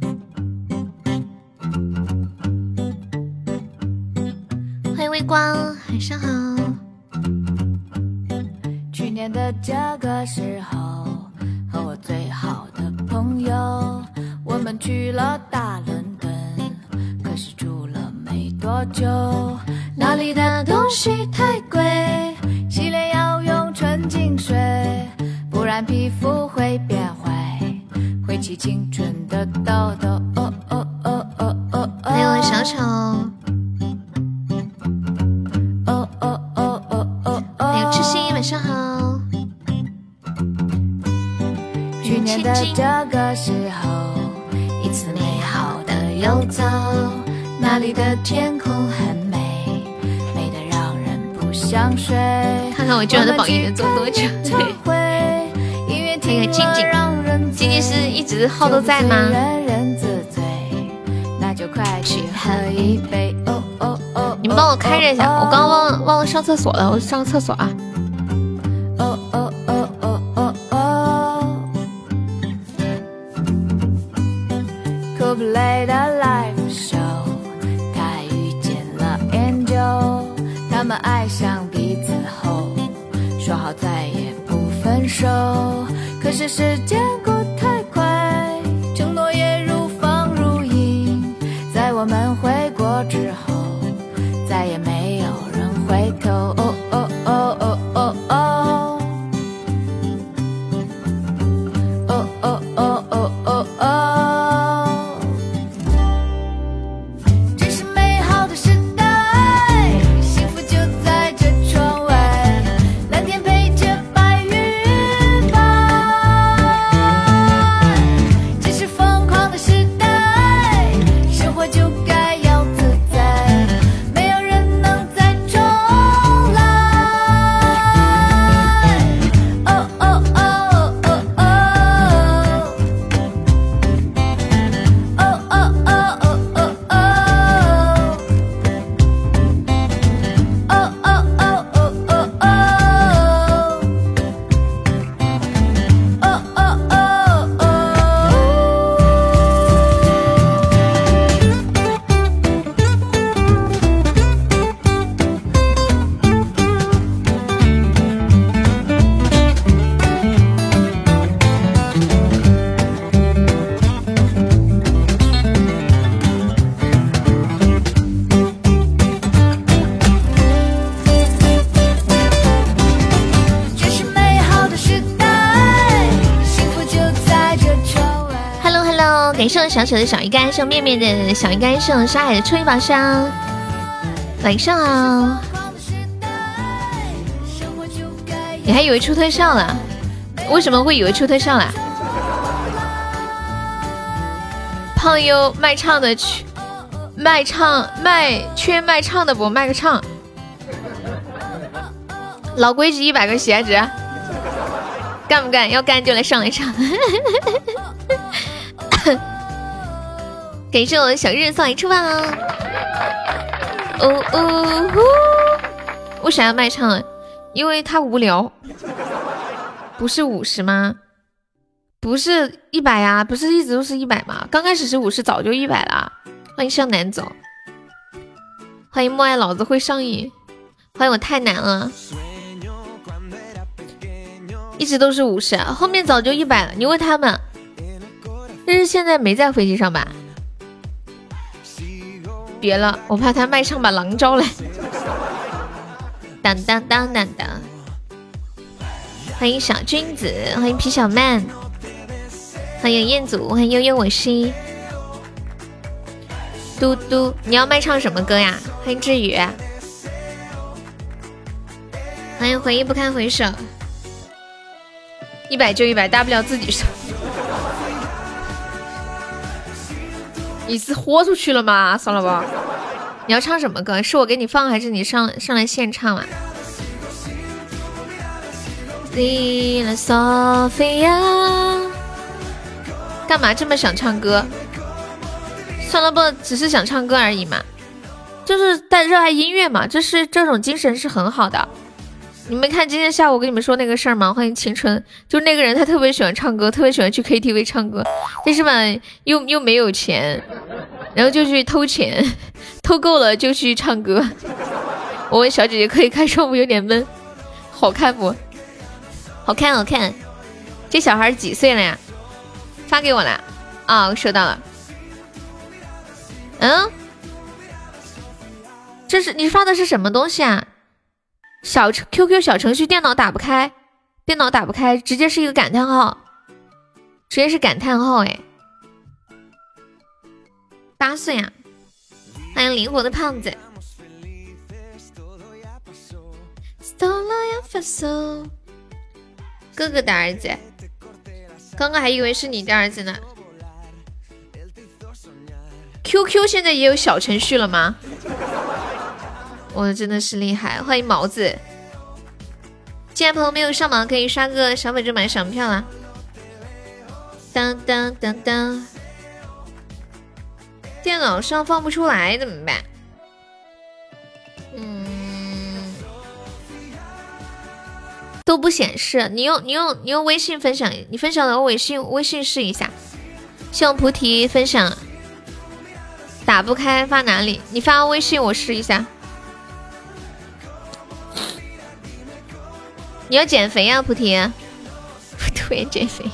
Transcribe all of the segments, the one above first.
欢迎微光，晚上好。去年的这个时候，和我最好的朋友，我们去了大伦敦，可是住了没多久，那里的东西太贵，洗脸要用纯净水，不然皮肤会变，起青春的痘痘。哦哦哦哦哦哦！还有小丑，哦哦哦哦哦哦！还有痴心，晚上好。去年的这个时候，一次美好的游走，那里的天空很美，美得让人不想睡。看看我今晚的榜一能做多久？对，对，音乐那个静静是一直号都在吗？你们帮我开着一下，我刚刚忘了忘了上厕所了，我上个厕所啊。小小的小鱼干，送面面的小鱼干，送沙海的初一宝箱。晚上好，你还以为出特效了？为什么会以为出特效了？胖优卖唱的缺卖唱卖缺卖唱的不卖个唱，老规矩一百个喜爱值，干不干？要干就来上一唱。感谢我的小日送来吃饭哦。哦哦呼！为啥要卖唱？因为他无聊。不是五十吗？不是一百呀，不是一直都是一百吗？刚开始是五十，早就一百了。欢迎向南走，欢迎默爱老子会上瘾，欢迎我太难了，一直都是五十，后面早就一百了。你问他们，但是现在没在飞机上吧？别了，我怕他卖唱把狼招来。当当当当当！欢迎小君子，欢迎皮小曼，欢迎彦祖，欢迎悠悠我心。嘟嘟，你要卖唱什么歌呀？欢迎志宇，欢迎回忆不堪回首。一百就一百，大不了自己上。你是豁出去了吗？算了吧。你要唱什么歌？是我给你放，还是你上上来现唱啊干嘛这么想唱歌？算了不，只是想唱歌而已嘛，就是带热爱音乐嘛，这是这种精神是很好的。你们看今天下午跟你们说那个事儿吗？欢迎青春，就是那个人他特别喜欢唱歌，特别喜欢去 KTV 唱歌，但是吧又又没有钱，然后就去偷钱，偷够了就去唱歌。我问小姐姐可以开窗户，有点闷，好看不？好看好看。这小孩几岁了呀？发给我了啊，我收到了。嗯，这是你发的是什么东西啊？小 QQ 小程序电脑打不开，电脑打不开，直接是一个感叹号，直接是感叹号哎！八岁啊，欢迎灵活的胖子。哥哥的儿子，刚刚还以为是你的儿子呢。QQ 现在也有小程序了吗？我真的是厉害！欢迎毛子，进来朋友没有上榜可以刷个小粉就买小票啦。当当当当，电脑上放不出来怎么办？嗯，都不显示。你用你用你用微信分享，你分享的我微信微信试一下。希望菩提分享，打不开发哪里？你发微信我试一下。你要减肥呀，菩提！突然减肥，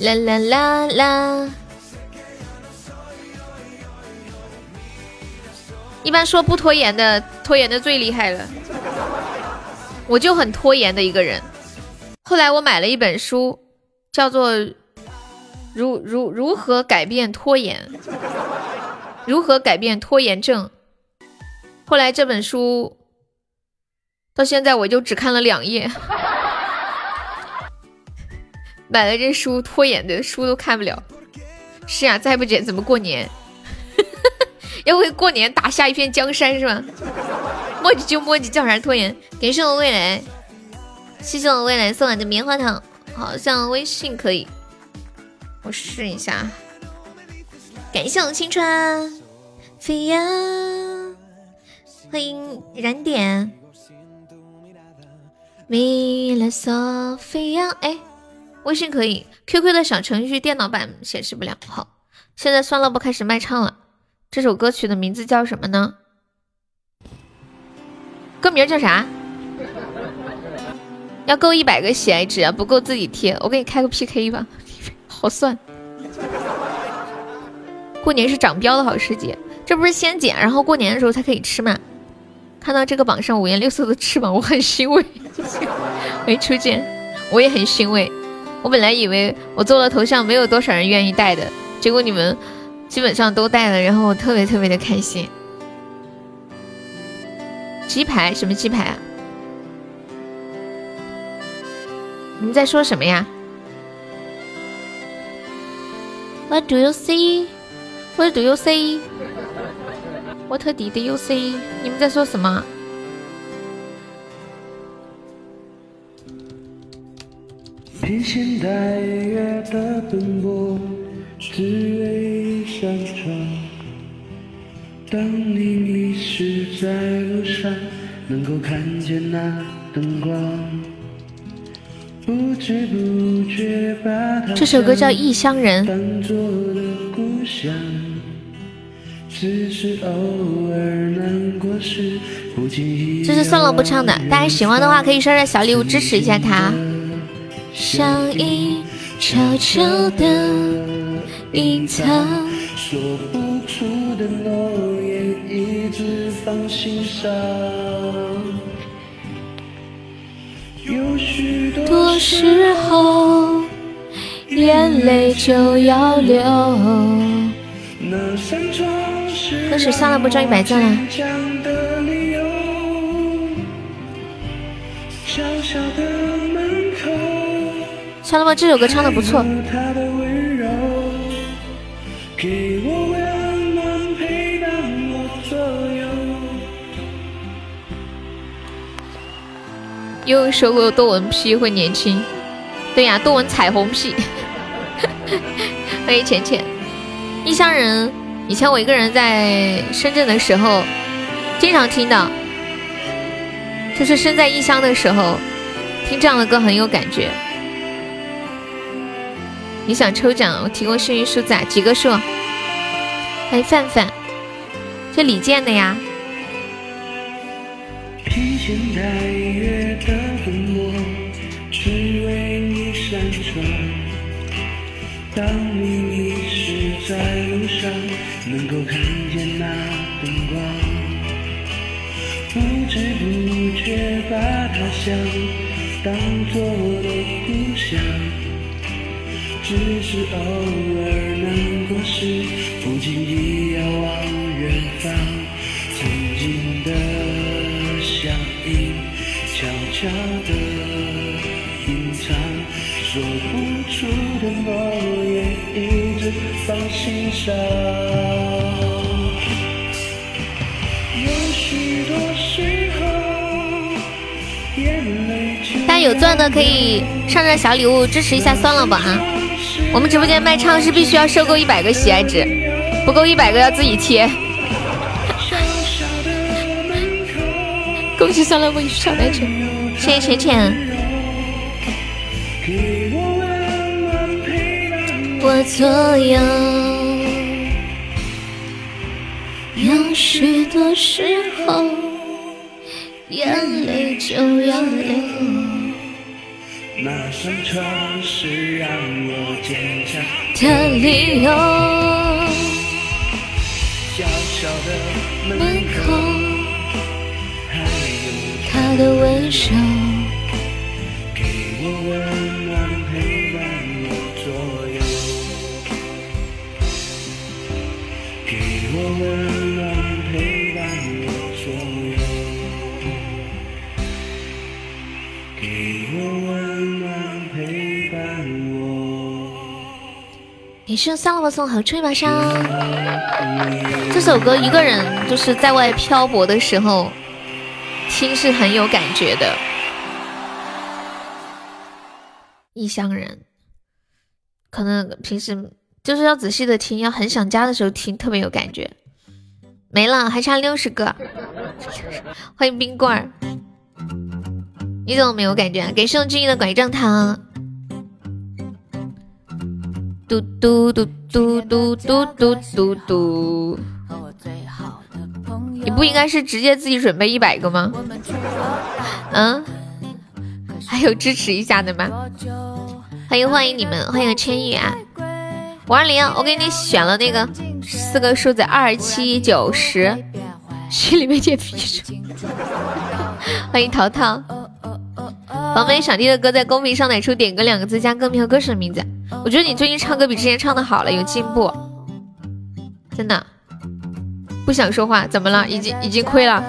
啦啦啦啦！一般说不拖延的，拖延的最厉害了。我就很拖延的一个人。后来我买了一本书，叫做《如如如何改变拖延》，如何改变拖延症。后来这本书。到现在我就只看了两页，买了这书，拖延的书都看不了。是呀，再不减怎么过年？要为过年打下一片江山是吧？磨叽就磨叽，叫啥拖延？感谢我未来，谢谢我未来送来的棉花糖，好像微信可以，我试一下。感谢我青春飞扬，欢迎燃点。米勒索菲亚，哎，微信可以，QQ 的小程序电脑版显示不了。好，现在算了，不开始卖唱了。这首歌曲的名字叫什么呢？歌名叫啥？要够一百个喜爱值啊，不够自己贴。我给你开个 PK 吧，好算。过年是长膘的好时节，这不是先减，然后过年的时候才可以吃吗？看到这个榜上五颜六色的翅膀，我很欣慰。没出见，我也很欣慰。我本来以为我做了头像没有多少人愿意戴的，结果你们基本上都戴了，然后我特别特别的开心。鸡排？什么鸡排啊？你们在说什么呀？What do you see? What do you see? What you say？你们在说什么？披星戴月的奔波，只为上床。当你迷失在路上，能够看见那灯光。不知不觉把它这首歌叫《异乡人》。这是算了不唱的，大家喜欢的话可以刷刷小礼物支持一下他。相依悄悄的隐藏，说不出的诺言一直放心上，有许多时候眼泪就要流。那扇窗。那是算了，不赚一百赞了。算了吧，这首歌唱的不错。又说过多纹皮会年轻，对呀，多纹彩虹屁。欢迎浅浅，异乡人。以前我一个人在深圳的时候，经常听的，就是身在异乡的时候，听这样的歌很有感觉。你想抽奖，我提供幸运数字，几个数？欢迎范范，这李健的呀。想当作了故乡。只是偶尔难过时，不经意遥望远方，曾经的相依，悄悄地隐藏，说不出的诺言，一直放心上。有钻的可以上这小礼物支持一下酸萝卜啊！我们直播间卖唱是必须要收够一百个喜爱值，不够一百个要自己贴。恭喜酸辣粉上来成，谢谢浅浅。我左右，有许多时候，眼泪就要流。那扇窗是让我坚强的理由。小小的门口，还有他的微笑，你是三萝卜送好吹把上。这首歌一个人就是在外漂泊的时候听是很有感觉的。异乡人，可能平时就是要仔细的听，要很想家的时候听，特别有感觉。没了，还差六十个。欢迎冰棍儿，你怎么没有感觉？给送君逸的拐杖糖。嘟嘟嘟嘟嘟嘟嘟嘟嘟。你不应该是直接自己准备一百个吗？嗯，还有支持一下的吗？欢迎欢迎你们，欢迎千羽啊！五二零，我给你选了那个四个数字二七九十，心里面解皮书。欢迎淘淘。宝贝小弟的歌在公屏上哪处点歌两个字加歌名和歌手的名字。我觉得你最近唱歌比之前唱的好了，有进步，真的。不想说话，怎么了？已经已经亏了，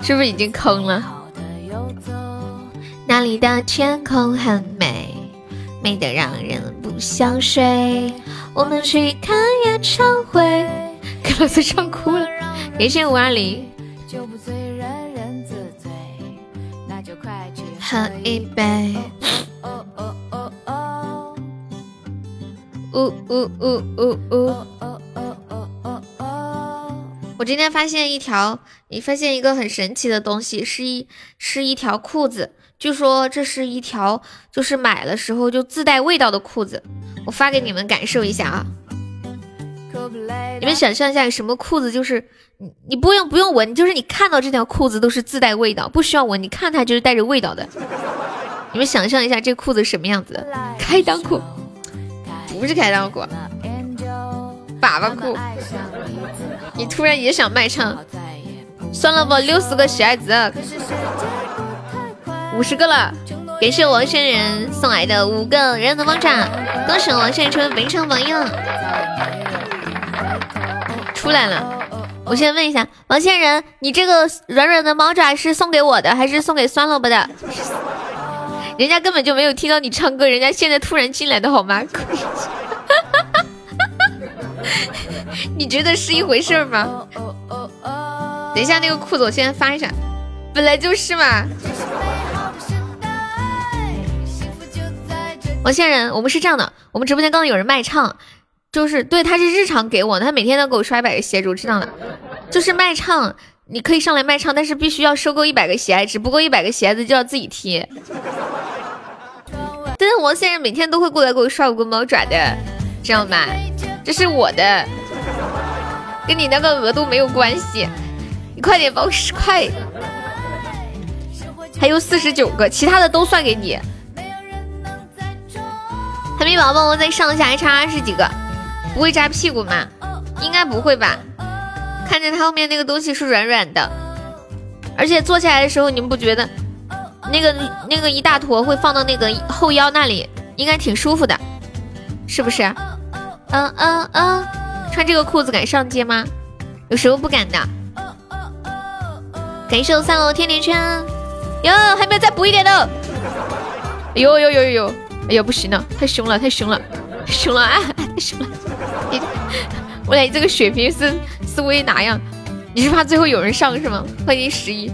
是不是已经坑了？那里的天空很美，美得让人不想睡。我们去看演唱会，给老师唱哭了。感谢五二零。喝一杯。呜呜呜呜呜！我今天发现一条，你发现一个很神奇的东西，是一是一条裤子。据说这是一条，就是买了时候就自带味道的裤子。我发给你们感受一下啊！你们想象一下，有什么裤子就是你你不用不用闻，就是你看到这条裤子都是自带味道，不需要闻，你看它就是带着味道的。你们想象一下这裤子什么样子？开裆裤。不是开裆裤，粑粑裤。你突然也想卖唱？算了吧，六十个喜爱值，五十个了。感谢王仙人送来的五个人的猫爪，恭喜王仙人成为本场榜一了。出来了，我先问一下王仙人，你这个软软的猫爪是送给我的，还是送给酸萝卜的？人家根本就没有听到你唱歌，人家现在突然进来的好吗？你觉得是一回事吗？等一下，那个裤子我先发一下，本来就是嘛。王仙人，我们是这样的，我们直播间刚刚有人卖唱，就是对，他是日常给我的，他每天都给我刷一百个血，我知道的，就是卖唱。你可以上来卖唱，但是必须要收购一百个喜爱值，不够一百个喜爱值就要自己贴。但是王先生每天都会过来给我刷五个猫爪的，知道吗？这是我的，跟你那个额度没有关系。你快点包十块，还有四十九个，其他的都算给你。海绵宝宝，我再上一下还差二十几个，不会扎屁股吗？应该不会吧？看见它后面那个东西是软软的，而且坐下来的时候，你们不觉得那个那个一大坨会放到那个后腰那里，应该挺舒服的，是不是？嗯嗯嗯，穿这个裤子敢上街吗？有什么不敢的。感谢我三楼甜甜圈，哟，还没有再补一点的。呦呦呦呦呦，哎呀不行了，太凶了，太凶了，凶了啊，太凶了。我来，这个血瓶是思维哪样？你是怕最后有人上是吗？欢迎十一，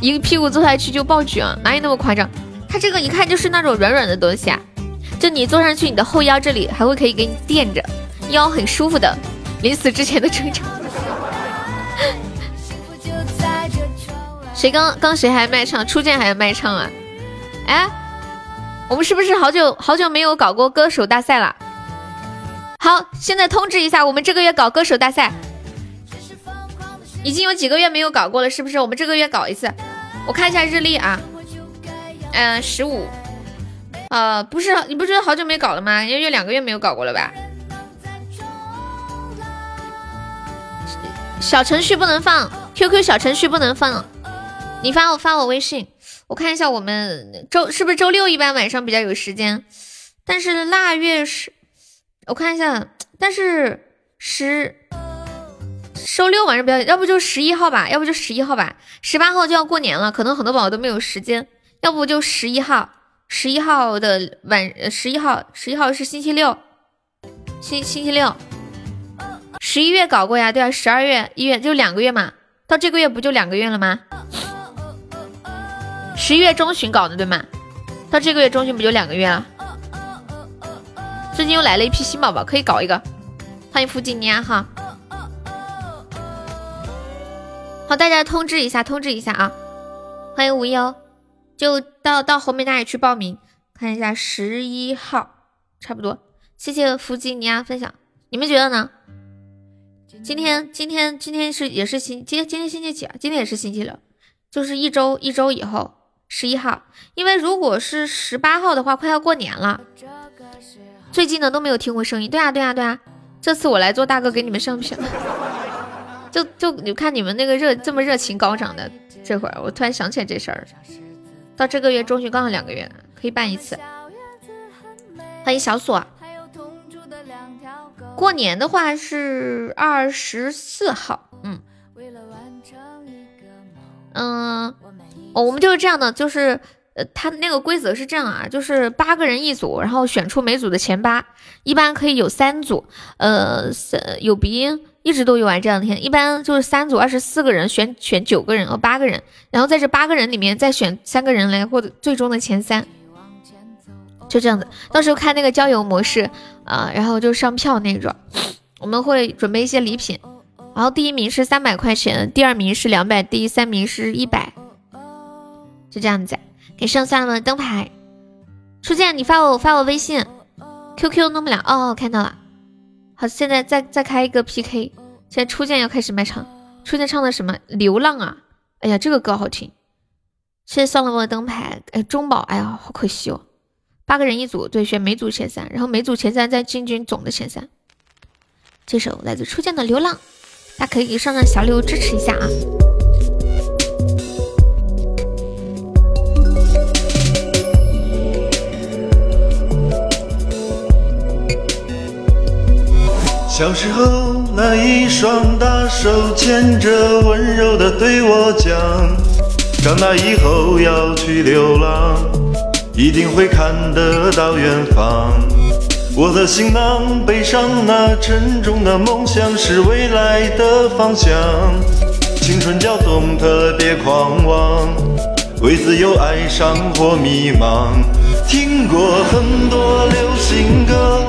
一个屁股坐下去就爆举啊？哪有那么夸张？它这个一看就是那种软软的东西啊，就你坐上去，你的后腰这里还会可以给你垫着，腰很舒服的。临死之前的挣扎。谁刚刚谁还卖唱？初见还要卖唱啊？哎，我们是不是好久好久没有搞过歌手大赛了？好，现在通知一下，我们这个月搞歌手大赛，已经有几个月没有搞过了，是不是？我们这个月搞一次，我看一下日历啊，嗯，十五，呃，不是，你不觉得好久没搞了吗？因为两个月没有搞过了吧？小程序不能放，QQ 小程序不能放，你发我发我微信，我看一下我们周是不是周六一般晚上比较有时间，但是腊月是。我看一下，但是十周六晚上比较，要不就十一号吧，要不就十一号吧。十八号就要过年了，可能很多宝宝都没有时间，要不就十一号，十一号的晚，十一号，十一号是星期六，星星期六。十一月搞过呀，对啊，十二月、一月就两个月嘛，到这个月不就两个月了吗？十一月中旬搞的对吗？到这个月中旬不就两个月了？最近又来了一批新宝宝，可以搞一个，欢迎弗吉尼亚哈。好，大家通知一下，通知一下啊！欢迎无忧，就到到后面那里去报名，看一下十一号差不多。谢谢福吉尼亚分享，你们觉得呢？今天今天今天是也是星今天今天星期几啊？今天也是星期六，就是一周一周以后十一号，因为如果是十八号的话，快要过年了。最近呢都没有听过声音，对啊对啊对啊，这次我来做大哥给你们上票，就就你看你们那个热这么热情高涨的这会儿，我突然想起来这事儿，到这个月中旬刚好两个月，可以办一次。欢迎小锁，过年的话是二十四号，嗯。嗯，哦，我们就是这样的，就是。呃，他那个规则是这样啊，就是八个人一组，然后选出每组的前八，一般可以有三组，呃，三有鼻音，一直都有啊，这两天一般就是三组二十四个人选选九个人哦，八个人，然后在这八个人里面再选三个人来获得最终的前三，就这样子，到时候看那个交友模式啊，然后就上票那种，我们会准备一些礼品，然后第一名是三百块钱，第二名是两百，第三名是一百，就这样子。给上三了灯牌，初见你发我发我微信，QQ 弄不了哦，看到了。好，现在再再开一个 PK，现在初见要开始卖唱，初见唱的什么流浪啊？哎呀，这个歌好听。谢谢送了我的灯牌，哎，中宝，哎呀，好可惜哦。八个人一组，对，选每组前三，然后每组前三再进军总的前三。这首来自初见的流浪，大家可以给上上小礼物支持一下啊。小时候那一双大手牵着温柔的对我讲，长大以后要去流浪，一定会看得到远方。我的行囊背上那沉重的梦想是未来的方向，青春叫动特别狂妄，为自由哀伤或迷茫，听过很多流行歌。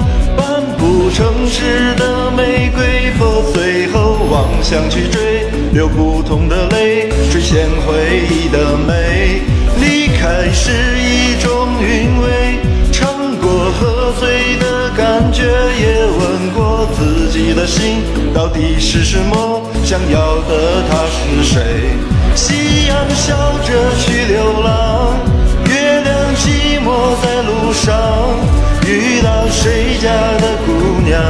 不诚实的玫瑰，否最后妄想去追。流不同的泪，垂涎回忆的美。离开是一种韵味，尝过喝醉的感觉，也问过自己的心，到底是什么？想要的他是谁？夕阳笑着去流浪，月亮寂寞在路上，遇到谁家的姑娘，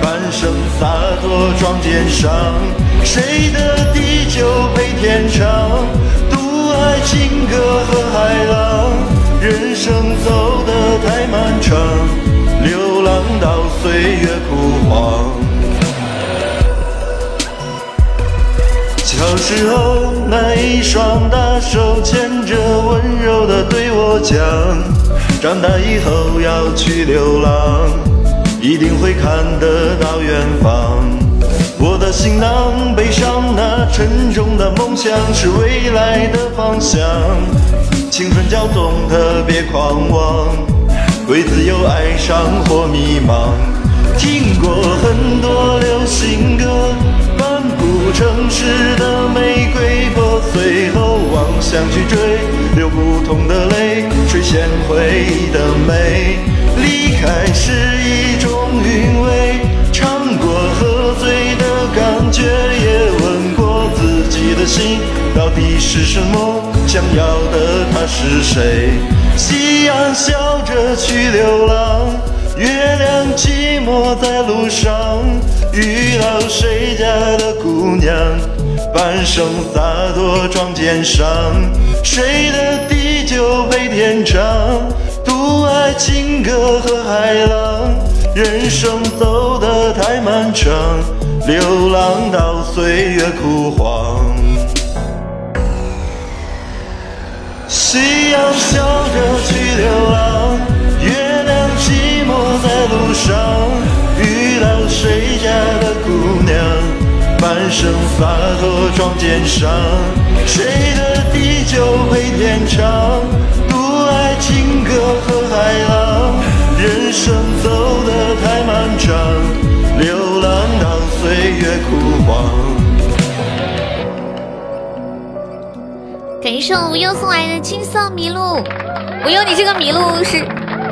半生洒脱撞肩上，谁的地久配天长，独爱情歌和海浪，人生走得太漫长，流浪到岁月枯黄。小时候，那一双大手牵着，温柔的对我讲，长大以后要去流浪，一定会看得到远方。我的行囊背上那沉重的梦想，是未来的方向。青春骄纵，特别狂妄，为自由爱上或迷茫。听过很多流行歌。城市的玫瑰破碎后，妄想去追，流不同的泪，垂涎回忆的美。离开是一种韵味，尝过喝醉的感觉，也问过自己的心，到底是什么？想要的他是谁？夕阳笑着去流浪，月亮寂寞在路上。遇到谁家的姑娘，半生洒脱装肩上，谁的地久配天长，独爱情歌和海浪，人生走得太漫长，流浪到岁月枯黄。夕阳笑着去流浪，月亮寂寞在路上。遇到谁家的姑娘，半生洒脱撞肩上，谁的地久配天长，独爱情歌和海浪，人生走得太漫长，流浪到岁月枯黄。感谢无忧送来的青色麋鹿，无忧，你这个麋鹿是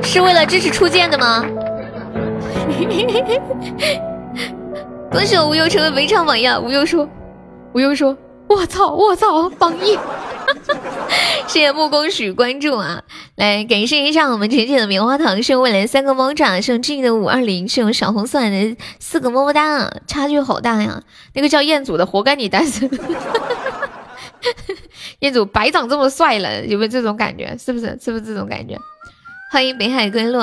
是为了支持初见的吗？恭喜我无忧成为围场榜样。无忧说：“无忧说，我操，我操，榜一！” 谢谢木工许关注啊！来感谢一下我们浅浅的棉花糖，是未来三个猫爪，是静的五二零，是用小红送来的四个么么哒，差距好大呀！那个叫彦祖的，活该你单身。彦祖白长这么帅了，有没有这种感觉？是不是？是不是这种感觉？欢迎北海归路。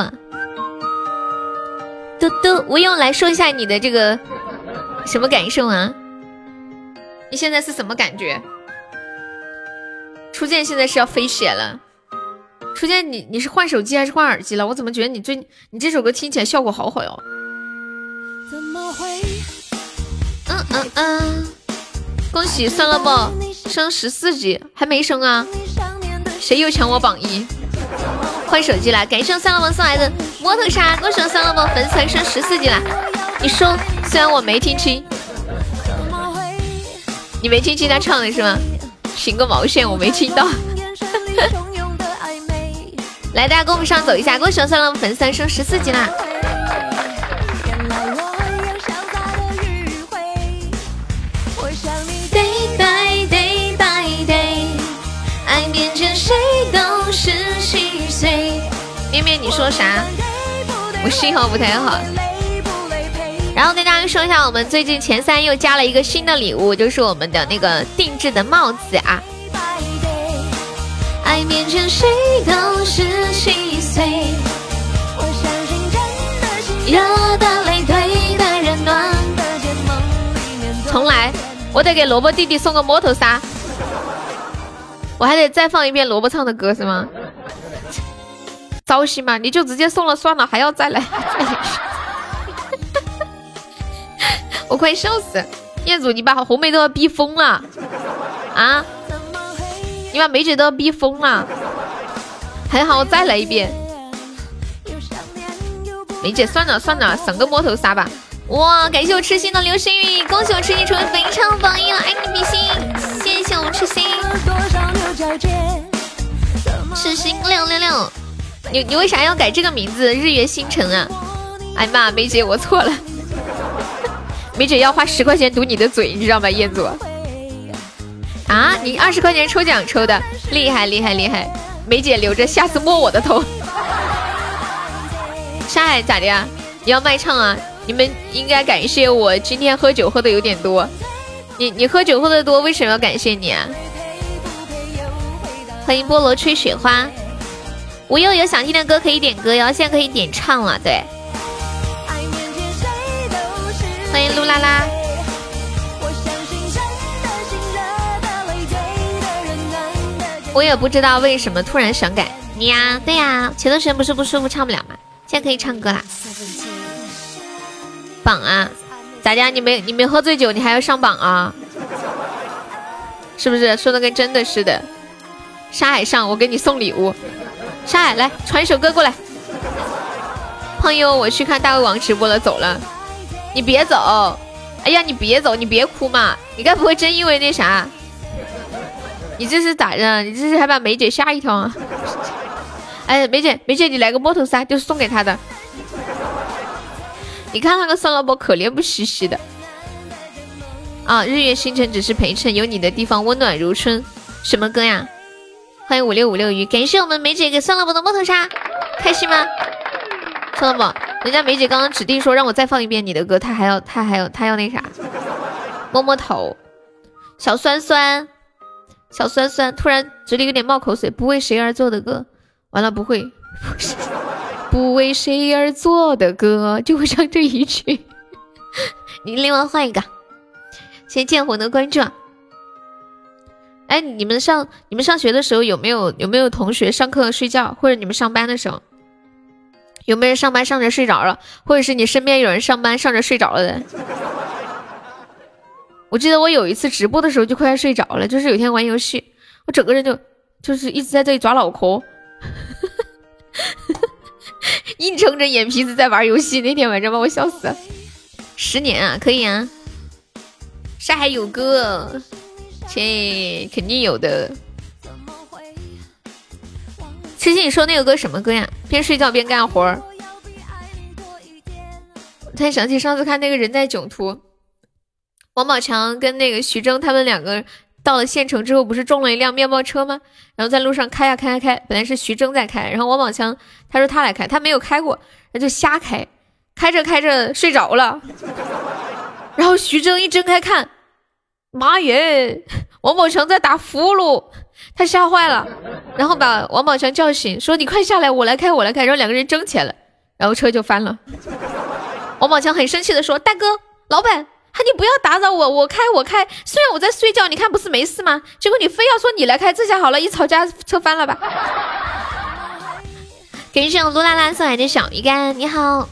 嘟嘟，吴用来说一下你的这个什么感受啊？你现在是什么感觉？初见现在是要飞血了。初见，你你是换手机还是换耳机了？我怎么觉得你最你这首歌听起来效果好好哟？怎么会嗯嗯嗯，恭喜算了不升十四级，还没升啊？谁又抢我榜一？换手机了，感谢三老王送来的摩托车，恭喜三老王粉丝团升十四级了。你说，虽然我没听清，你没听清他唱的是吗？行个毛线，我没听到。来，大家跟我们上走一下，恭喜三老王粉丝团升十四级啦。面面，你说啥？我信号不太好。然后跟大家说一下，我们最近前三又加了一个新的礼物，就是我们的那个定制的帽子啊。重来，我得给萝卜弟弟送个摩托沙。我还得再放一遍萝卜唱的歌是吗？糟心嘛，你就直接送了算了，还要再来，我快笑死！业主，你把红梅都要逼疯了啊！你把梅姐都要逼疯了，还好再来一遍。梅姐，算了算了，省个摸头杀吧。哇！感谢我痴心的流星雨，恭喜我痴心成为非常榜一了，爱你比心，谢谢我痴心。痴心六六六，你你为啥要改这个名字？日月星辰啊！哎妈，梅姐我错了，梅姐要花十块钱堵你的嘴，你知道吗？彦祖啊，你二十块钱抽奖抽的，厉害厉害厉害！梅姐留着，下次摸我的头。沙海咋的呀？你要卖唱啊？你们应该感谢我今天喝酒喝的有点多。你你喝酒喝的多，为什么要感谢你啊？欢迎菠萝吹雪花，我又有想听的歌可以点歌哟，现在可以点唱了。对，欢迎陆拉拉。我也不知道为什么突然想改你呀，对呀，前段时间不是不舒服唱不了吗？现在可以唱歌啦。榜啊，咋的？你没你没喝醉酒，你还要上榜啊？是不是说的跟真的似的？沙海上，我给你送礼物。沙海来传一首歌过来。朋友，我去看大胃王直播了，走了。你别走，哎呀，你别走，你别哭嘛。你该不会真因为那啥？你这是咋的？你这是还把梅姐吓一跳啊？哎，梅姐，梅姐，你来个摸头杀，就是送给她的。你看那个酸萝卜可怜不兮兮的啊！日月星辰只是陪衬，有你的地方温暖如春。什么歌呀？欢迎五六五六鱼，感谢我们梅姐给孙老伯的摸头杀，开心吗？孙老伯，人家梅姐刚刚指定说让我再放一遍你的歌，他还要他还要他要那啥，摸摸头。小酸酸，小酸酸，突然嘴里有点冒口水，不为谁而作的歌，完了不会，不。为谁而作的歌，就会唱这一句。你另外换一个。谢谢剑魂的关注。哎，你们上你们上学的时候有没有有没有同学上课睡觉，或者你们上班的时候有没有人上班上着睡着了，或者是你身边有人上班上着睡着了的？我记得我有一次直播的时候就快要睡着了，就是有天玩游戏，我整个人就就是一直在这里抓脑壳。硬撑着眼皮子在玩游戏，那天晚上把我笑死了。十年啊，可以啊。沙海有歌，切，肯定有的。七七，你说那个歌什么歌呀？边睡觉边干活。突然想起上次看那个人在囧途，王宝强跟那个徐峥他们两个。到了县城之后，不是中了一辆面包车吗？然后在路上开呀开呀开，本来是徐峥在开，然后王宝强他说他来开，他没有开过，他就瞎开，开着开着睡着了。然后徐峥一睁开看，妈耶，王宝强在打呼噜，他吓坏了，然后把王宝强叫醒，说你快下来，我来开，我来开。然后两个人争起来了，然后车就翻了。王宝强很生气的说：“大哥，老板。”，你不要打扰我，我开我开。虽然我在睡觉，你看不是没事吗？结果你非要说你来开，这下好了，一吵架车翻了吧？感谢我卢拉拉送来的小鱼干，你好，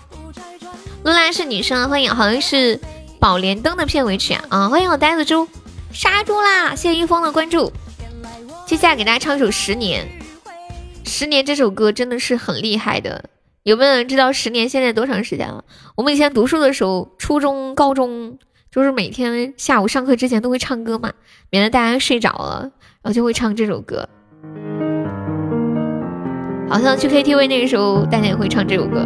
卢拉是女生，欢迎，好像是宝莲灯的片尾曲啊，欢迎我呆子猪，杀猪啦！谢谢一峰的关注。接下来给大家唱一首《十年》，《十年》这首歌真的是很厉害的。有没有人知道《十年》现在多长时间了？我们以前读书的时候，初中、高中。就是每天下午上课之前都会唱歌嘛，免得大家睡着了，然后就会唱这首歌。好像去 KTV 那个时候，大家也会唱这首歌。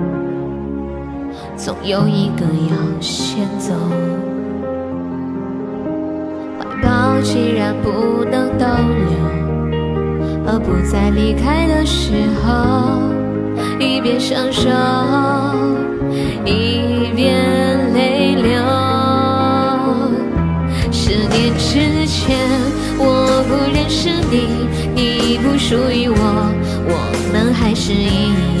总有一个要先走。怀抱既然不能逗留，而不在离开的时候一边享受。一边泪流。十年之前，我不认识你，你不属于我，我们还是一样。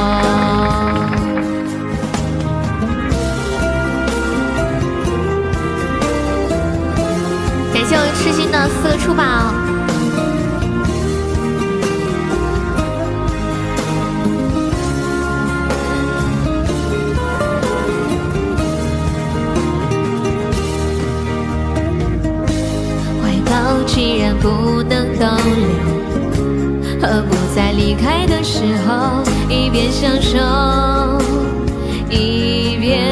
谢我痴心的四个出宝，怀抱既然不能逗留，何不在离开的时候一边享受一边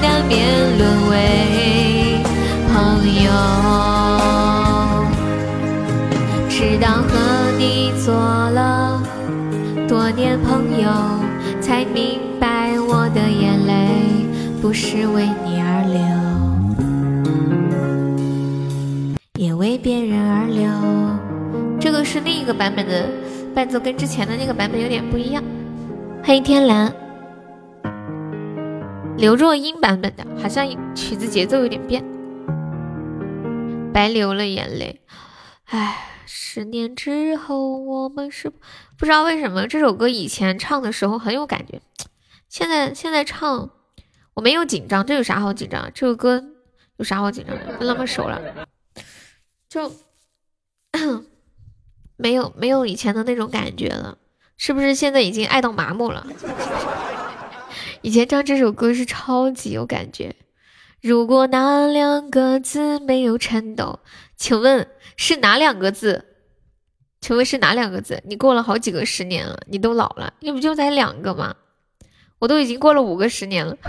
难免沦为朋友，直到和你做了多年朋友，才明白我的眼泪不是为你而流，也为别人而流。这个是另一个版本的伴奏，跟之前的那个版本有点不一样。欢迎天蓝。刘若英版本的，好像曲子节奏有点变，白流了眼泪。唉，十年之后我们是不知道为什么这首歌以前唱的时候很有感觉，现在现在唱我没有紧张，这有啥好紧张？这首歌有啥好紧张的？不那么熟了，就 没有没有以前的那种感觉了，是不是现在已经爱到麻木了？以前唱这首歌是超级有感觉。如果那两个字没有颤抖，请问是哪两个字？请问是哪两个字？你过了好几个十年了，你都老了，你不就才两个吗？我都已经过了五个十年了。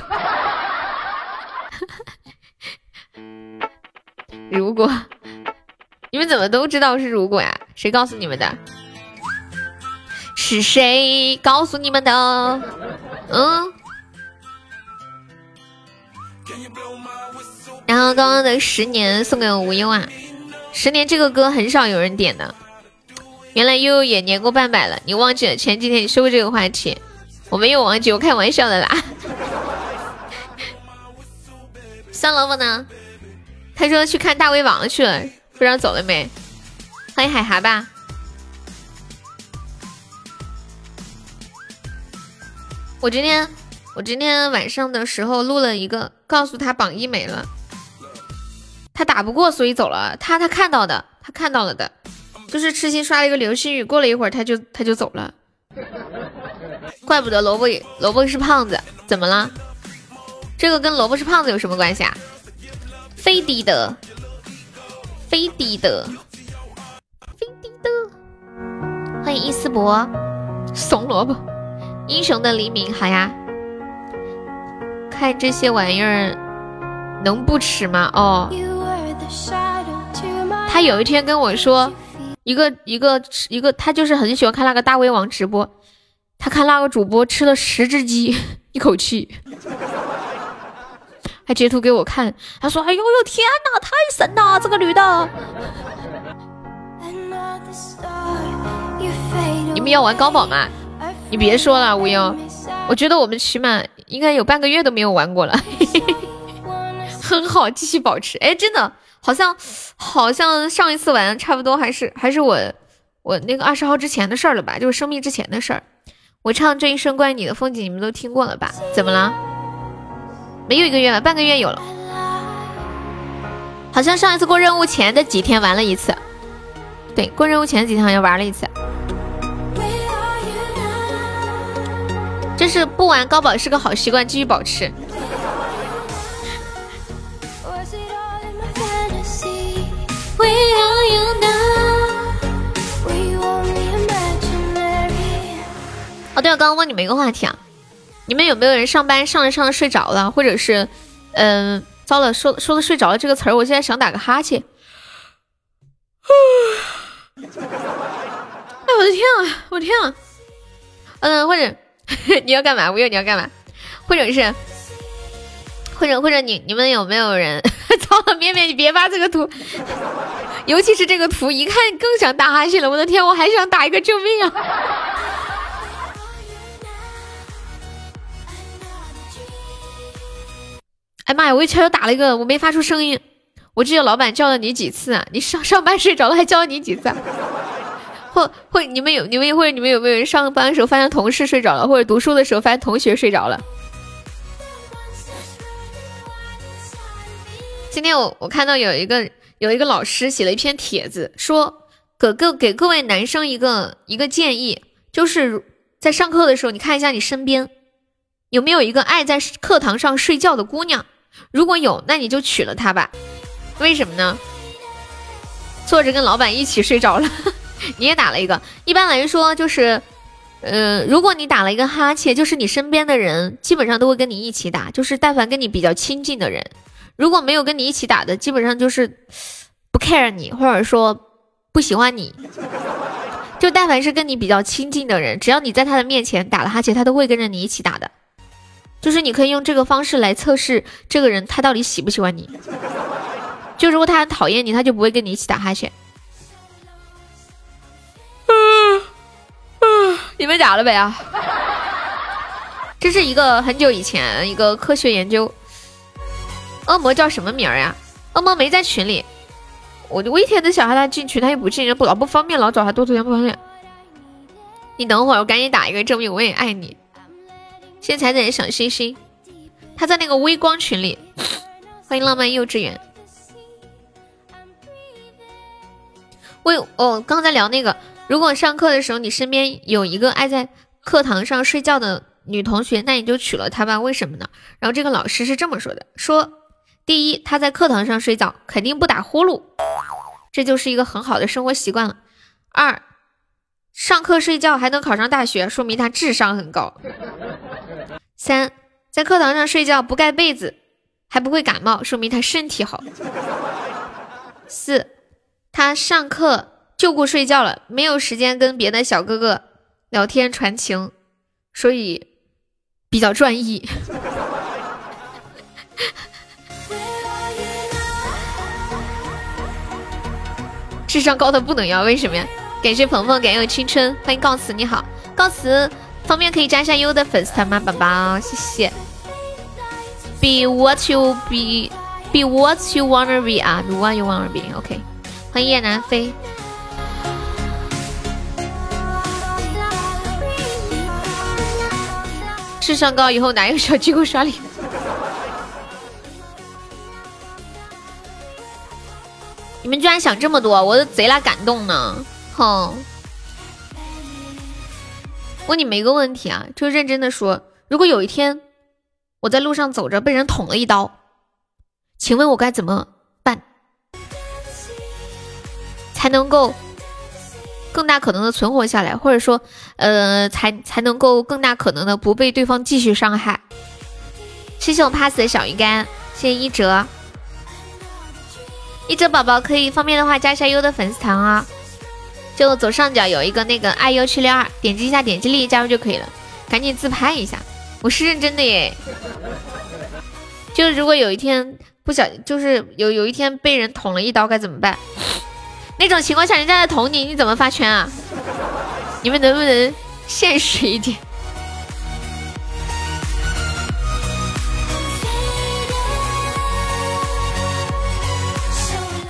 如果你们怎么都知道是如果呀？谁告诉你们的？是谁告诉你们的？嗯。然后刚刚的十年送给我无忧啊，十年这个歌很少有人点的，原来悠悠也年过半百了，你忘记了？前几天你说过这个话题，我没有忘记，我开玩笑的啦。酸萝卜呢？他说去看大胃王去了，不知道走了没？欢迎海蛤吧。我今天。我今天晚上的时候录了一个，告诉他榜一没了，他打不过，所以走了。他他看到的，他看到了的，就是痴心刷了一个流星雨，过了一会儿他就他就走了。怪不得萝卜萝卜是胖子，怎么了？这个跟萝卜是胖子有什么关系啊？飞的的，飞的的，飞的的。欢迎伊斯博，怂萝卜，英雄的黎明，好呀。看这些玩意儿能不吃吗？哦，他有一天跟我说，一个一个一个，他就是很喜欢看那个大胃王直播，他看那个主播吃了十只鸡，一口气，还截图给我看，他说：“哎呦呦天哪，太神了，这个女的！”你们要玩高宝吗？你别说了，无忧，我觉得我们起码。应该有半个月都没有玩过了，很好，继续保持。哎，真的，好像好像上一次玩差不多还是还是我我那个二十号之前的事儿了吧，就是生命之前的事儿。我唱这一生关于你的风景，你们都听过了吧？怎么了？没有一个月了，半个月有了。好像上一次过任务前的几天玩了一次，对，过任务前几天好像玩了一次。就是不玩高保是个好习惯，继续保持。哦，对，我刚刚问你们一个话题啊，你们有没有人上班上着上着睡着了，或者是，嗯，糟了，说说的睡着了这个词儿，我现在想打个哈欠。哎，我的天啊，我的天啊，嗯，或者。你要干嘛？我有你要干嘛？或者是，或者或者你你们有没有人？糟了，面面你别发这个图，尤其是这个图，一看更想打哈欠了。我的天，我还想打一个救命啊！哎妈呀，我一悄悄打了一个，我没发出声音。我记得老板叫了你几次啊？你上上班睡着了，还叫了你几次？啊？或或你们有你们会你们有没有人上班的时候发现同事睡着了，或者读书的时候发现同学睡着了？今天我我看到有一个有一个老师写了一篇帖子，说给各给各位男生一个一个建议，就是在上课的时候，你看一下你身边有没有一个爱在课堂上睡觉的姑娘，如果有，那你就娶了她吧。为什么呢？坐着跟老板一起睡着了。你也打了一个。一般来说，就是，呃，如果你打了一个哈欠，就是你身边的人基本上都会跟你一起打。就是但凡跟你比较亲近的人，如果没有跟你一起打的，基本上就是不 care 你，或者说不喜欢你。就但凡是跟你比较亲近的人，只要你在他的面前打了哈欠，他都会跟着你一起打的。就是你可以用这个方式来测试这个人他到底喜不喜欢你。就如果他很讨厌你，他就不会跟你一起打哈欠。你们咋了呗啊？这是一个很久以前一个科学研究。恶魔叫什么名儿呀？恶魔没在群里。我我一天都想让他进群，他又不进，不老不方便，老找他多图钱不方便。你等会儿，我赶紧打一个证明我也爱你。谢谢彩彩的小心心。他在那个微光群里。欢迎浪漫幼稚园。喂，哦，刚才聊那个。如果上课的时候你身边有一个爱在课堂上睡觉的女同学，那你就娶了她吧。为什么呢？然后这个老师是这么说的：说第一，她在课堂上睡觉肯定不打呼噜，这就是一个很好的生活习惯了；二，上课睡觉还能考上大学，说明她智商很高；三，在课堂上睡觉不盖被子还不会感冒，说明她身体好；四，她上课。就顾睡觉了，没有时间跟别的小哥哥聊天传情，所以比较专一。智商高的不能要，为什么呀？感谢鹏鹏，感谢我青春，欢迎告辞，你好，告辞，方便可以加一下优的粉丝团吗，宝宝？谢谢。Be what you be, be what you wanna be 啊，be what you wanna be。OK，欢迎叶南飞。智商高以后哪有小机构刷礼？你们居然想这么多，我都贼拉感动呢！哼，问你们一个问题啊，就认真的说，如果有一天我在路上走着被人捅了一刀，请问我该怎么办才能够？更大可能的存活下来，或者说，呃，才才能够更大可能的不被对方继续伤害。谢谢我 pass 的小鱼干，谢谢一哲，一哲宝宝可以方便的话加一下优的粉丝团啊，就左上角有一个那个爱优七六二，点击一下点击立即加入就可以了，赶紧自拍一下，我是认真的耶。就如果有一天不小，就是有有一天被人捅了一刀该怎么办？那种情况下，人家在捅你，你怎么发圈啊？你们能不能现实一点？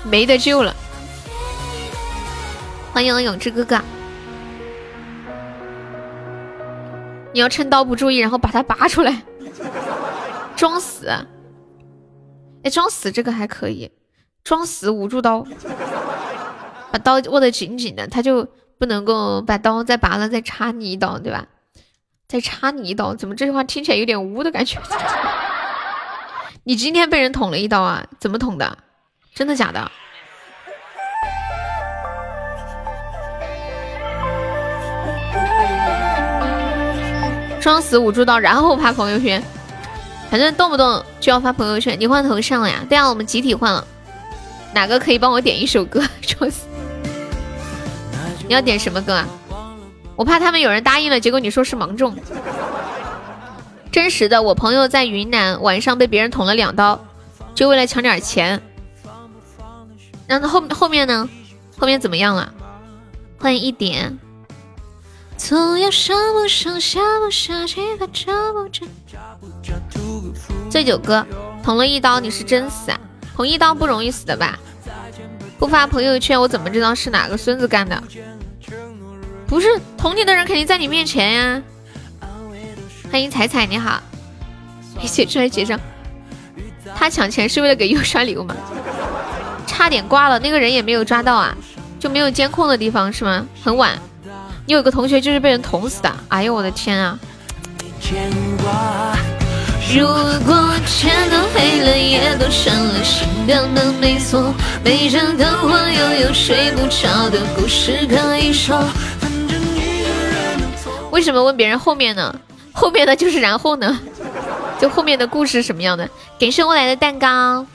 没得救了！欢迎永志哥哥，你要趁刀不注意，然后把它拔出来，装死。哎，装死这个还可以，装死捂住刀。把刀握得紧紧的，他就不能够把刀再拔了，再插你一刀，对吧？再插你一刀，怎么这句话听起来有点污的感觉？你今天被人捅了一刀啊？怎么捅的？真的假的？装死捂住刀，然后发朋友圈，反正动不动就要发朋友圈。你换头像了呀？对啊，我们集体换了。哪个可以帮我点一首歌？装死。你要点什么歌啊？我怕他们有人答应了，结果你说是芒种。真实的，我朋友在云南晚上被别人捅了两刀，就为了抢点钱。然后后后面呢？后面怎么样了？欢迎一点。醉酒哥捅了一刀，你是真死啊？捅一刀不容易死的吧？不发朋友圈，我怎么知道是哪个孙子干的？不是捅你的人肯定在你面前呀！欢迎彩彩，你好，写出来结账。他抢钱是为了给优刷礼物吗？差点挂了，那个人也没有抓到啊，就没有监控的地方是吗？很晚，你有个同学就是被人捅死的，哎呦我的天啊！如果全都黑了，也都伤了心掉的没错，背着灯火又有睡不着的故事可以说。为什么问别人后面呢？后面的就是然后呢？就后面的故事什么样的？给生我来的蛋糕。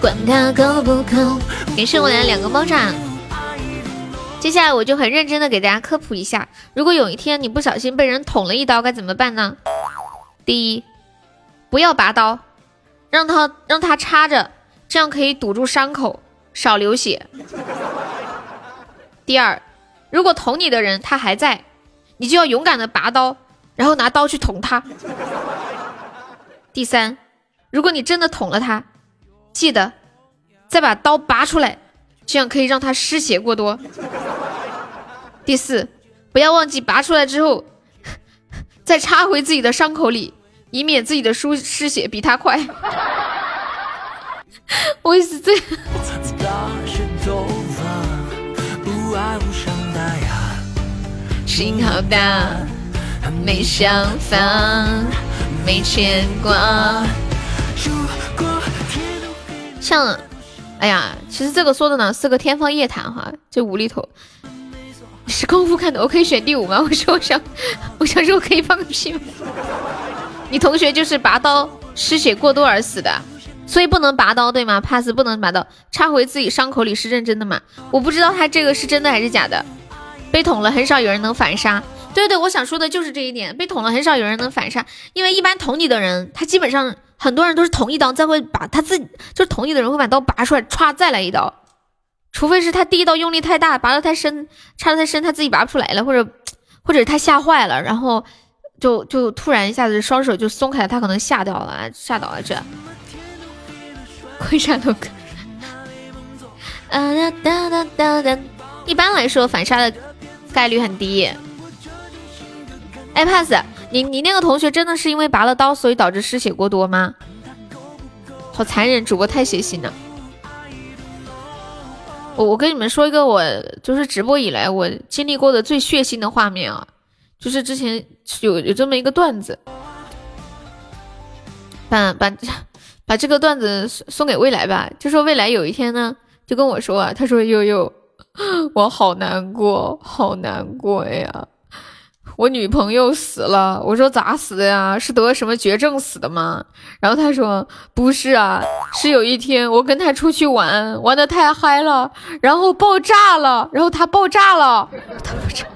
管他够不够，给生我来两个猫爪。接下来我就很认真的给大家科普一下，如果有一天你不小心被人捅了一刀，该怎么办呢？第一。不要拔刀，让他让他插着，这样可以堵住伤口，少流血。第二，如果捅你的人他还在，你就要勇敢的拔刀，然后拿刀去捅他。第三，如果你真的捅了他，记得再把刀拔出来，这样可以让他失血过多。第四，不要忘记拔出来之后，再插回自己的伤口里。以免自己的输失血比他快，我也是这样。心好大，没想法，没牵挂。像，哎呀，其实这个说的呢是个天方夜谭哈，这无厘头。你是功夫看的，我可以选第五吗？我说我想，我想说我可以放个屁吗？你同学就是拔刀失血过多而死的，所以不能拔刀，对吗？pass 不能拔刀，插回自己伤口里是认真的吗？我不知道他这个是真的还是假的。被捅了，很少有人能反杀。对对，我想说的就是这一点。被捅了，很少有人能反杀，因为一般捅你的人，他基本上很多人都是捅一刀，再会把他自己就是捅你的人会把刀拔出来，歘再来一刀。除非是他第一刀用力太大，拔得太深，插得太深，他自己拔不出来了，或者或者他吓坏了，然后。就就突然一下子双手就松开，他可能吓掉了，吓倒了这。会战斗哥，啊哒哒哒哒一般来说反杀的概率很低。哎，pass，你你那个同学真的是因为拔了刀，所以导致失血过多吗？好残忍，主播太血腥了。我我跟你们说一个我就是直播以来我经历过的最血腥的画面啊。就是之前有有这么一个段子，把把把这个段子送送给未来吧。就说未来有一天呢，就跟我说啊，他说悠悠，我好难过，好难过呀，我女朋友死了。我说咋死的呀？是得什么绝症死的吗？然后他说不是啊，是有一天我跟他出去玩，玩的太嗨了，然后爆炸了，然后他爆炸了，他爆炸。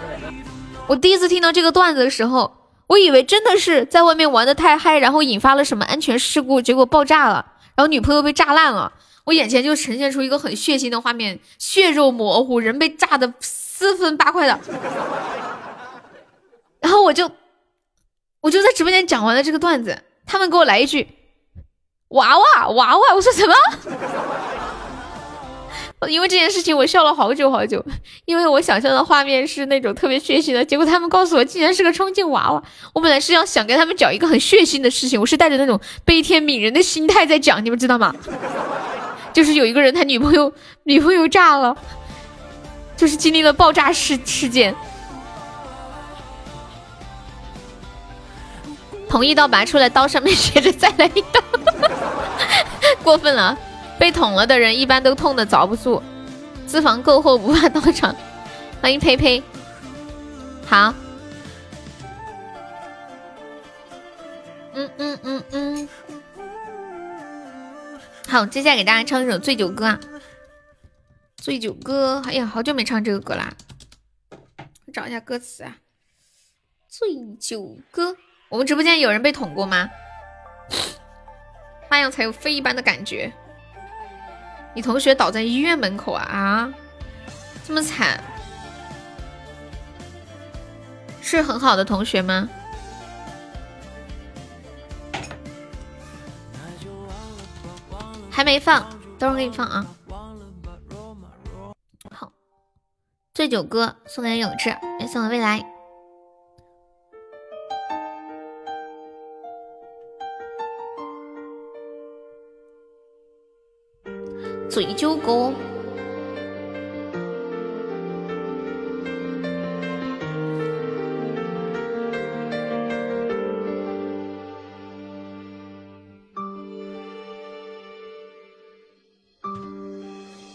我第一次听到这个段子的时候，我以为真的是在外面玩的太嗨，然后引发了什么安全事故，结果爆炸了，然后女朋友被炸烂了，我眼前就呈现出一个很血腥的画面，血肉模糊，人被炸的四分八块的。然后我就，我就在直播间讲完了这个段子，他们给我来一句娃娃娃娃，我说什么？因为这件事情，我笑了好久好久。因为我想象的画面是那种特别血腥的，结果他们告诉我，竟然是个充气娃娃。我本来是要想给他们讲一个很血腥的事情，我是带着那种悲天悯人的心态在讲，你们知道吗？就是有一个人他女朋友女朋友炸了，就是经历了爆炸事事件，同一刀拔出来，刀上面 写着再来一刀。过分了，被捅了的人一般都痛的遭不住，脂肪够厚不怕到场。欢迎呸呸，好，嗯嗯嗯嗯，好，接下来给大家唱一首《醉酒歌》啊，《醉酒歌》，哎呀，好久没唱这个歌啦，找一下歌词啊，《醉酒歌》，我们直播间有人被捅过吗？那样才有飞一般的感觉。你同学倒在医院门口啊啊，这么惨，是很好的同学吗？还没放，等会儿给你放啊。好，醉酒歌送给永志，也送给未来。醉酒歌，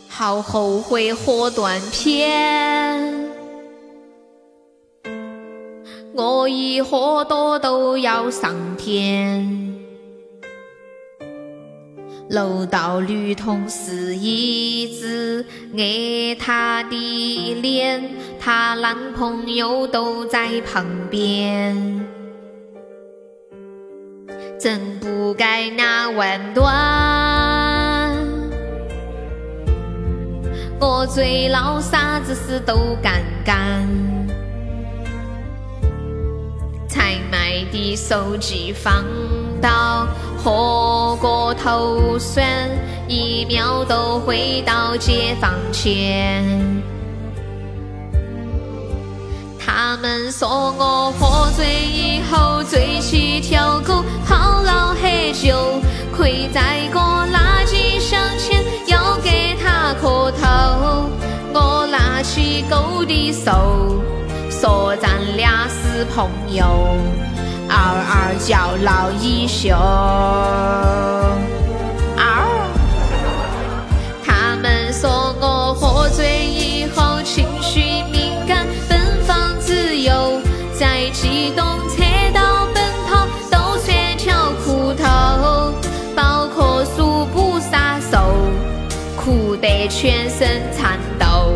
好后悔喝断片，我一喝多都要上天。楼道女同事一直爱她的脸，她男朋友都在旁边，真不该那弯端。我最老啥子事都敢干，才买的手机放到。喝过头酸，一秒都回到解放前。他们说我喝醉以后醉起条狗，好老喝酒，跪在个垃圾箱前要给他磕头。我拿起狗的手，说咱俩是朋友。嗷嗷叫老一宿，嗷！他们说我喝醉以后情绪敏感，奔放自由，在机动车道奔跑都穿条裤头，包括速不杀手，哭得全身颤抖，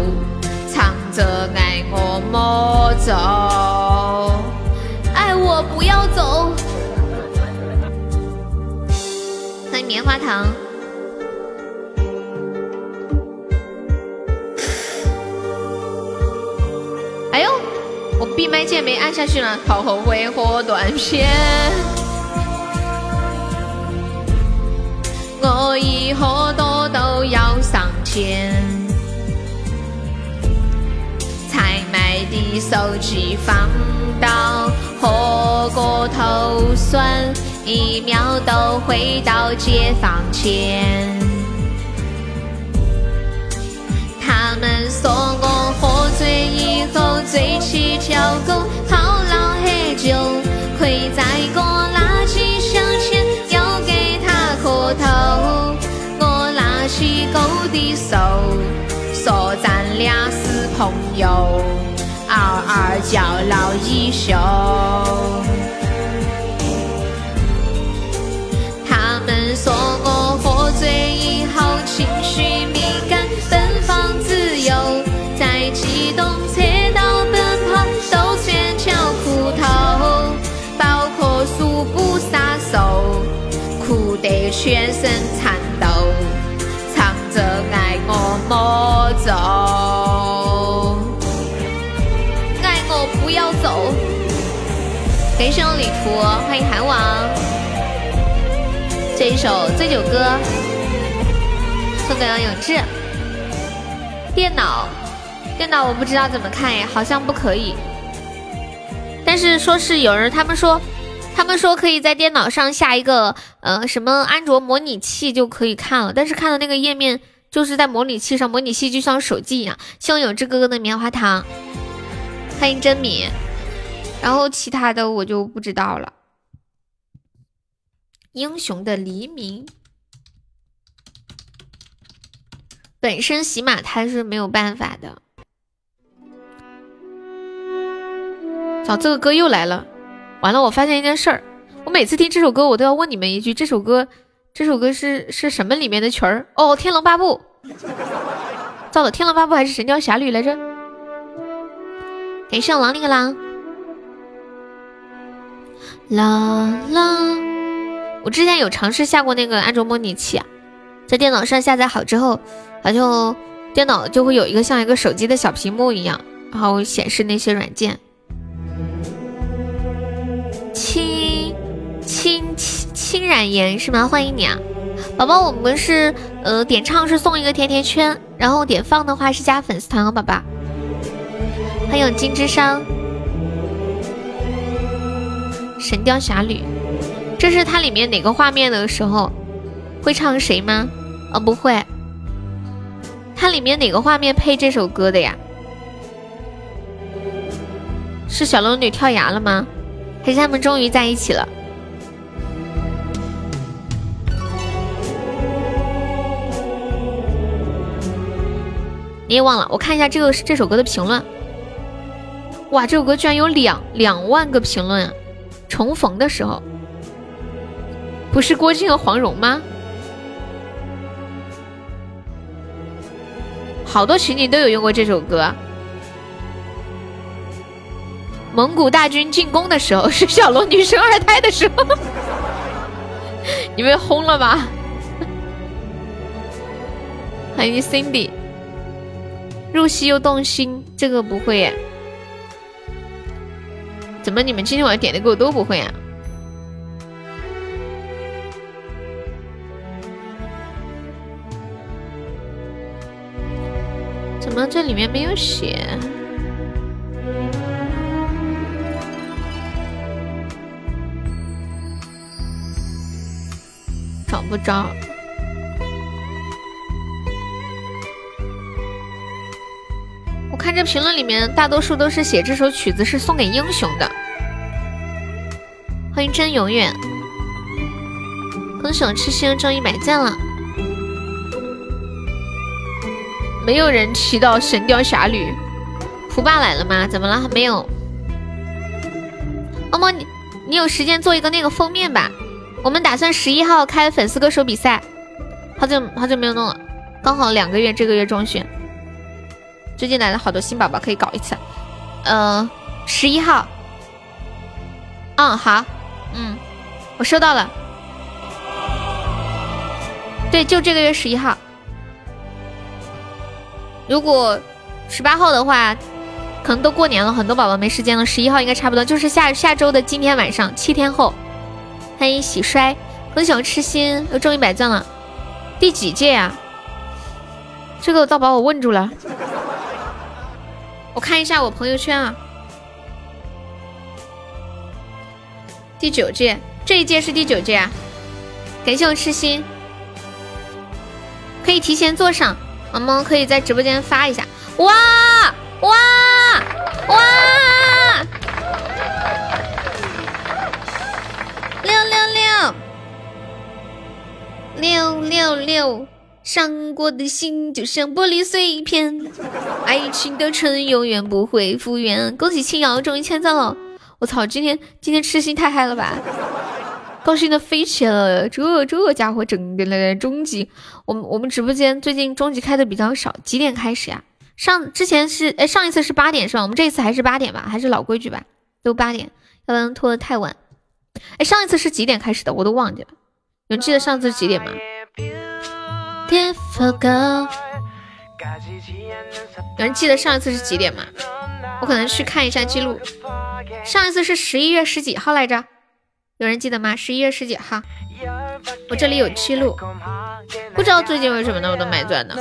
唱着爱我莫走。花糖。哎呦，我闭麦键没按下去呢，好后悔喝断片。我一喝多都要上天，才买的手机放到。喝过头酸，一秒都回到解放前。他们说我喝醉以后醉起条狗，好老喝酒，跪在个垃圾箱前要给他磕头。我拿起狗的手，说咱俩是朋友。嗷嗷叫老一宿，一首《醉酒歌》送给了永志。电脑，电脑我不知道怎么看哎，好像不可以。但是说是有人，他们说，他们说可以在电脑上下一个呃什么安卓模拟器就可以看了。但是看的那个页面就是在模拟器上，模拟器就像手机一样。希望永志哥哥的棉花糖。欢迎真米，然后其他的我就不知道了。英雄的黎明，本身喜马它是没有办法的。早，这个歌又来了，完了！我发现一件事儿，我每次听这首歌，我都要问你们一句：这首歌，这首歌是是什么里面的曲儿？哦，《天龙八部》。糟了，《天龙八部》还是《神雕侠侣》来着？感谢我狼那个狼。啦啦，我之前有尝试下过那个安卓模拟器，啊在电脑上下载好之后，它就电脑就会有一个像一个手机的小屏幕一样，然后显示那些软件。轻轻轻轻染颜是吗？欢迎你啊，宝宝，我们是呃点唱是送一个甜甜圈，然后点放的话是加粉丝团哦，宝宝。欢迎金之殇。《神雕侠侣》，这是它里面哪个画面的时候会唱谁吗？哦，不会，它里面哪个画面配这首歌的呀？是小龙女跳崖了吗？还是他们终于在一起了？你也忘了？我看一下这个这首歌的评论。哇，这首歌居然有两两万个评论啊！重逢的时候，不是郭靖和黄蓉吗？好多情景都有用过这首歌。蒙古大军进攻的时候，是小龙女生二胎的时候。你被轰了吧？欢迎 Cindy，入戏又动心，这个不会耶。怎么你们今天晚上点的歌我都不会啊？怎么这里面没有写？找不着。我看这评论里面大多数都是写这首曲子是送给英雄的。欢迎真永远，恭喜我痴心中一百赞了。没有人提到《神雕侠侣》，蒲爸来了吗？怎么了？没有。欧梦，你你有时间做一个那个封面吧？我们打算十一号开粉丝歌手比赛，好久好久没有弄了，刚好两个月，这个月中旬。最近来了好多新宝宝，可以搞一次。嗯，十一号。嗯，好。嗯，我收到了。对，就这个月十一号。如果十八号的话，可能都过年了，很多宝宝没时间了。十一号应该差不多，就是下下周的今天晚上，七天后。欢迎喜衰，恭喜我痴心又中一百赞了。第几届呀？这个倒把我问住了。我看一下我朋友圈啊。第九届，这一届是第九届啊！感谢我痴心，可以提前坐上，我们可以在直播间发一下。哇哇哇！六六六六六六，伤过的心就像玻璃碎片，爱情的春永远不会复原。恭喜青瑶终于签赞了。我操！今天今天吃心太嗨了吧，高兴的飞起来了。这这家伙整的来终极，我们我们直播间最近终极开的比较少，几点开始呀？上之前是哎上一次是八点是吧？我们这一次还是八点吧，还是老规矩吧，都八点，要不然拖得太晚。哎，上一次是几点开始的？我都忘记了，有人记得上次几点吗？有人记得上一次是几点吗？我可能去看一下记录。上一次是十一月十几号来着？有人记得吗？十一月十几号，我这里有记录。不知道最近为什么那么多买钻呢？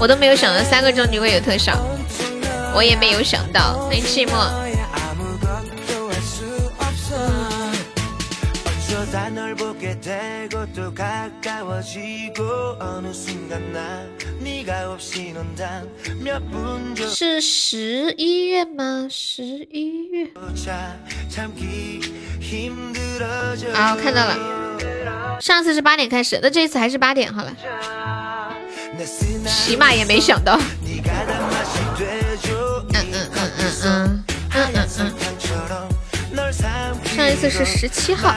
我都没有想到三个钟你会有特效，我也没有想到。欢迎寂寞。是十一月吗？十一月。好，看到了。上次是八点开始，那这一次还是八点好了。起码也没想到。嗯嗯嗯嗯嗯嗯嗯嗯。上一次是十七号。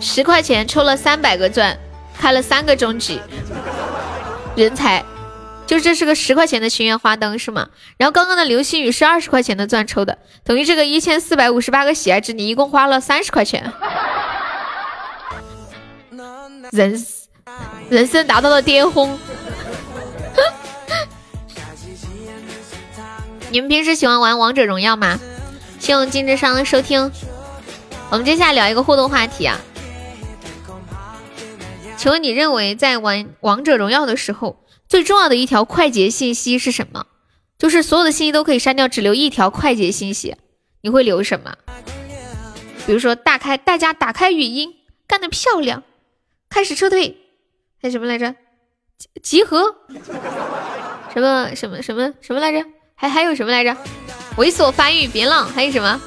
十块钱抽了三百个钻，开了三个终极，人才！就这是个十块钱的心愿花灯是吗？然后刚刚的流星雨是二十块钱的钻抽的，等于这个一千四百五十八个喜爱值，你一共花了三十块钱，人人生达到了巅峰。你们平时喜欢玩王者荣耀吗？谢谢金智商收听。我们接下来聊一个互动话题啊，请问你认为在玩王者荣耀的时候，最重要的一条快捷信息是什么？就是所有的信息都可以删掉，只留一条快捷信息，你会留什么？比如说，打开大家打开语音，干得漂亮，开始撤退，还有什么来着？集合？什么什么什么什么来着？还还有什么来着？猥琐发育，别浪，还有什么？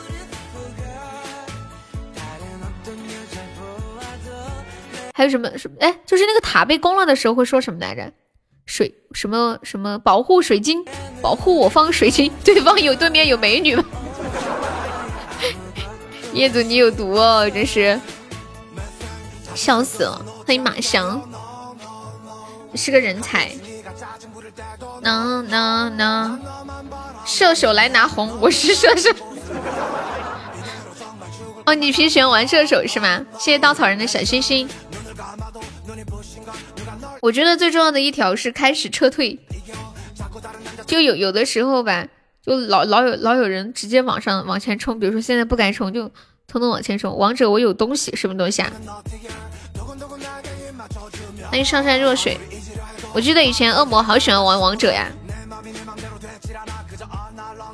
还有什么什么？哎，就是那个塔被攻了的时候会说什么来着？水什么什么？保护水晶，保护我方水晶。对方有对面有美女吗？叶子你有毒哦，真是笑死了！欢迎马翔，是个人才。能能能，射手来拿红，我是射手。哦，你平时喜欢玩射手是吗？谢谢稻草人的小心心。我觉得最重要的一条是开始撤退，就有有的时候吧，就老老有老有人直接往上往前冲，比如说现在不敢冲，就偷偷往前冲。王者我有东西，什么东西啊？欢迎上善若水。我记得以前恶魔好喜欢玩王者呀，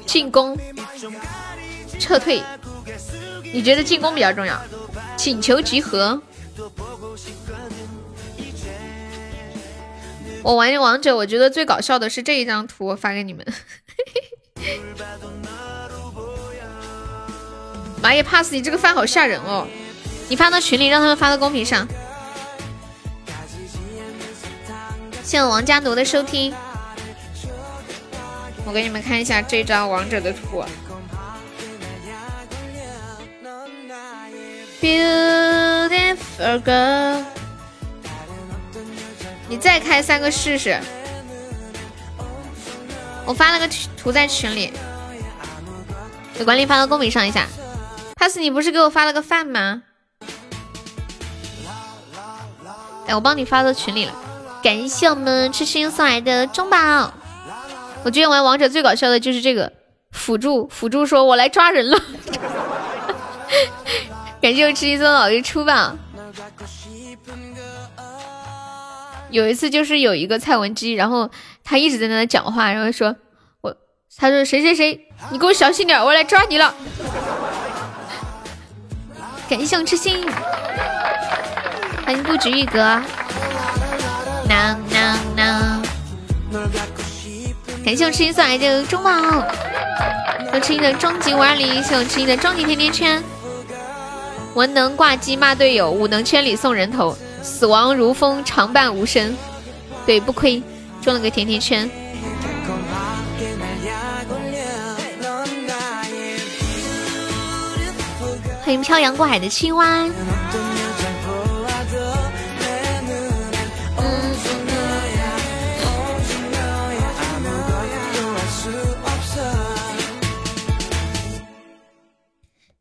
进攻、撤退，你觉得进攻比较重要？请求集合。我玩王者，我觉得最搞笑的是这一张图，我发给你们。妈耶，pass 你这个饭好吓人哦！你发到群里，让他们发到公屏上。谢谢王家奴的收听，我给你们看一下这张王者的图。Beautiful girl，你再开三个试试。我发了个图在群里，给管理发到公屏上一下。pass，你不是给我发了个饭吗？哎，我帮你发到群里了。感谢我们痴心送来的中宝。我今天玩王者最搞笑的就是这个辅助，辅助说：“我来抓人了。”感谢我痴心送老爷出宝。有一次就是有一个蔡文姬，然后他一直在那讲话，然后说：“我，他说谁谁谁，你给我小心点，我来抓你了。”感谢我痴心，欢迎不止一格。呐呐呐！感谢我痴心送来的中宝，我痴心的终极五二零，谢我痴心的终极甜甜圈。文能挂机骂队友，武能千里送人头，死亡如风常伴无声。对，不亏，中了个甜甜圈。欢迎漂洋过海的青蛙。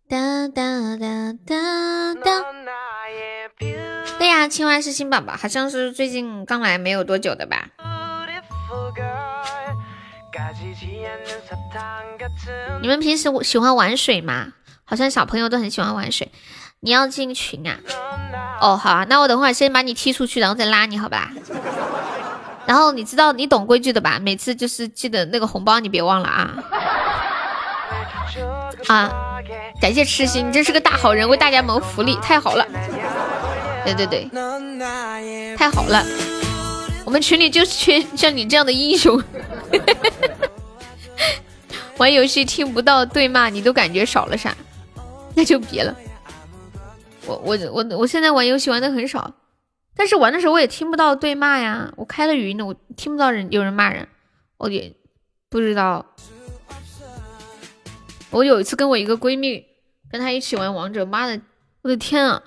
哒哒哒哒哒。对呀，青蛙是新宝宝，好像是最近刚来没有多久的吧。你们平时喜欢玩水吗？好像小朋友都很喜欢玩水。你要进群啊？哦，好啊，那我等会儿先把你踢出去，然后再拉你，好吧？然后你知道你懂规矩的吧？每次就是记得那个红包你别忘了啊！啊，感谢痴心，你真是个大好人，为大家谋福利，太好了！对对对，太好了！我们群里就缺像你这样的英雄。玩游戏听不到对骂，你都感觉少了啥？那就别了。我我我我现在玩游戏玩的很少，但是玩的时候我也听不到对骂呀。我开了语音的，我听不到人有人骂人，我也不知道。我有一次跟我一个闺蜜跟她一起玩王者，妈的，我的天啊！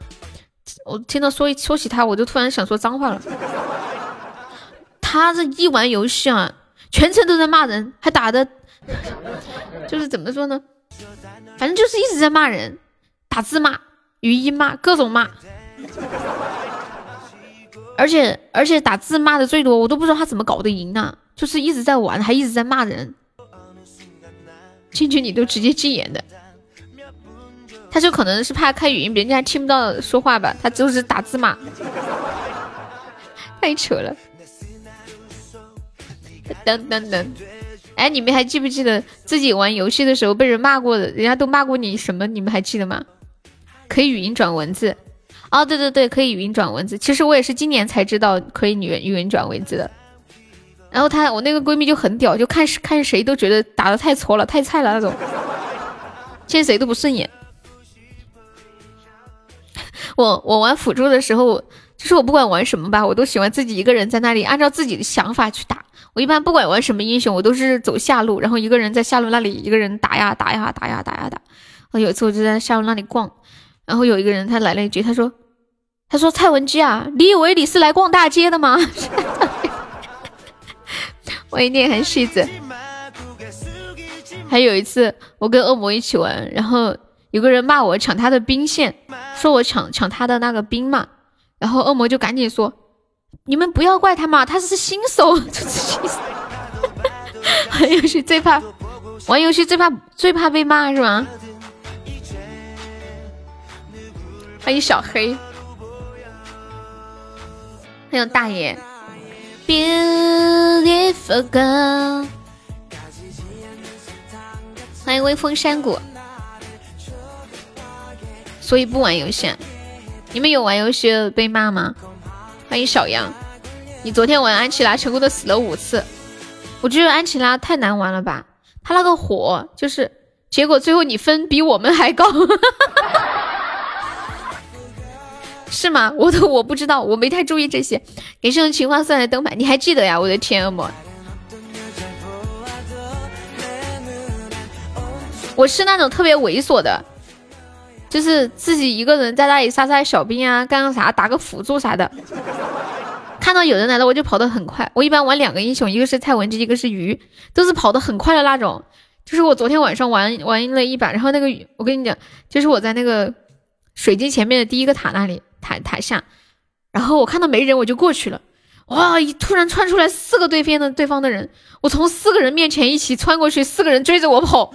我听到说说起她，我就突然想说脏话了。她这一玩游戏啊，全程都在骂人，还打的。就是怎么说呢？反正就是一直在骂人，打字骂，语音骂，各种骂。而且而且打字骂的最多，我都不知道他怎么搞得赢呢？就是一直在玩，还一直在骂人。进去你都直接禁言的，他就可能是怕开语音，别人家听不到说话吧？他就是打字骂，太扯了。噔噔噔。哎，你们还记不记得自己玩游戏的时候被人骂过的？人家都骂过你什么？你们还记得吗？可以语音转文字。哦，对对对，可以语音转文字。其实我也是今年才知道可以语语音转文字的。然后她，我那个闺蜜就很屌，就看看谁都觉得打的太挫了，太菜了那种，见谁都不顺眼。我我玩辅助的时候，就是我不管玩什么吧，我都喜欢自己一个人在那里按照自己的想法去打。我一般不管玩什么英雄，我都是走下路，然后一个人在下路那里一个人打呀打呀打呀打呀打。我有一次我就在下路那里逛，然后有一个人他来了一句，他说：“他说蔡文姬啊，你以为你是来逛大街的吗？” 我一定很戏子。还有一次我跟恶魔一起玩，然后有个人骂我抢他的兵线，说我抢抢他的那个兵嘛，然后恶魔就赶紧说。你们不要怪他嘛，他是新手。就是新手玩游戏最怕，玩游戏最怕最怕被骂是吗？欢迎小黑，欢迎大爷。Beautiful girl，欢迎微风山谷。所以不玩游戏，你们有玩游戏被骂吗？欢迎小杨，你昨天玩安琪拉成功的死了五次，我觉得安琪拉太难玩了吧？他那个火就是，结果最后你分比我们还高，是吗？我都我不知道，我没太注意这些。给上情话算的灯牌，你还记得呀？我的天恶魔，我是那种特别猥琐的，就是自己一个人在那里杀杀小兵啊，干个啥，打个辅助啥的。看到有人来了，我就跑得很快。我一般玩两个英雄，一个是蔡文姬，一个是鱼，都是跑得很快的那种。就是我昨天晚上玩玩了一把，然后那个我跟你讲，就是我在那个水晶前面的第一个塔那里台台下，然后我看到没人，我就过去了。哇！一突然窜出来四个对面的对方的人，我从四个人面前一起穿过去，四个人追着我跑，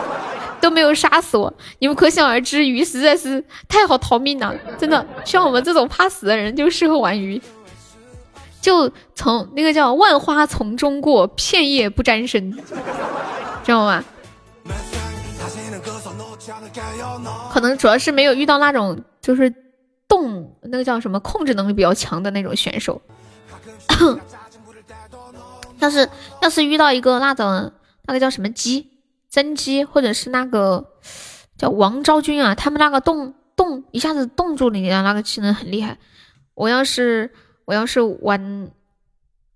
都没有杀死我。你们可想而知，鱼实在是太好逃命了，真的。像我们这种怕死的人就适合玩鱼。就从那个叫万花丛中过，片叶不沾身，知道吗？可能主要是没有遇到那种就是动那个叫什么控制能力比较强的那种选手。要是要是遇到一个那种那个叫什么姬真姬，或者是那个叫王昭君啊，他们那个动动一下子冻住你的那个技能很厉害。我要是。我要是玩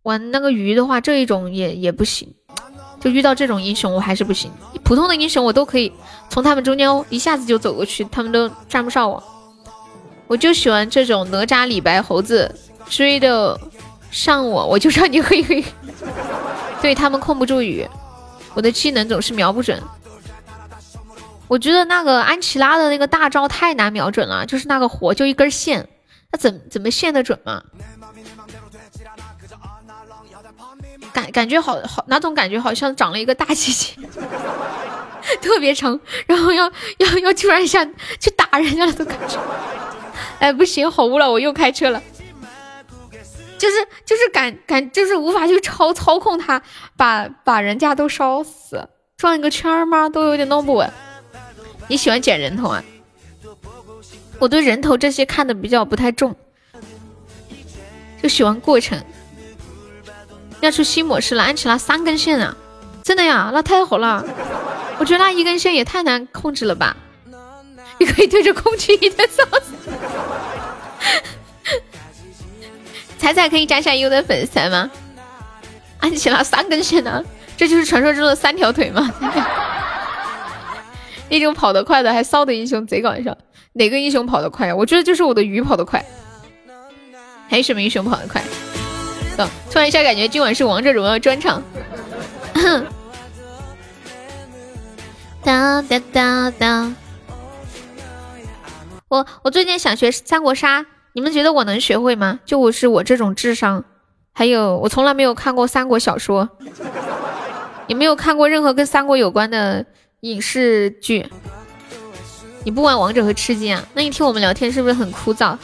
玩那个鱼的话，这一种也也不行，就遇到这种英雄我还是不行。普通的英雄我都可以从他们中间一下子就走过去，他们都站不上我。我就喜欢这种哪吒、李白、猴子追的上我，我就让你嘿嘿。对他们控不住雨，我的技能总是瞄不准。我觉得那个安琪拉的那个大招太难瞄准了，就是那个火就一根线。那怎怎么线得准嘛？感感觉好好，哪种感觉好像长了一个大鸡鸡，特别长，然后要要要突然一下去打人家的感觉。哎，不行，好污了，我又开车了。就是就是感感就是无法去操操控它，把把人家都烧死，转一个圈吗？都有点弄不稳。你喜欢捡人头啊？我对人头这些看的比较不太重，就喜欢过程。要出新模式了，安琪拉三根线啊！真的呀，那太好了。我觉得那一根线也太难控制了吧？你可以对着空气一顿骚。彩彩可以加下优的粉丝吗？安琪拉三根线呢？这就是传说中的三条腿吗？那种跑得快的还骚的英雄贼搞笑。哪个英雄跑得快呀？我觉得就是我的鱼跑得快。还有什么英雄跑得快？嗯，突然一下感觉今晚是王者荣耀专场。哒哒哒哒。我我最近想学三国杀，你们觉得我能学会吗？就我是我这种智商，还有我从来没有看过三国小说，也没有看过任何跟三国有关的影视剧。你不玩王者和吃鸡啊？那你听我们聊天是不是很枯燥？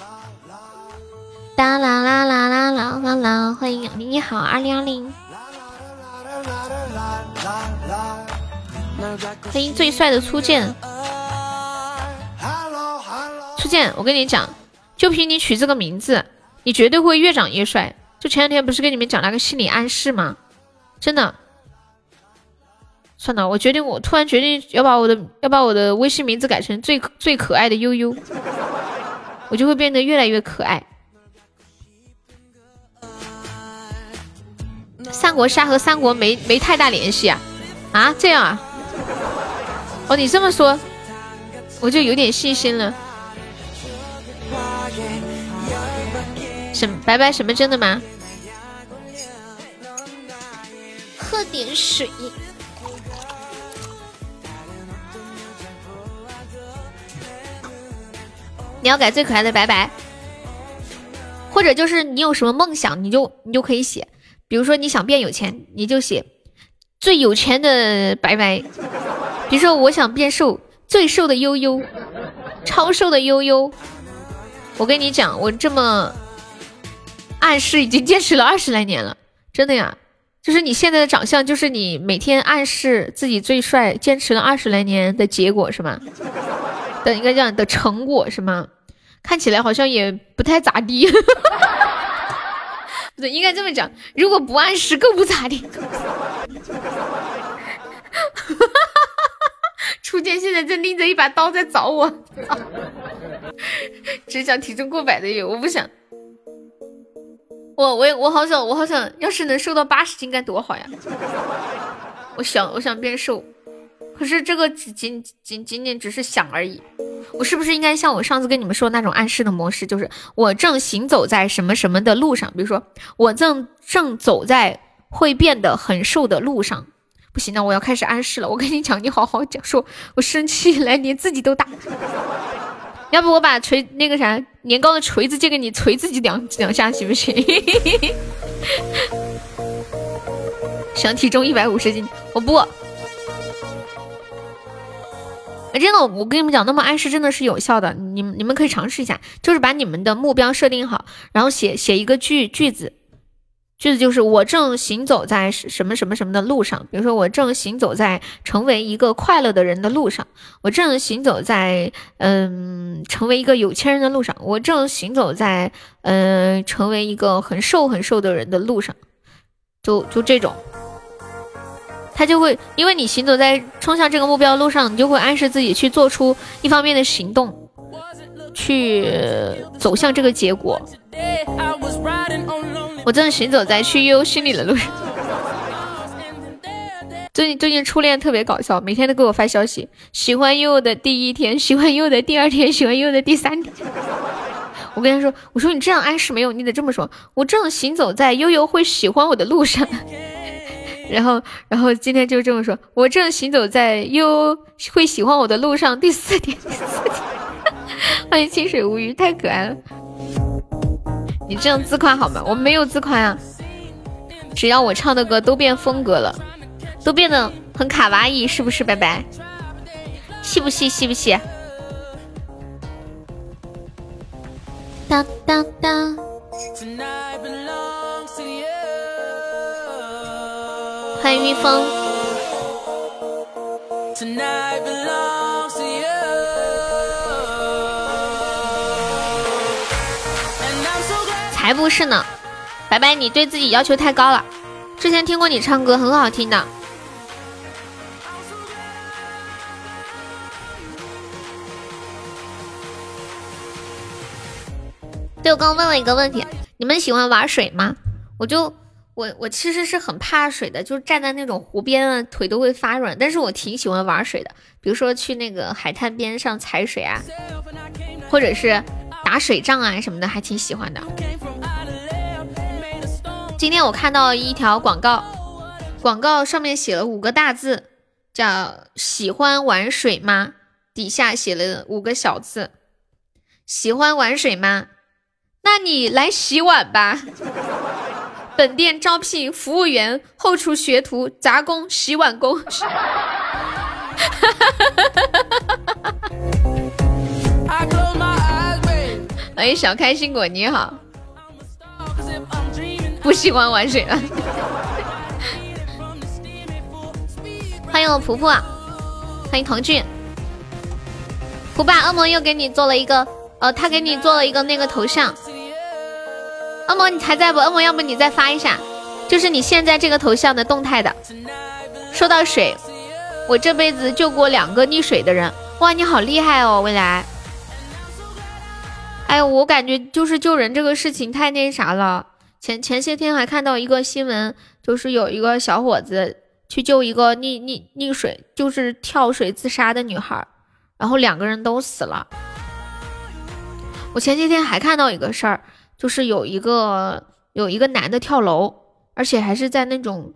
哒啦啦啦啦啦啦啦！欢迎杨林，你好，二零二零。欢迎最帅的初见。初见，我跟你讲，就凭你取这个名字，你绝对会越长越帅。就前两天不是跟你们讲那个心理暗示吗？真的。算了，我决定，我突然决定要把我的要把我的微信名字改成最最可爱的悠悠，我就会变得越来越可爱。三国杀和三国没没太大联系啊？啊，这样啊？哦，你这么说，我就有点信心了。什白白什么真的吗？喝点水。你要改最可爱的白白，或者就是你有什么梦想，你就你就可以写。比如说你想变有钱，你就写最有钱的白白。比如说我想变瘦，最瘦的悠悠，超瘦的悠悠。我跟你讲，我这么暗示已经坚持了二十来年了，真的呀。就是你现在的长相，就是你每天暗示自己最帅，坚持了二十来年的结果是吗？的应该这样的成果是吗？看起来好像也不太咋地，不对，应该这么讲，如果不暗示更不咋地。初见现在正拎着一把刀在找我，只想体重过百的有，我不想。我我也我好想我好想要是能瘦到八十斤该多好呀！我想我想变瘦。可是这个仅仅仅仅仅只是想而已，我是不是应该像我上次跟你们说那种暗示的模式，就是我正行走在什么什么的路上，比如说我正正走在会变得很瘦的路上，不行，那我要开始暗示了。我跟你讲，你好好讲，说我生气来连自己都打，要不我把锤那个啥年糕的锤子借给你锤自己两两下行不行？想体重一百五十斤，我不。真的，我跟你们讲，那么暗示真的是有效的，你们你们可以尝试一下，就是把你们的目标设定好，然后写写一个句句子，句子就是我正行走在什么什么什么的路上，比如说我正行走在成为一个快乐的人的路上，我正行走在嗯成为一个有钱人的路上，我正行走在嗯成为一个很瘦很瘦的人的路上，就就这种。他就会，因为你行走在冲向这个目标路上，你就会暗示自己去做出一方面的行动，去走向这个结果。我正行走在去悠悠心里的路上。最近最近初恋特别搞笑，每天都给我发消息，喜欢悠悠的第一天，喜欢悠悠的第二天，喜欢悠悠的第三天。我跟他说，我说你这样暗示没有，你得这么说，我正行走在悠悠会喜欢我的路上。然后，然后今天就这么说，我正行走在悠会喜欢我的路上。第四天，第四天，欢迎清水无鱼，太可爱了。你这样自夸好吗？我没有自夸呀、啊，只要我唱的歌都变风格了，都变得很卡哇伊，是不是？拜拜，细不细？细不细？哒哒哒。欢迎玉峰。Tonight belongs to you. 才不是呢，白白，你对自己要求太高了。之前听过你唱歌，很好听的。对，我刚问了一个问题，你们喜欢玩水吗？我就我我其实是很怕水的，就是站在那种湖边啊，腿都会发软。但是我挺喜欢玩水的，比如说去那个海滩边上踩水啊，或者是打水仗啊什么的，还挺喜欢的。今天我看到一条广告，广告上面写了五个大字，叫“喜欢玩水吗”，底下写了五个小字，“喜欢玩水吗”。那你来洗碗吧。本店招聘服务员、后厨学徒、杂工、洗碗工。哎，小开心果你好，不喜欢玩水了。欢迎我婆婆，欢迎童俊。胡爸，恶魔又给你做了一个，呃，他给你做了一个那个头像。恶魔，你还在不？恶魔，要不你再发一下，就是你现在这个头像的动态的。说到水，我这辈子救过两个溺水的人。哇，你好厉害哦，未来。哎呦，我感觉就是救人这个事情太那啥了。前前些天还看到一个新闻，就是有一个小伙子去救一个溺溺溺水，就是跳水自杀的女孩，然后两个人都死了。我前些天还看到一个事儿。就是有一个有一个男的跳楼，而且还是在那种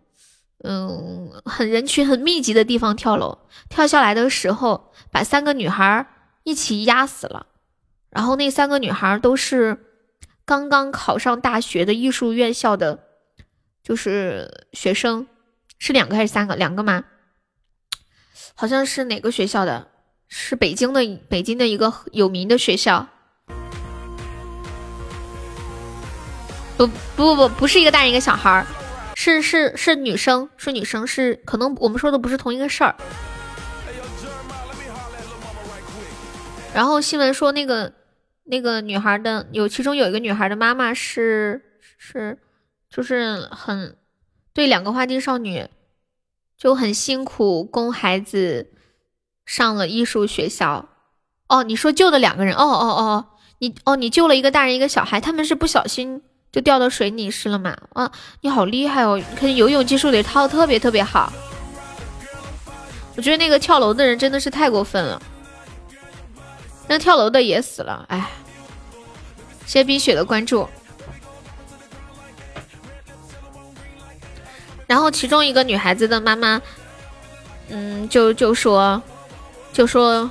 嗯很人群很密集的地方跳楼，跳下来的时候把三个女孩一起压死了。然后那三个女孩都是刚刚考上大学的艺术院校的，就是学生，是两个还是三个？两个吗？好像是哪个学校的？是北京的北京的一个有名的学校。不不不不，不是一个大人一个小孩儿，是是是女生，是女生，是可能我们说的不是同一个事儿。然后新闻说那个那个女孩的有其中有一个女孩的妈妈是是就是很对两个花季少女就很辛苦供孩子上了艺术学校。哦，你说救的两个人，哦哦哦，你哦你救了一个大人一个小孩，他们是不小心。就掉到水里是了嘛？啊，你好厉害哦！你看游泳技术得套特别特别好。我觉得那个跳楼的人真的是太过分了。那跳楼的也死了，哎。谢冰雪的关注。然后其中一个女孩子的妈妈，嗯，就就说，就说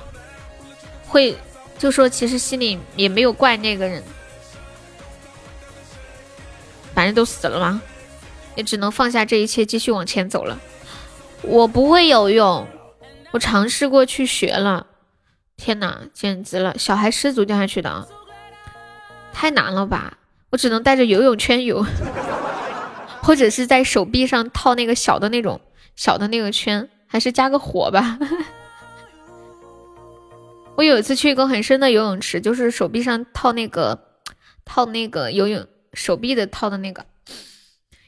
会，就说其实心里也没有怪那个人。反正都死了嘛？也只能放下这一切，继续往前走了。我不会游泳，我尝试过去学了。天哪，简直了！小孩失足掉下去的啊，太难了吧？我只能带着游泳圈游，或者是在手臂上套那个小的那种小的那个圈，还是加个火吧。我有一次去一个很深的游泳池，就是手臂上套那个套那个游泳。手臂的套的那个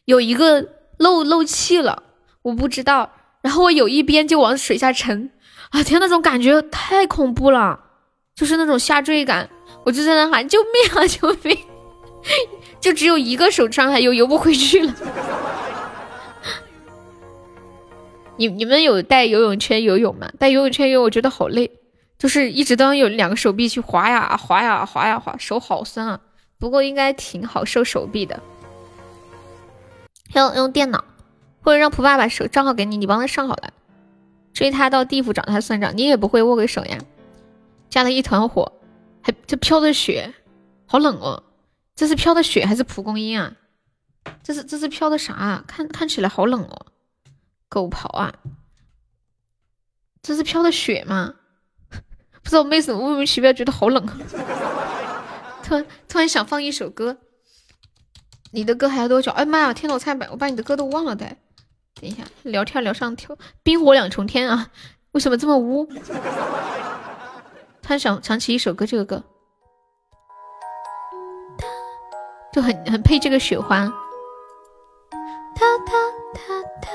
有一个漏漏气了，我不知道。然后我有一边就往水下沉，啊天，那种感觉太恐怖了，就是那种下坠感。我就在那喊救命啊，救命！就只有一个手上还游游不回去了。你你们有带游泳圈游泳吗？带游泳圈游，我觉得好累，就是一直都要有两个手臂去划呀划呀划呀划，手好酸啊。不过应该挺好受手臂的，要用电脑，或者让蒲爸把手账号给你，你帮他上好了。追他到地府找他算账，你也不会握个手呀。加了一团火，还这飘的雪，好冷哦。这是飘的雪还是蒲公英啊？这是这是飘的啥？看看起来好冷哦。狗刨啊，这是飘的雪吗？不知道为什么莫名其妙觉得好冷。突然突然想放一首歌，你的歌还要多久？哎妈呀，天呐，我差点把我把你的歌都忘了的。等一下，聊天聊上头，冰火两重天啊！为什么这么污？他想想起一首歌，这个歌就很很配这个雪花。哒哒哒哒，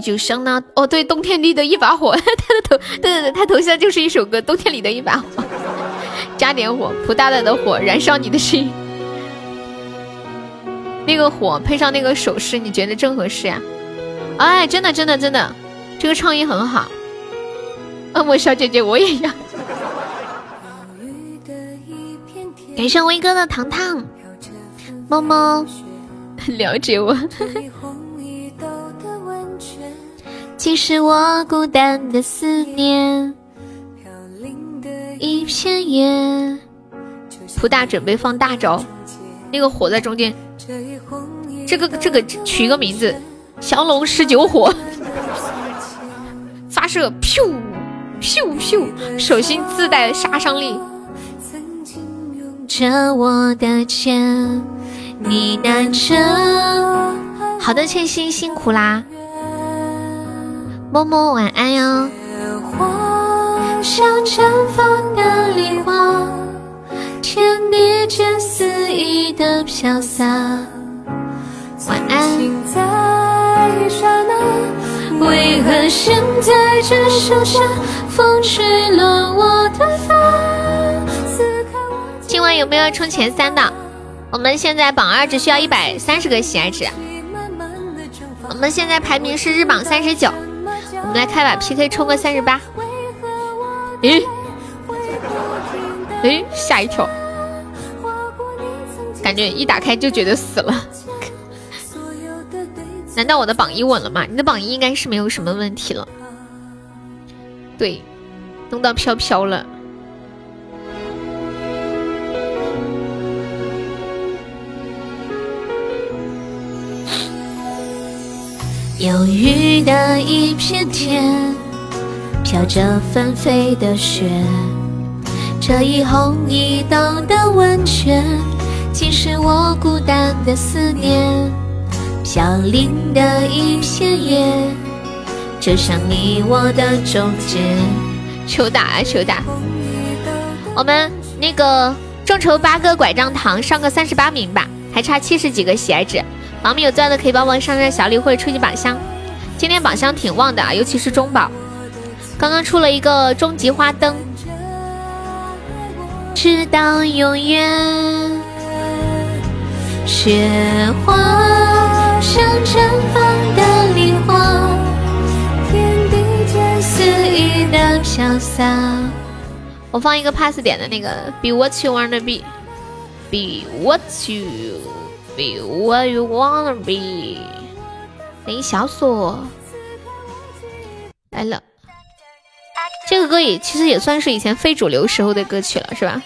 就像那哦，对，冬天里的一把火，他的头，对对对，他头像就是一首歌，冬天里的一把火，加点火，普大大的火，燃烧你的心。那个火配上那个手势，你觉得正合适呀？哎，真的真的真的，这个创意很好。恶魔小姐姐，我也要。感谢威哥的糖糖，猫猫了解我。其实我孤单的思念，飘零的一片叶。普大准备放大招，那个火在中间。这个这个取一个名字，降龙十九火，发射，咻咻咻，手心自带杀伤力。着我的肩，呢喃着。好的，千心辛苦啦，么么晚安哟。像绽放的梨花。天地间肆意的飘洒，晚安。为何现在只剩下，风吹乱我的发？今晚有没有冲前三的？我们现在榜二只需要一百三十个喜爱值。我们现在排名是日榜三十九，我们来开把 PK 冲个三十八。咦？哎，吓一跳，感觉一打开就觉得死了。难道我的榜一稳了吗？你的榜一应该是没有什么问题了。对，弄到飘飘了。忧郁的一片天，飘着纷飞的雪。这一红一豆的温泉，竟是我孤单的思念。飘零的一片叶，就像你我的终结。求打啊求打！我们那个众筹八个拐杖糖，上个三十八名吧，还差七十几个喜爱值。榜里有钻的可以帮忙上上小礼或者出去榜箱。今天榜箱挺旺的啊，尤其是中宝，刚刚出了一个终极花灯。直到永远，雪花像绽放的梨花，天地间肆意的飘洒。我放一个 pass 点的那个，Be what you wanna be，Be what you，Be what you wanna be。等小锁来了。这个歌也其实也算是以前非主流时候的歌曲了，是吧？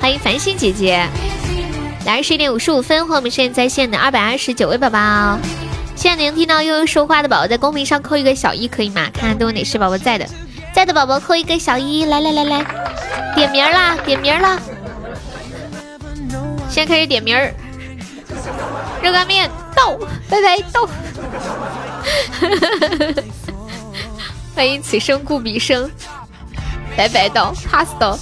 欢迎繁星姐姐，来十一点五十五分，欢迎我们现在在线的二百二十九位宝宝。现在能听到悠悠说话的宝宝，在公屏上扣一个小一，可以吗？看看都有哪些宝宝在的，在的宝宝扣一个小一，来来来来，点名啦，点名啦！现在开始点名儿，热干面到，拜拜到，欢迎此生故彼生，拜拜到，pass 到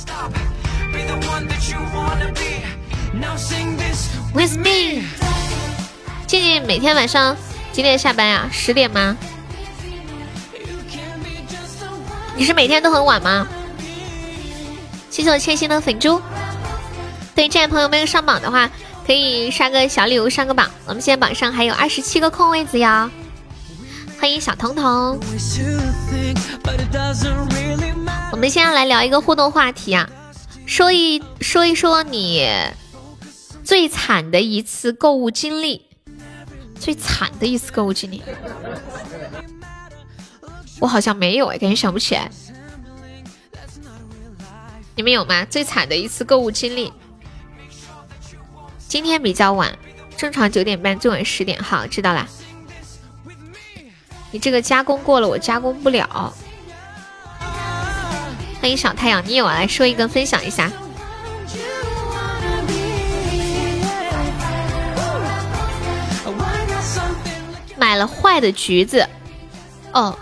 ，with me，静静每天晚上。几点下班呀？十点吗？你是每天都很晚吗？谢谢我千心的粉猪。对，这位朋友没有上榜的话，可以刷个小礼物上个榜。我们现在榜上还有二十七个空位子哟。欢迎小彤彤。我们现在来聊一个互动话题啊，说一说一说你最惨的一次购物经历。最惨的一次购物经历，我好像没有哎，感觉想不起来。你们有吗？最惨的一次购物经历，今天比较晚，正常九点半，最晚十点。好，知道啦。你这个加工过了，我加工不了。欢迎小太阳，你也我来说一个，分享一下。买了坏的橘子。哦，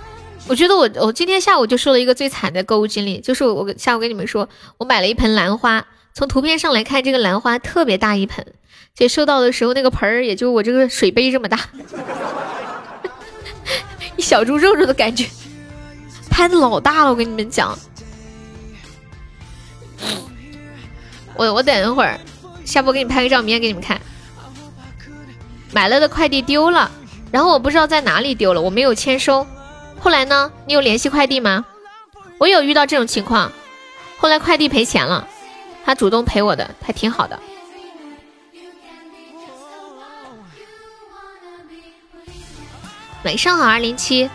我觉得我我今天下午就说了一个最惨的购物经历，就是我下午跟你们说，我买了一盆兰花，从图片上来看，这个兰花特别大一盆，且收到的时候那个盆儿也就我这个水杯这么大，一小猪肉肉的感觉，拍的老大了，我跟你们讲。我我等一会儿下播给你拍个照明天给你们看。买了的快递丢了，然后我不知道在哪里丢了，我没有签收。后来呢？你有联系快递吗？我有遇到这种情况，后来快递赔钱了，他主动赔我的，还挺好的。晚上好，二零七，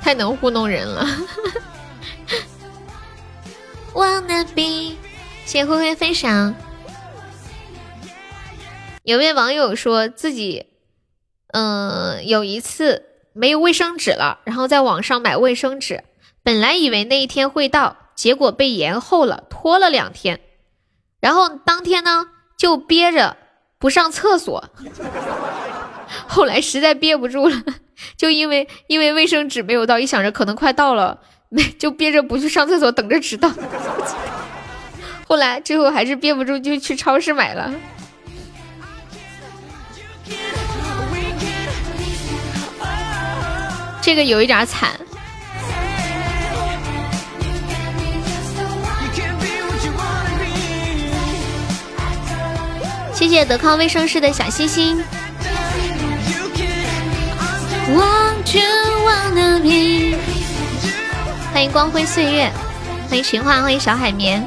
太能糊弄人了。Wanna be，谢谢灰灰分享。有位网友说自己，嗯，有一次没有卫生纸了，然后在网上买卫生纸，本来以为那一天会到，结果被延后了，拖了两天。然后当天呢，就憋着不上厕所，后来实在憋不住了，就因为因为卫生纸没有到，一想着可能快到了。没就憋着不去上厕所，等着迟到。后来最后还是憋不住，就去超市买了。这个有一点惨。谢谢德康卫生室的小心心。欢迎光辉岁月，欢迎情话，欢迎小海绵。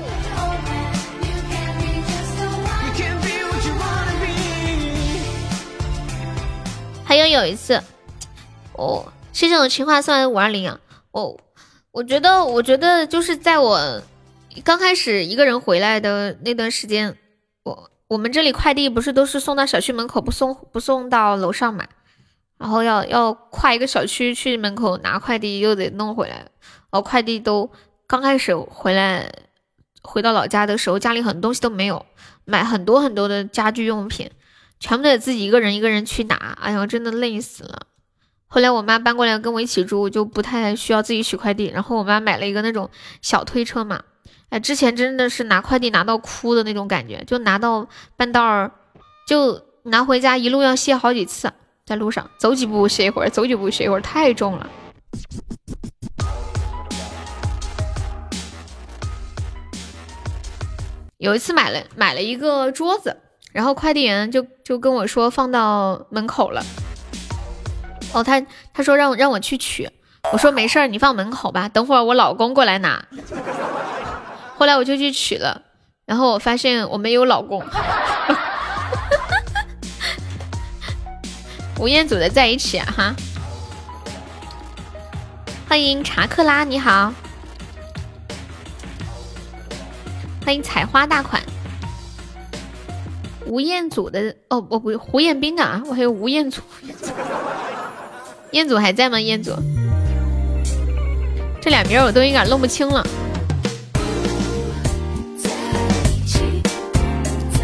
还有有一次，哦，是这种情话算五二零啊。哦，我觉得，我觉得就是在我刚开始一个人回来的那段时间，我我们这里快递不是都是送到小区门口，不送不送到楼上嘛，然后要要跨一个小区去门口拿快递，又得弄回来。哦，快递都刚开始回来，回到老家的时候，家里很多东西都没有，买很多很多的家居用品，全部得自己一个人一个人去拿，哎呀，真的累死了。后来我妈搬过来跟我一起住，我就不太需要自己取快递。然后我妈买了一个那种小推车嘛，哎，之前真的是拿快递拿到哭的那种感觉，就拿到半道儿，就拿回家一路要卸好几次，在路上走几步歇一会儿，走几步歇一会儿，太重了。有一次买了买了一个桌子，然后快递员就就跟我说放到门口了。哦，他他说让我让我去取，我说没事儿，你放门口吧，等会儿我老公过来拿。后来我就去取了，然后我发现我没有老公。吴彦祖的在一起哈，欢迎查克拉，你好。欢迎采花大款，吴彦祖的哦，不不，胡彦斌的啊，我还有吴彦祖，彦祖还在吗？彦祖，这俩名我都有点弄不清了。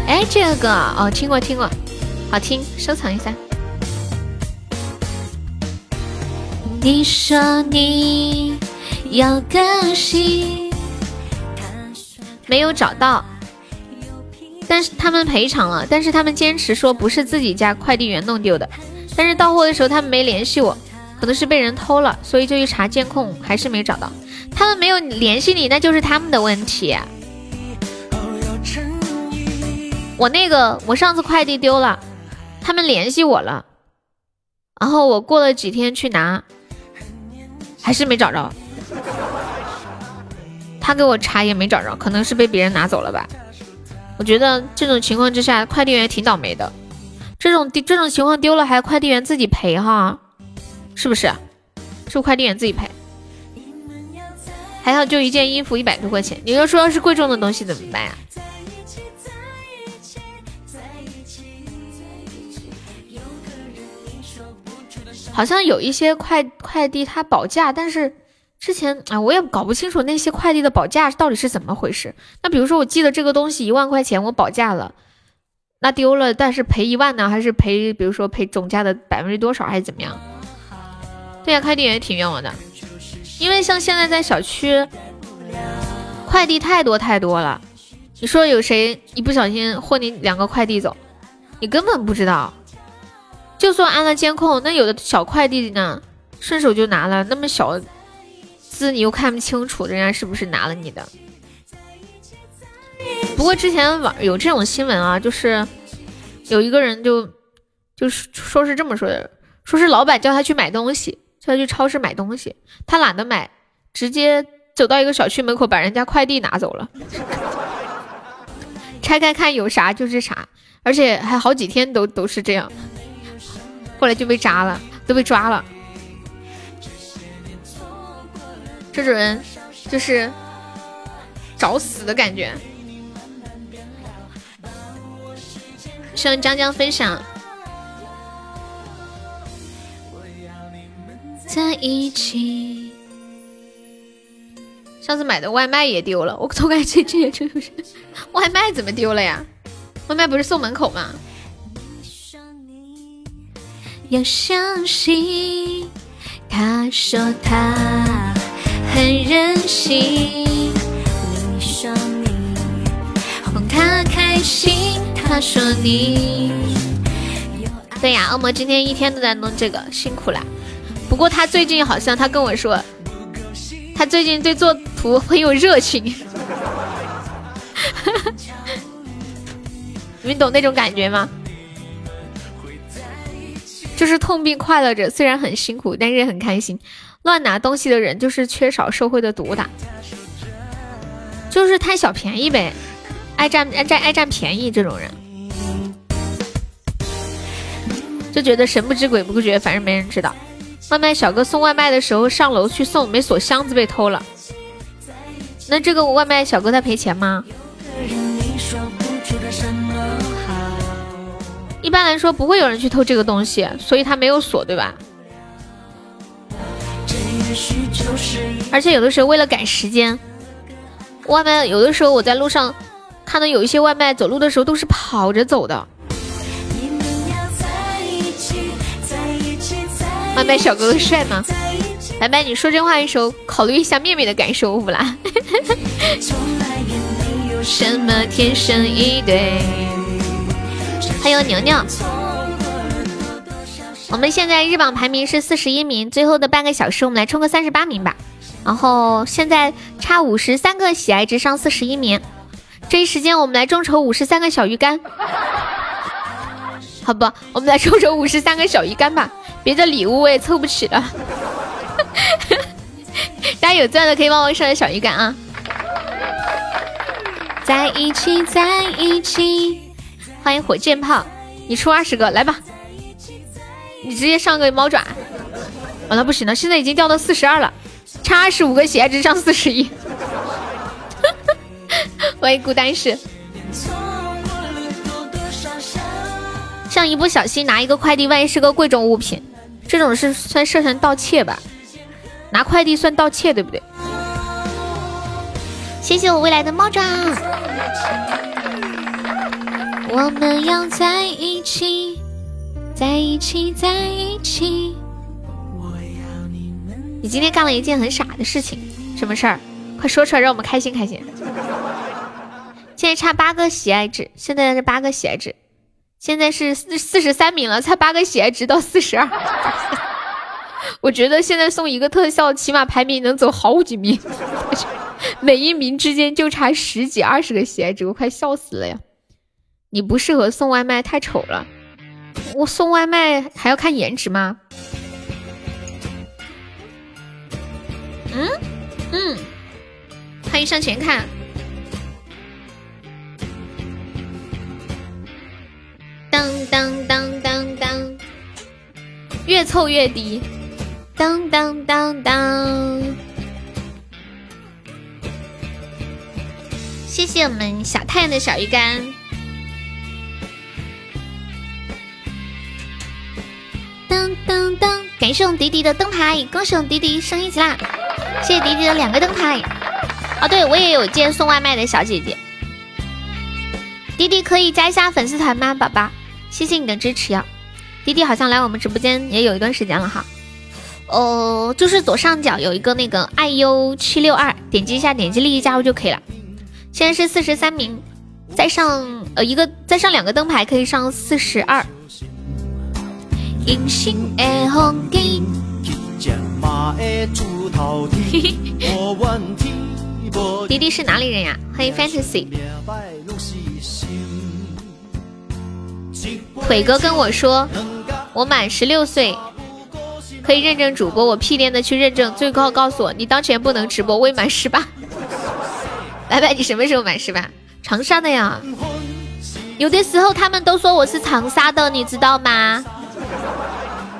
哎，这个歌哦，听过听过，好听，收藏一下。你说你要更新。没有找到，但是他们赔偿了，但是他们坚持说不是自己家快递员弄丢的，但是到货的时候他们没联系我，可能是被人偷了，所以就去查监控，还是没找到。他们没有联系你，那就是他们的问题。我那个我上次快递丢了，他们联系我了，然后我过了几天去拿，还是没找着。他给我查也没找着，可能是被别人拿走了吧。我觉得这种情况之下，快递员挺倒霉的。这种这种情况丢了还快递员自己赔哈，是不是？是不快递员自己赔？还要就一件衣服一百多块钱，你要说要是贵重的东西怎么办呀？好像有一些快快递它保价，但是之前啊我也搞不清楚那些快递的保价到底是怎么回事。那比如说我记得这个东西一万块钱我保价了。那丢了，但是赔一万呢，还是赔比如说赔总价的百分之多少，还是怎么样？对呀，快递员也挺冤枉的，因为像现在在小区，快递太多太多了。你说有谁一不小心混你两个快递走，你根本不知道。就算安了监控，那有的小快递呢，顺手就拿了，那么小字你又看不清楚，人家是不是拿了你的？不过之前网有这种新闻啊，就是有一个人就就是说是这么说的，说是老板叫他去买东西，叫他去超市买东西，他懒得买，直接走到一个小区门口把人家快递拿走了。拆开看有啥就是啥，而且还好几天都都是这样，后来就被扎了，都被抓了。这种人就是找死的感觉。希望江江分享。在一起。上次买的外卖也丢了，我总感觉这也就是外卖怎么丢了呀？外卖不是送门口吗？要相信，他说他很任性，你说你哄他开心。他说你，对呀，恶魔今天一天都在弄这个，辛苦了。不过他最近好像他跟我说。他最近对做图很有热情，你们懂那种感觉吗？就是痛并快乐着，虽然很辛苦，但是很开心。乱拿东西的人就是缺少社会的毒打，就是贪小便宜呗，爱占爱占爱占便宜这种人，就觉得神不知鬼不觉，反正没人知道。外卖小哥送外卖的时候上楼去送，没锁箱子被偷了。那这个外卖小哥他赔钱吗？一般来说不会有人去偷这个东西，所以他没有锁，对吧？而且有的时候为了赶时间，外卖有的时候我在路上看到有一些外卖走路的时候都是跑着走的。外卖小哥哥帅吗？白白，你说这话的时候考虑一下妹妹的感受不啦？什么天生一对？还有牛牛，我们现在日榜排名是四十一名，最后的半个小时我们来冲个三十八名吧。然后现在差五十三个喜爱值上四十一名，这一时间我们来众筹五十三个小鱼干，好不？我们来众筹五十三个小鱼干吧。别的礼物我也凑不起了，大家有钻的可以帮我上点小鱼干啊！在一起，在一起，欢迎火箭炮，你出二十个来吧，你直接上个猫爪，完了不行了，现在已经掉到四十二了，差二十五个血只上四十一，欢迎孤单是，像一不小心拿一个快递，万一是个贵重物品。这种是算涉嫌盗窃吧？拿快递算盗窃对不对？谢谢我未来的猫爪。我们要在一起，在一起，在一起。你今天干了一件很傻的事情，什么事儿？快说出来，让我们开心开心。现在差八个喜爱值，现在是八个喜爱值。现在是四四十三名了，才八个喜爱值到四十二。我觉得现在送一个特效，起码排名能走好几名，每一名之间就差十几二十个喜爱值，我快笑死了呀！你不适合送外卖，太丑了。我送外卖还要看颜值吗？嗯嗯，欢迎向前看。当当当当当，越凑越低。当当当当，谢谢我们小太阳的小鱼干。当当当感谢我们迪迪的灯牌，恭喜我们迪迪升一级啦！谢谢迪迪的两个灯牌。哦，对我也有件送外卖的小姐姐。迪迪可以加一下粉丝团吗，宝宝？谢谢你的支持呀！迪迪好像来我们直播间也有一段时间了哈。哦，就是左上角有一个那个爱优七六二，点击一下，点击立即加入就可以了。现在是四十三名，再上呃一个，再上两个灯牌可以上四十二。迪迪 是哪里人呀？欢迎 Fantasy。腿哥跟我说，我满十六岁可以认证主播，我屁颠的去认证，最高告诉我你当前不能直播，未满十八。拜拜，你什么时候满十八？长沙的呀。有的时候他们都说我是长沙的，你知道吗？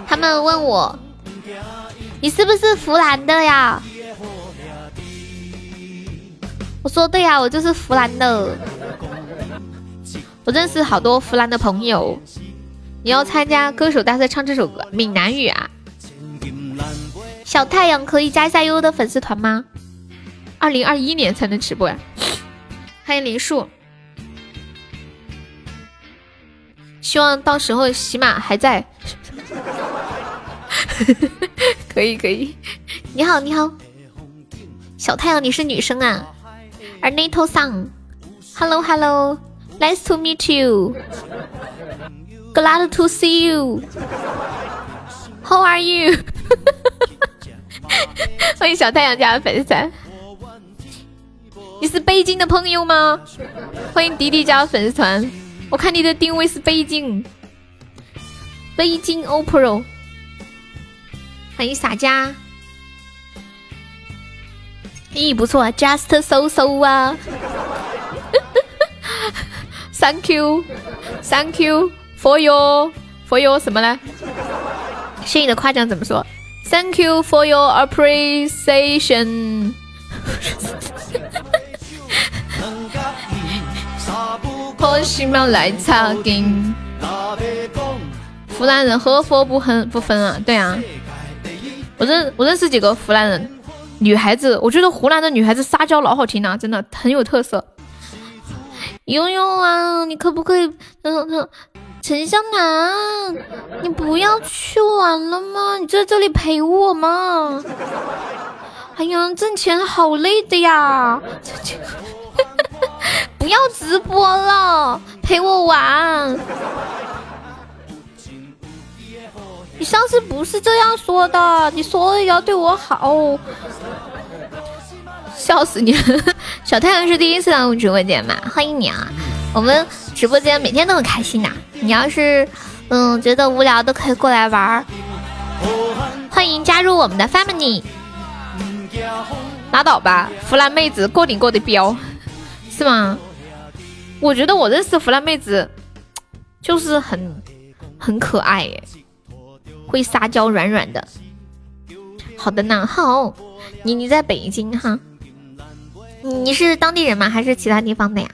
他们问我，你是不是湖南的呀？我说对呀，我就是湖南的。我认识好多湖南的朋友。你要参加歌手大赛唱这首歌，闽南语啊。小太阳可以加一下悠悠的粉丝团吗？二零二一年才能直播呀。欢迎林树。希望到时候喜马还在。可以可以。你好你好，小太阳你是女生啊？而 Nato Song，Hello Nice to meet you，Glad to see you，How are you？欢迎小太阳家的粉丝，你是北京的朋友吗？欢迎迪迪家的粉丝团，我看你的定位是北京，北京 OPRO，欢迎洒家。咦，不错，Just so so 啊！Thank you，Thank you for your for your 什么呢？谢谢你的夸奖，怎么说？Thank you for your appreciation。可惜嘛，来查根。湖南人喝佛不分不分啊？对啊，我认我认识几个湖南人。女孩子，我觉得湖南的女孩子撒娇老好听了，真的很有特色。悠悠啊，你可不可以，嗯嗯，陈湘南，你不要去玩了吗？你在这里陪我吗？哎呀，挣钱好累的呀！不要直播了，陪我玩。你上次不是这样说的，你说要对我好，笑死你！小太阳是第一次来我直播间嘛？欢迎你啊！我们直播间每天都很开心的，你要是嗯觉得无聊都可以过来玩儿，欢迎加入我们的 family。拉倒吧，湖南妹子过顶过的标，是吗？我觉得我认识湖南妹子就是很很可爱耶。会撒娇，软软的。好的呢，好，你你在北京哈？你是当地人吗？还是其他地方的呀？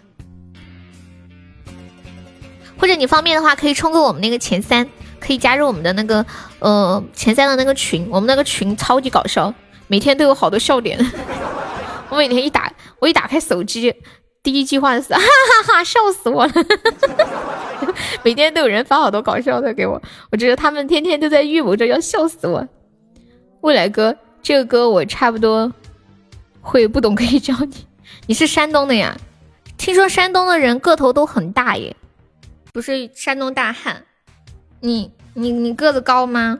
或者你方便的话，可以冲个我们那个前三，可以加入我们的那个呃前三的那个群。我们那个群超级搞笑，每天都有好多笑点。我每天一打，我一打开手机。第一句话是哈哈哈，笑死我了！每天都有人发好多搞笑的给我，我觉得他们天天都在预谋着要笑死我。未来哥，这个歌我差不多会，不懂可以教你。你是山东的呀？听说山东的人个头都很大耶，不是山东大汉？你你你个子高吗？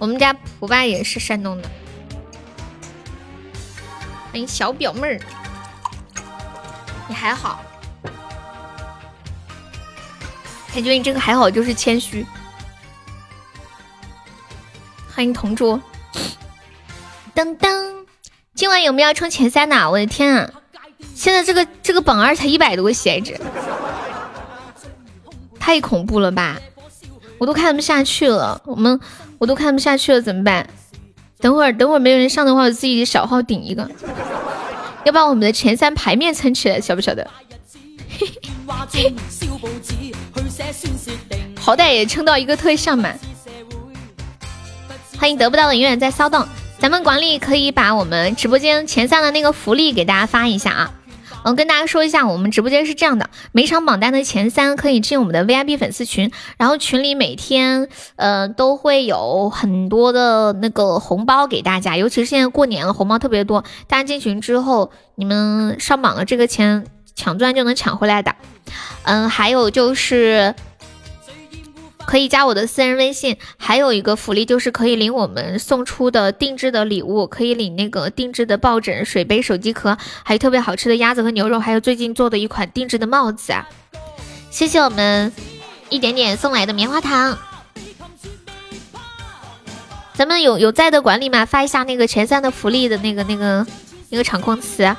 我们家蒲爸也是山东的。欢迎小表妹儿，你还好？感觉你这个还好，就是谦虚。欢迎同桌。噔噔，今晚有没有要冲前三的？我的天啊！现在这个这个榜二才一百多个喜爱值，太恐怖了吧！我都看不下去了，我们我都看不下去了，怎么办？等会儿，等会儿没有人上的话，我自己小号顶一个，要把我们的前三牌面撑起来，晓不晓得？好歹也撑到一个特效嘛。欢迎得不到的永远在骚动，咱们管理可以把我们直播间前三的那个福利给大家发一下啊。嗯跟大家说一下，我们直播间是这样的，每场榜单的前三可以进我们的 VIP 粉丝群，然后群里每天呃都会有很多的那个红包给大家，尤其是现在过年了，红包特别多，大家进群之后，你们上榜了，这个钱抢钻就能抢回来的。嗯，还有就是。可以加我的私人微信，还有一个福利就是可以领我们送出的定制的礼物，可以领那个定制的抱枕、水杯、手机壳，还有特别好吃的鸭子和牛肉，还有最近做的一款定制的帽子啊！谢谢我们一点点送来的棉花糖。咱们有有在的管理吗？发一下那个前三的福利的那个那个那个场控词。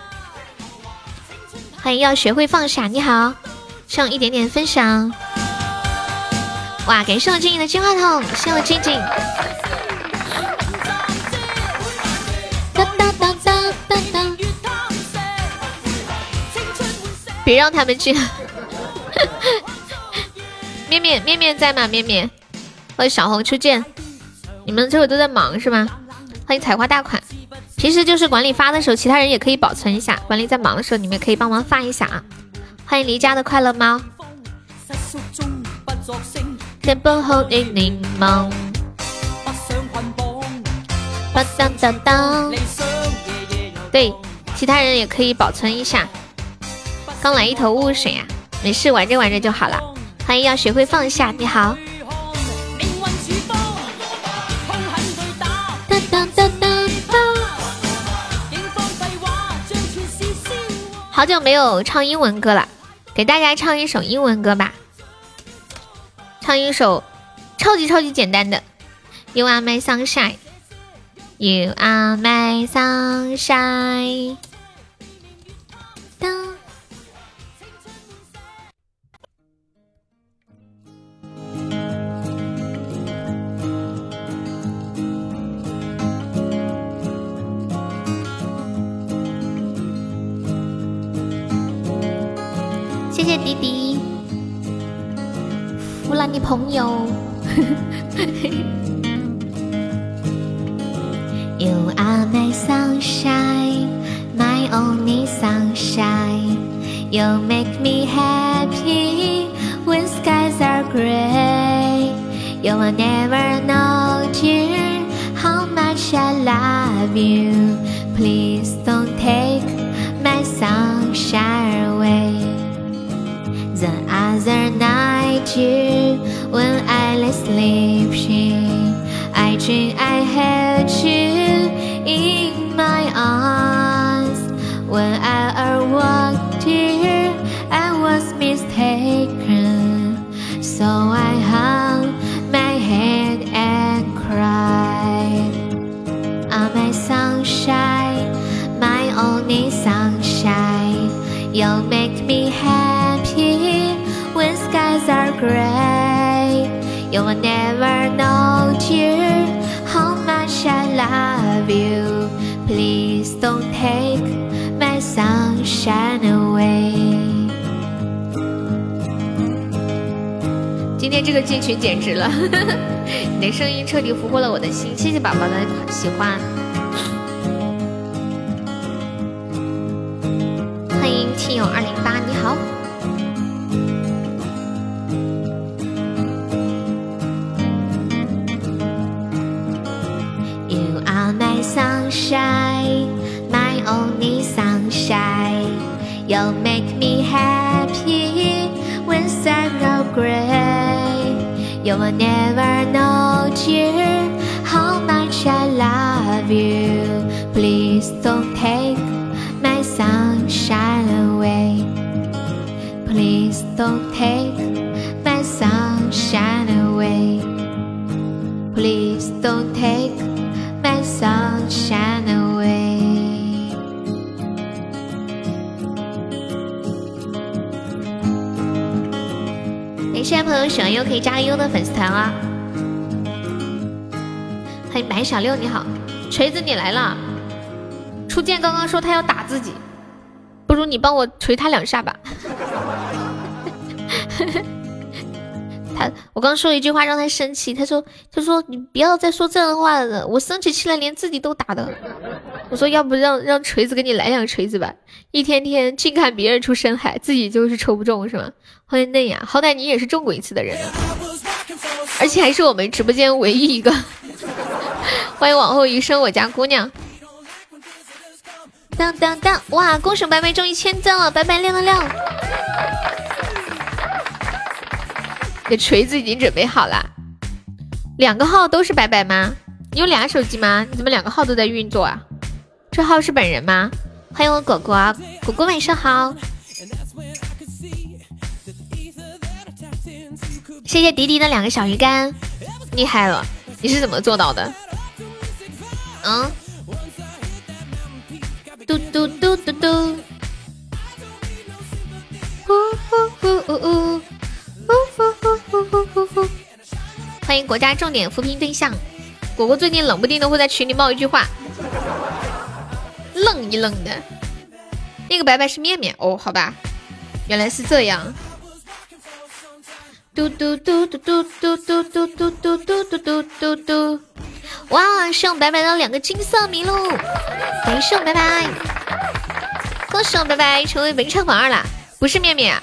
欢迎要学会放下，你好，上一点点分享。哇！感谢我静静的金话筒，谢我静静。哒哒哒哒哒哒。别让他们去。面面面面在吗？面面，欢迎小红初见。你们这会都在忙是吗？欢迎采花大款。平时就是管理发的时候，其他人也可以保存一下。管理在忙的时候，你们可以帮忙发一下啊。欢迎离家的快乐猫。天不后的柠檬，当当当当。对，其他人也可以保存一下。刚来一头雾水呀，没事，玩着玩着就好了。欢迎要学会放下，你好。好久没有唱英文歌了，给大家唱一首英文歌吧。唱一首超级超级简单的，You are my sunshine，You are my sunshine。当，谢谢迪迪。不拉你朋友。You are my sunshine, my only sunshine. You make me happy when skies are gray. You will never know, dear, how much I love you. Please don't take my sunshine away. The other night, you, when I lay sleeping, I dream I held you in my arms. When I awoke, dear, I was mistaken. So I hung my head and cried. Oh, my sunshine, my only sunshine, you You will never know, dear, how much I love you. Please don't take my sunshine away. 今天这个进群简直了，你的声音彻底俘获了我的心，谢谢宝宝的喜欢。欢迎亲友二零八，sunshine, my only sunshine. You make me happy when sun go gray. You will never know, dear, how much I love you. Please don't take 朋友喜欢优可以加个优的粉丝团啊！欢迎白小六，你好，锤子你来了。初见刚刚说他要打自己，不如你帮我锤他两下吧。他，我刚说一句话让他生气，他说他说你不要再说这样的话了，我生起气来连自己都打的。我说要不让让锤子给你来两锤子吧，一天天净看别人出深海，自己就是抽不中是吗？欢迎嫩芽，好歹你也是中过一次的人，而且还是我们直播间唯一一个。欢迎往后余生我家姑娘。当当当！哇，恭喜白白中一千赞了，白白亮亮亮！你锤子已经准备好了，两个号都是白白吗？你有俩手机吗？你怎么两个号都在运作啊？这号是本人吗？欢迎我果果，果果晚上好！谢谢迪迪的两个小鱼干，厉害了！你是怎么做到的？嗯，嘟嘟嘟嘟嘟，呼呼呼呼呼，呼呼呼呼呼呼呼。欢迎国家重点扶贫对象，果果最近冷不丁的会在群里冒一句话，愣一愣的。那个白白是面面哦，好吧，原来是这样。嘟嘟嘟嘟嘟嘟嘟嘟嘟嘟嘟嘟嘟嘟。哇！送白白的两个金色麋鹿，感谢白白，恭喜我白白成为文昌榜二啦！不是面面，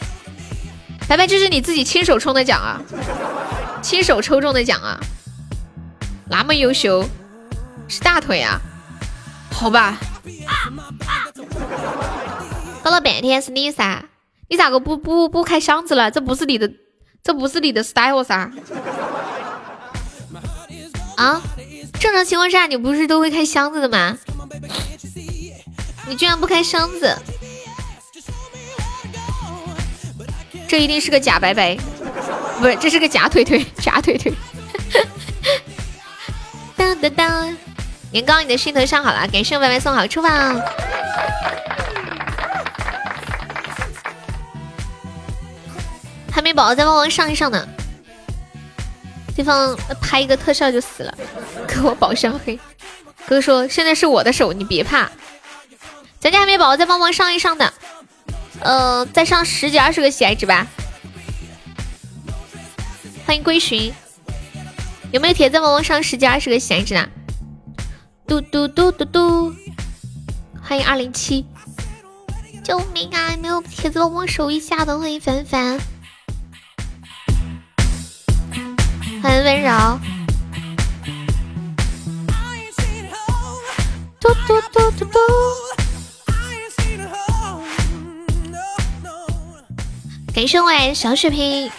白白这是你自己亲手冲的奖啊，亲手抽中的奖啊，那么优秀，是大腿啊？好吧。搞了半天是你噻，你咋个不不不开箱子了？这不是你的，这不是你的 style 噻？啊？正常情况下，你不是都会开箱子的吗？你居然不开箱子，这一定是个假白白，不是，这是个假腿腿，假腿腿。当当当，年糕，你的心头上好了，感谢白白送好处吧。还没宝宝再帮忙上一上呢。对方拍一个特效就死了，给我宝箱黑。哥说现在是我的手，你别怕。咱家还没宝宝，再帮忙上一上的，呃，再上十几二十个喜爱值吧。欢迎归寻，有没有铁子帮忙上十几二十个喜爱值啊？嘟嘟嘟嘟嘟，欢迎二零七，救命啊！没有铁子帮忙守一下的，欢迎凡凡。很温柔。嘟嘟嘟嘟嘟。感谢我小血瓶，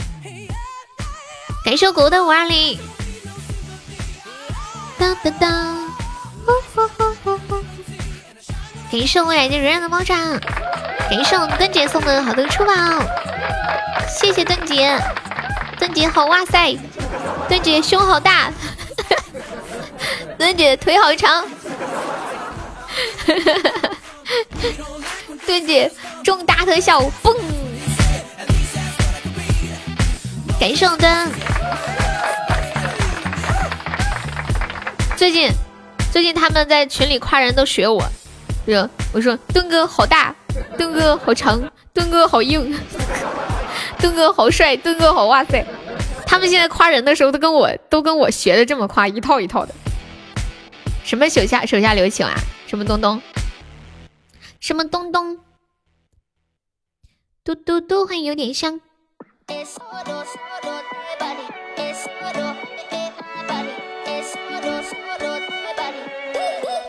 感谢狗的五二零。当当当，呼呼呼呼呼。感谢我爱的人的猫掌，感谢我盾姐送的好多出宝，谢谢盾姐，盾姐好哇塞。墩姐胸好大，墩姐腿好长，墩姐重大特效，蹦！感谢我灯。最近最近他们在群里夸人都学我，说我说墩哥好大，墩哥好长，墩哥好硬，墩哥好帅，墩哥好哇塞。他们现在夸人的时候，都跟我都跟我学的这么夸，一套一套的。什么手下手下留情啊？什么东东？什么东东？嘟嘟嘟，还有点香。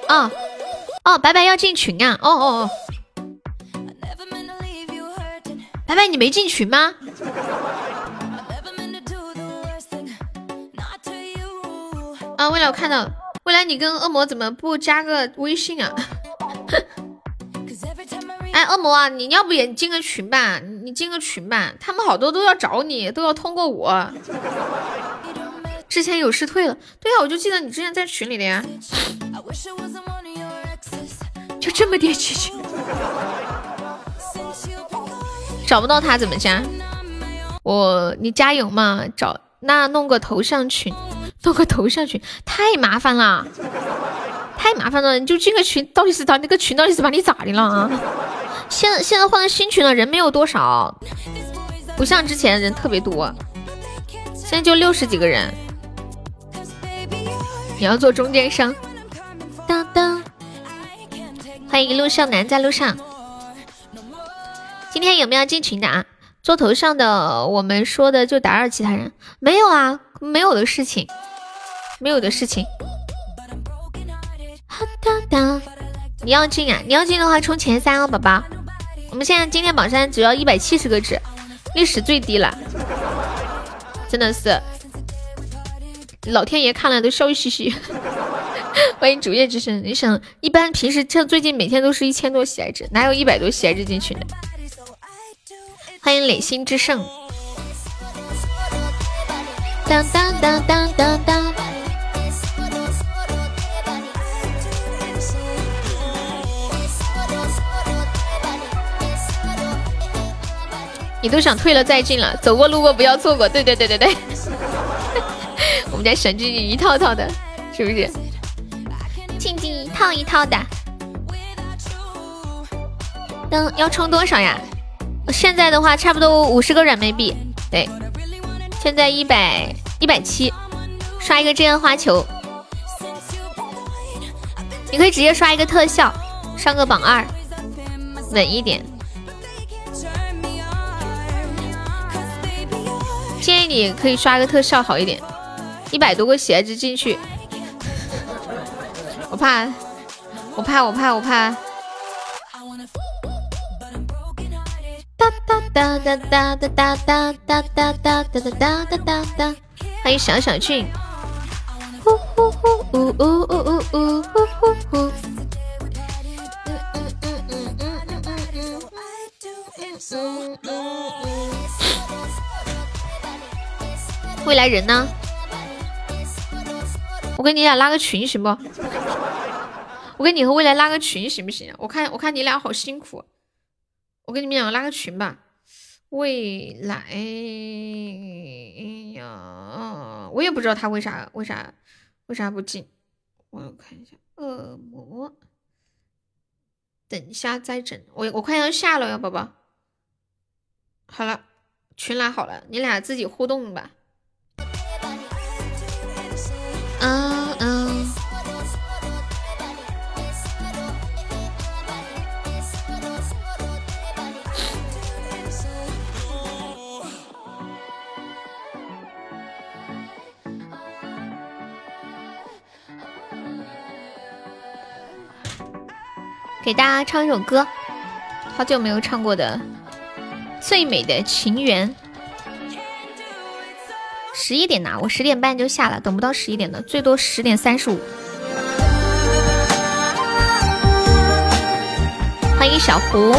哦哦，白白要进群啊！哦哦哦，白白你没进群吗？啊，未来我看到，未来你跟恶魔怎么不加个微信啊？哎，恶魔啊，你要不也进个群吧？你进个群吧，他们好多都要找你，都要通过我。之前有事退了，对啊，我就记得你之前在群里的呀。就这么点激情，找不到他怎么加？我你加油嘛，找那弄个头像群。弄个头像群太麻烦了，太麻烦了！你就进个群，到底是他那个群到底是把你咋的了啊？现现在换了新群了，人没有多少，不像之前人特别多。现在就六十几个人，你要做中间商。当当，欢迎一路向南，在路上。今天有没有进群的啊？做头上的，我们说的就打扰其他人。没有啊，没有的事情，没有的事情。你要进啊？你要进的话冲前三哦，宝宝。我们现在今天榜三只要一百七十个值，历史最低了，真的是，老天爷看了都笑嘻嘻。欢迎主页之声，你想一般平时这最近每天都是一千多喜爱值，哪有一百多喜爱值进群的？欢迎磊心之圣。当当当当当当。你都想退了再进了，走过路过不要错过。对对对对对，我们家小静静一套套的，是不是？静静一套一套的。等要充多少呀？现在的话差不多五十个软妹币。对，现在一百一百七，刷一个真花球。你可以直接刷一个特效，上个榜二，稳一点。建议你可以刷个特效好一点，一百多个喜爱值进去，我怕，我怕，我怕，我怕。哒哒哒哒哒哒哒哒哒哒哒哒哒哒哒，欢迎小小俊。呼呼呼呜呜呜呜呜呼呼呼。未来人呢？我跟你俩拉个群行不？我跟你和未来拉个群行不行？我看我看你俩好辛苦，我跟你们两个拉个群吧。未来，哎呀，我也不知道他为啥为啥为啥不进。我看一下，恶魔，等一下再整。我我快要下了呀，宝宝。好了，群拉好了，你俩自己互动吧。嗯给大家唱一首歌，好久没有唱过的《最美的情缘》。十一点呐，我十点半就下了，等不到十一点的，最多十点三十五。欢迎小胡。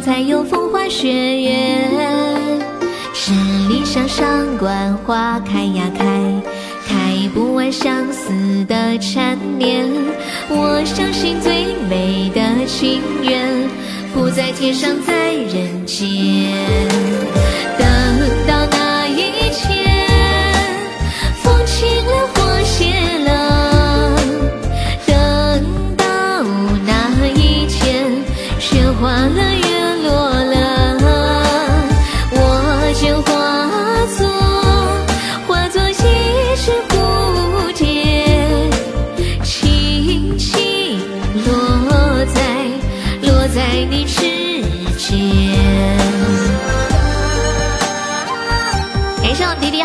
才有风花雪月。十里香上关，花开呀开，开不完相思的缠绵。我相信最美的情缘，不在天上，在人间。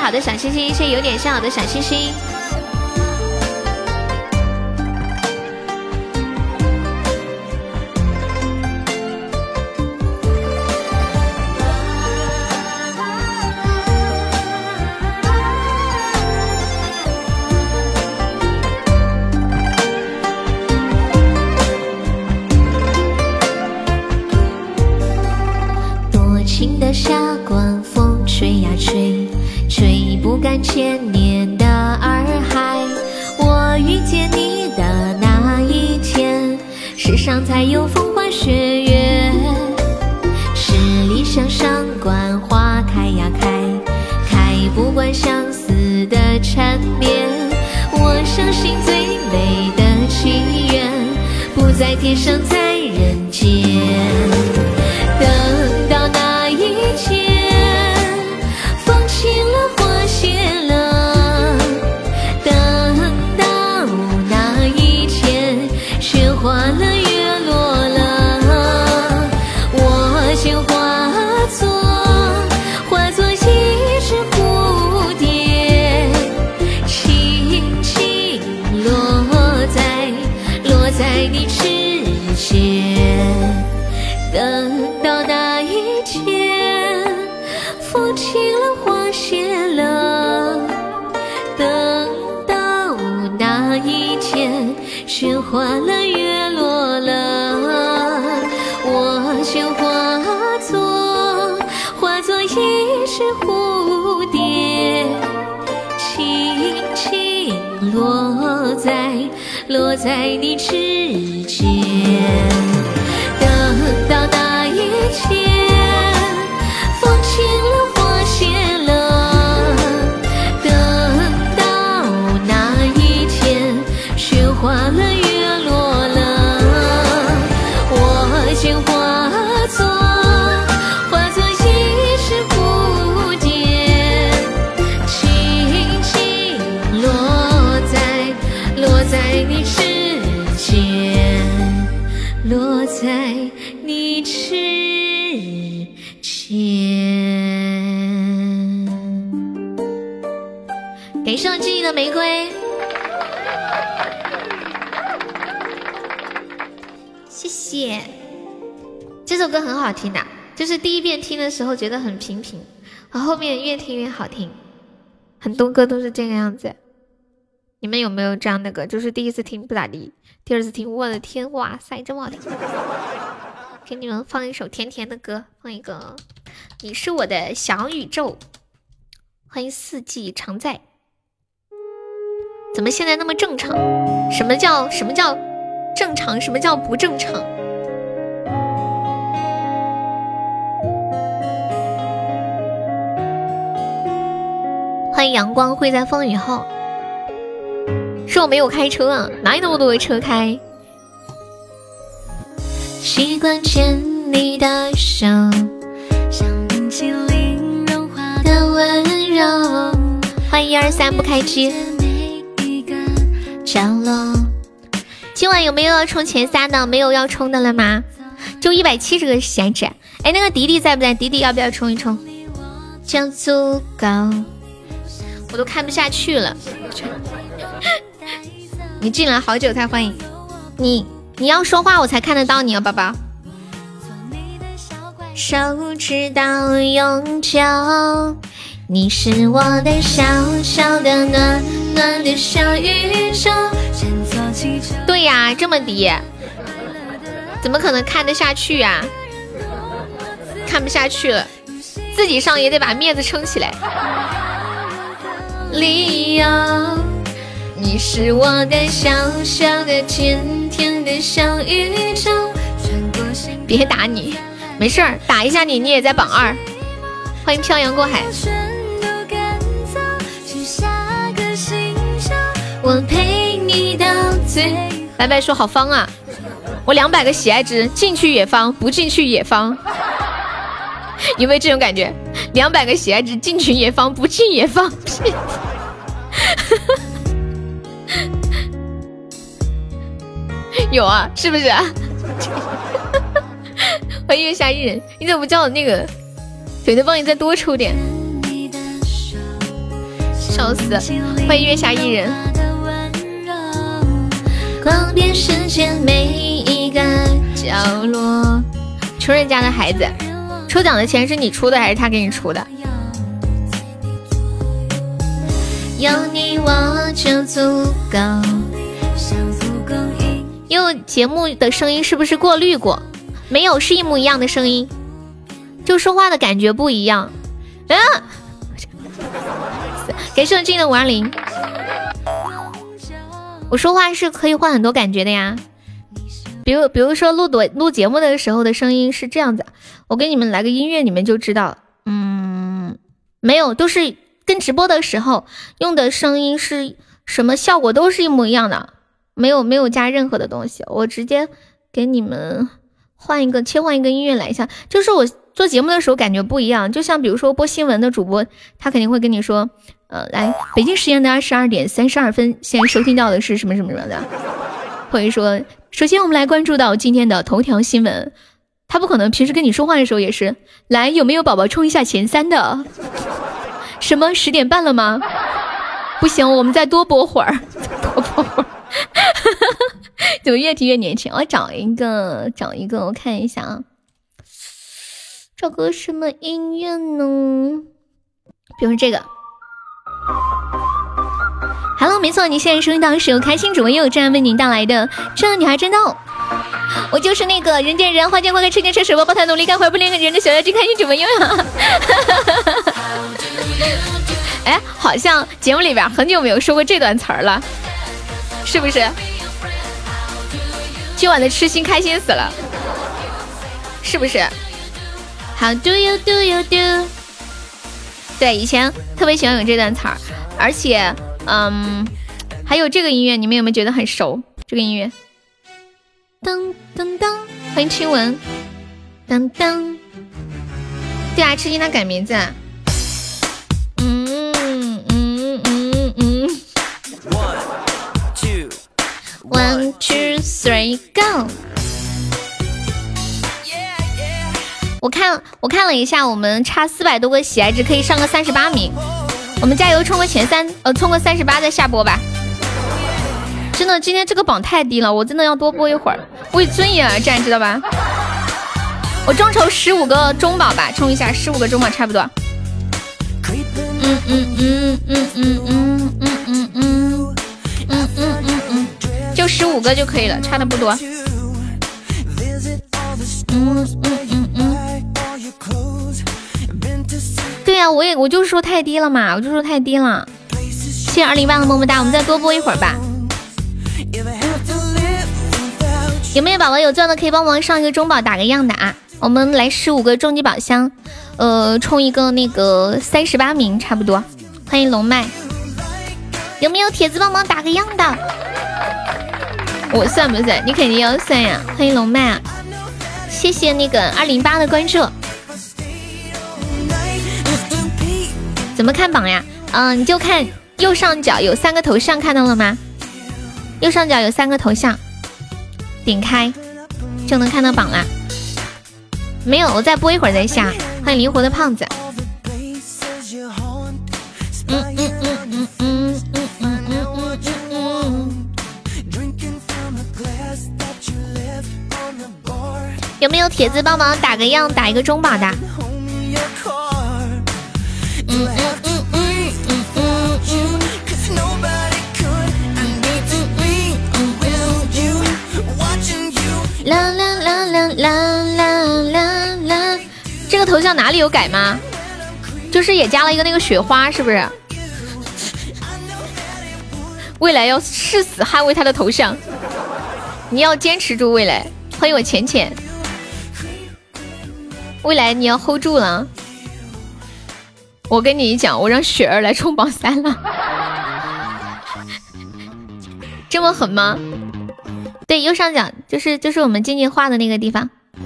好的小星星，谢谢有点像我的小星星。千年的洱海。我遇见你的那一天，世上才有风花雪月。十里香上观花开呀开，开不完相思的缠绵。我相信最美的情缘，不在天上，在落在你指尖。感谢我记忆的玫瑰，谢谢。这首歌很好听的，就是第一遍听的时候觉得很平平，然后面越听越好听。很多歌都是这个样子。你们有没有这样的歌？就是第一次听不咋地，第二次听，我的天，哇塞，这么好听！给你们放一首甜甜的歌，放一个《你是我的小宇宙》。欢迎四季常在。怎么现在那么正常？什么叫什么叫正常？什么叫不正常？欢迎阳光会在风雨后。是我没有开车啊，哪有那么多的车开？习惯牵你的手，的温柔。欢迎一二三不开机。角落，今晚有没有要冲前三的？没有要冲的了吗？就一百七十个喜爱值。哎，那个迪迪在不在？迪迪要不要冲一冲？就足够。我都看不下去了。你进来好久才欢迎你。你要说话我才看得到你啊，宝宝。手指到永久，你是我的小小的暖暖的小宇宙。对呀，这么低，怎么可能看得下去呀？看不下去了，自己上也得把面子撑起来。理由，你是我的小小的甜。的小宇宙。别打你，没事儿，打一下你，你也在榜二。欢迎漂洋过海。我陪你到最。白白说好方啊，我两百个喜爱值，进去也方，不进去也方。有没有这种感觉？两百个喜爱值，进群也方，不进也方。有啊，是不是？啊 欢迎月下一人，你怎么不叫我那个腿腿帮你再多抽点？笑死！欢迎月下一人。逛遍世界每一个角落。穷人家的孩子，抽奖的钱是你出的还是他给你出的？有你我就足够。因为节目的声音是不是过滤过？没有，是一模一样的声音。就说话的感觉不一样。啊！感谢我静的五二零。我说话是可以换很多感觉的呀，比如比如说录短录节目的时候的声音是这样子，我给你们来个音乐，你们就知道。嗯，没有，都是跟直播的时候用的声音是什么效果都是一模一样的，没有没有加任何的东西，我直接给你们换一个切换一个音乐来一下，就是我。做节目的时候感觉不一样，就像比如说播新闻的主播，他肯定会跟你说，呃，来北京时间的二十二点三十二分，现在收听到的是什么什么什么的，或者说，首先我们来关注到今天的头条新闻，他不可能平时跟你说话的时候也是，来有没有宝宝冲一下前三的？什么十点半了吗？不行，我们再多播会儿，再多播会儿，怎么越听越年轻？我找一个，找一个，我看一下啊。找个什么音乐呢？比如这个。Hello，没错，你现在收听到是由开心主播悠悠为您带来的《这女孩真逗》。我就是那个人见人花见花开车见车手抱抱太努力干活不连个人的小妖精开心主播悠悠。哎，好像节目里边很久没有说过这段词儿了，是不是？今晚的痴心开心死了，是不是？How do you do you do？对，以前特别喜欢有这段词儿，而且，嗯，还有这个音乐，你们有没有觉得很熟？这个音乐，噔噔噔，欢迎亲吻，噔噔。对啊，吃鸡他改名字。嗯嗯嗯嗯。One two one two three go。我看我看了一下，我们差四百多个喜爱值，可以上个三十八名。我们加油冲个前三，呃，冲个三十八再下播吧。真的，今天这个榜太低了，我真的要多播一会儿，为尊严而战，知道吧？我众筹十五个中宝吧，冲一下十五个中宝差不多。嗯嗯嗯嗯嗯嗯嗯嗯嗯嗯嗯嗯，就十五个就可以了，差的不多。嗯嗯嗯嗯。对呀，我也我就是说太低了嘛，我就说太低了。谢谢二零八的么么哒，我们再多播一会儿吧。有没有宝宝有钻的可以帮忙上一个中宝打个样的啊？我们来十五个终极宝箱，呃，冲一个那个三十八名差不多。欢迎龙脉，有没有铁子帮忙打个样的？我算不算？你肯定要算呀。欢迎龙脉啊，谢谢那个二零八的关注。怎么看榜呀？嗯，你就看右上角有三个头像，看到了吗？右上角有三个头像，点开就能看到榜啦。没有，我再播一会儿再下。欢迎灵活的胖子。嗯嗯嗯嗯嗯嗯嗯嗯嗯。有没有铁子帮忙打个样，打一个中榜的？啦啦啦啦啦啦啦啦！这个头像哪里有改吗？就是也加了一个那个雪花，是不是？未来要誓死捍卫他的头像，你要坚持住，未来。欢迎我浅浅，未来你要 hold 住了。我跟你讲，我让雪儿来冲榜三了，这么狠吗？对，右上角就是就是我们静静画的那个地方。嗯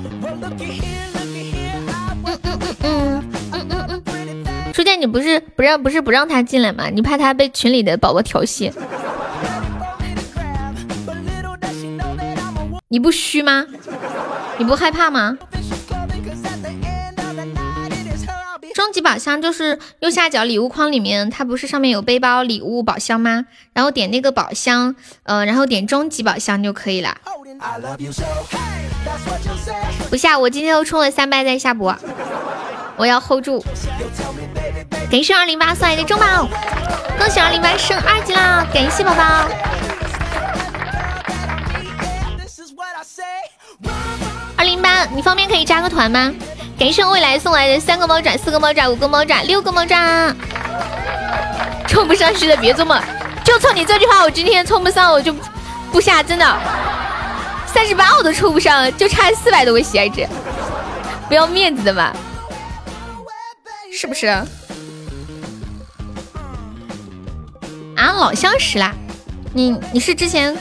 嗯嗯嗯嗯嗯嗯。书店，你不是不让不是不让他进来吗？你怕他被群里的宝宝调戏？你不虚吗？你不害怕吗？终极宝箱就是右下角礼物框里面，它不是上面有背包、礼物、宝箱吗？然后点那个宝箱，呃，然后点终极宝箱就可以了。不下，我今天又充了三百再下播，我要 hold 住。感谢二零八送来的中宝，恭喜二零八升二级啦！感谢宝宝。二零八，你方便可以加个团吗？感谢未来送来的三个猫爪、四个猫爪、五个猫爪、六个猫爪。冲不上去的别做梦，就冲你这句话，我今天冲不上我就不下，真的。三十八我都抽不上，就差四百多个喜爱值，不要面子的嘛，是不是？啊，老相识啦，你你是之前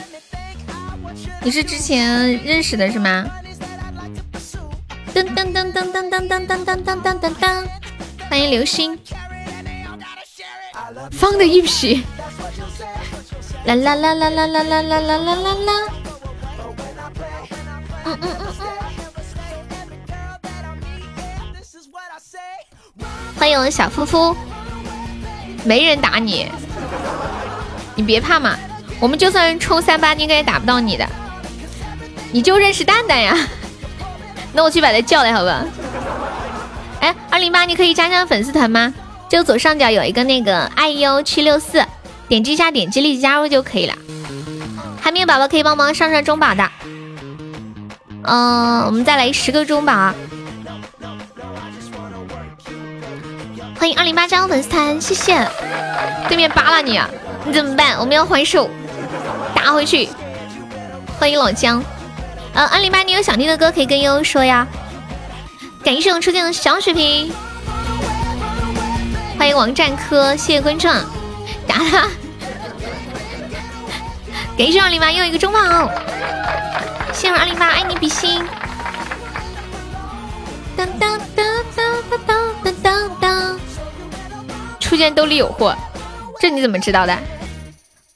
你是之前认识的是吗？噔噔噔噔噔噔噔噔噔噔噔噔，欢迎流星。放的一匹，啦啦啦啦啦啦啦啦啦啦啦。啦，嗯嗯嗯嗯，欢迎小夫夫，没人打你，你别怕嘛，我们就算冲三八，应该也打不到你的，你就认识蛋蛋呀，那我去把他叫来好吧？哎，二零八，你可以加加粉丝团吗？就左上角有一个那个爱优七六四，点击一下，点击立即加入就可以了。还没有宝宝可以帮忙上上中宝的，嗯，我们再来十个中宝。欢迎二零八加入粉丝团，谢谢。对面扒拉你，你怎么办？我们要还手，打回去。欢迎老姜，呃，二零八，你有想听的歌可以跟悠悠说呀。感谢我初见的小水瓶。欢迎王战科，谢谢关注，打他！感谢二零八又一个中宝，谢谢二零八，爱你比心。当当当当当当当当，初见兜里有货，这你怎么知道的？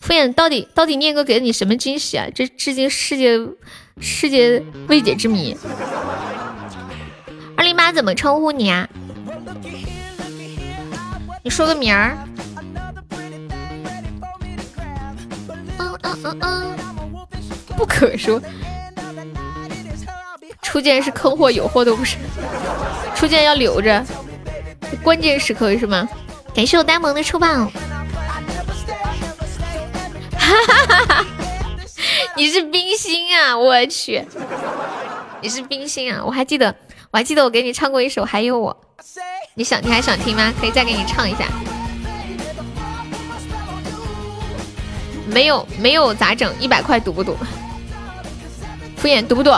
敷衍到底到底念哥给了你什么惊喜啊？这至今世界世界未解之谜。二零八怎么称呼你啊？你说个名儿。嗯嗯嗯嗯，不可说。初见是坑货，有货都不是。初见要留着，关键时刻是吗？感谢我呆萌的出棒。哈哈哈哈！你是冰心啊！我去，你是冰心啊！我还记得，我还记得我给你唱过一首《还有我》。你想，你还想听吗？可以再给你唱一下。没有，没有咋整？一百块赌不赌？敷衍赌不赌？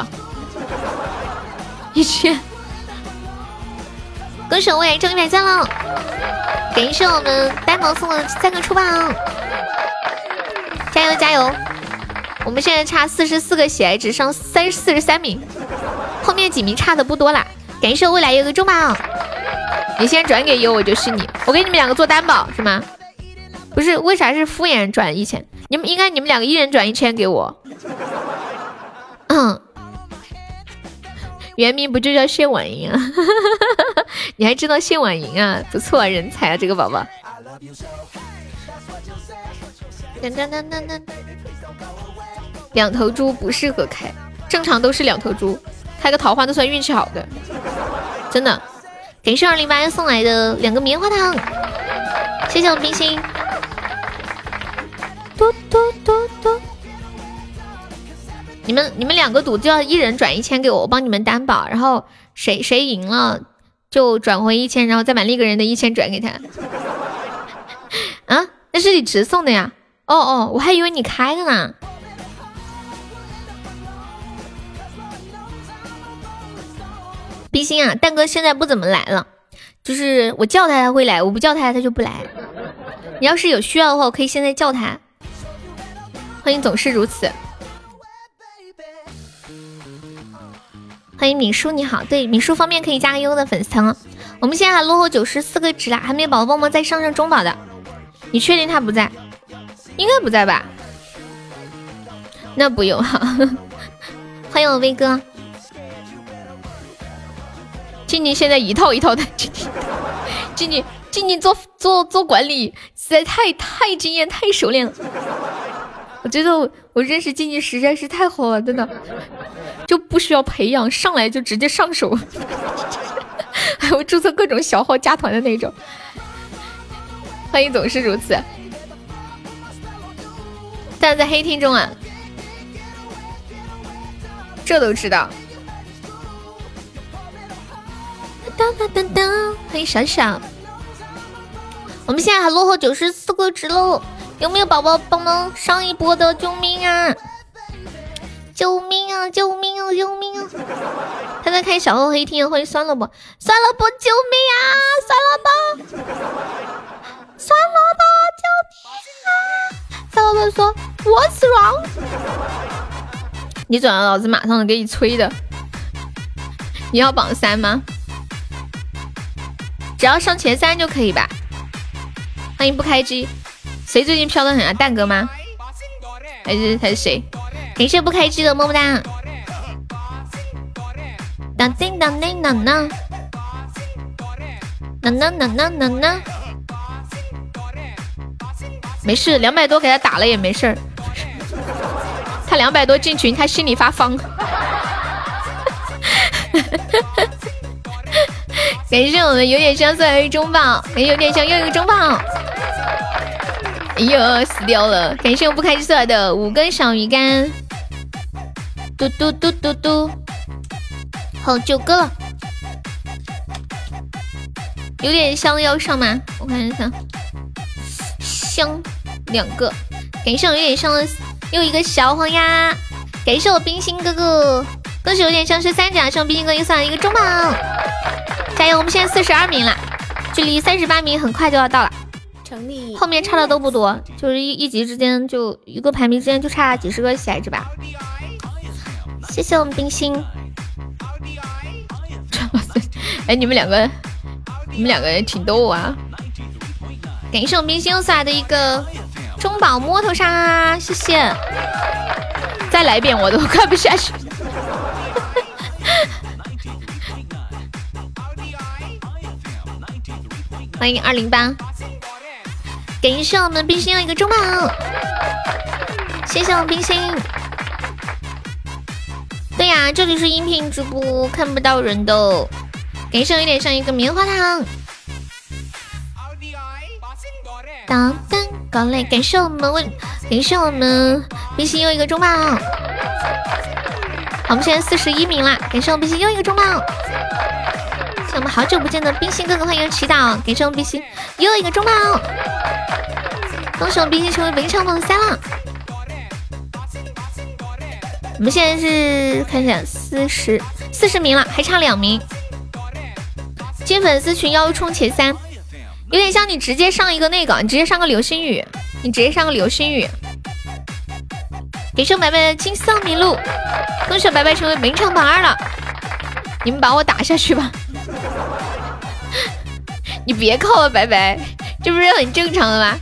一千。歌手我未来中一百赞了！感谢我们呆萌送的三个出棒，加油加油！我们现在差四十四个喜爱值，上三四十三名，后面几名差的不多啦。感谢未来有个中宝。你先转给优，我就是你，我给你们两个做担保是吗？不是，为啥是敷衍转一千？你们应该你们两个一人转一千给我。嗯，原名不就叫谢婉莹啊？你还知道谢婉莹啊？不错，人才啊，这个宝宝。噔噔噔噔噔，两头猪不适合开，正常都是两头猪，开个桃花都算运气好的，真的。感谢二零八送来的两个棉花糖，谢谢我冰心。嘟嘟嘟嘟，你们你们两个赌就要一人转一千给我，我帮你们担保，然后谁谁赢了就转回一千，然后再把另一个人的一千转给他。啊，那是你直送的呀？哦哦，我还以为你开的呢。冰心啊，蛋哥现在不怎么来了，就是我叫他他会来，我不叫他他就不来。你要是有需要的话，我可以现在叫他。欢迎总是如此，欢迎米叔你好，对米叔方便可以加个优的粉丝团。我们现在还落后九十四个值啦，还没有宝宝帮忙再上上中宝的，你确定他不在？应该不在吧？那不用哈。欢迎我威哥。静静现在一套一套的，静静，静静，做做做管理实在太太经验太熟练了。我觉得我我认识静静实在是太好了，真的就不需要培养，上来就直接上手，还有注册各种小号加团的那种。欢迎总是如此，但在黑厅中啊，这都知道。当当当当，欢迎小小。我们现在还落后九十四个值喽，有没有宝宝帮忙上一波的？救命啊！救命啊！救命啊！救命啊！他在开小号黑厅，欢迎酸萝卜？酸萝卜？救命啊！酸萝卜！酸萝卜！救命啊！酸萝卜说，What's wrong？你转了，老子马上给你吹的。你要榜三吗？只要上前三就可以吧。欢迎不开机，谁最近飘的很啊？蛋哥吗？还是还是谁？感谢不开机的么么哒。当叮当叮当当，当当当当当当。没事，两百多给他打了也没事儿。他两百多进群，他心里发慌。感谢我们有点像送来一个中宝，感谢有点像又一个中宝。哎呦，死掉了！感谢我不开心送来的五根小鱼干。嘟嘟嘟嘟嘟，好九个了。有点香要上吗？我看一下，香两个。感谢我有点香的又一个小黄鸭。感谢我冰心哥哥。恭喜有点像是三甲，上冰哥又送了一个中榜，加油！我们现在四十二名了，距离三十八名很快就要到了。成立，后面差的都不多，就是一一级之间就一个排名之间就差几十个喜爱值吧。谢谢我们冰心。哎，你们两个，你们两个人挺逗啊！感谢我们冰心又送来的一个中宝摸头杀，谢谢。再来一遍，我都看不下去。欢迎二零八，感谢我们冰心又一个中宝，谢谢我们冰心。对呀，这里是音频直播，看不到人的。感谢有点像一个棉花糖。当当，高嘞！感谢我们为，感谢我们冰心又一个中宝。我们现在四十一名啦！感谢我们冰心又一个中宝。我们好久不见的冰心哥哥，欢迎祈祷！感谢我们冰心又一个中宝。恭喜我们冰心成为名场榜三了。我们现在是看一下四十四十名了，还差两名。进粉丝群要冲前三，有点像你直接上一个那个，你直接上个流星雨，你直接上个流星雨。感谢白白的金色麋鹿，恭喜白白成为名场榜二了！你们把我打下去吧！你别靠了，白白，这不是很正常的吗？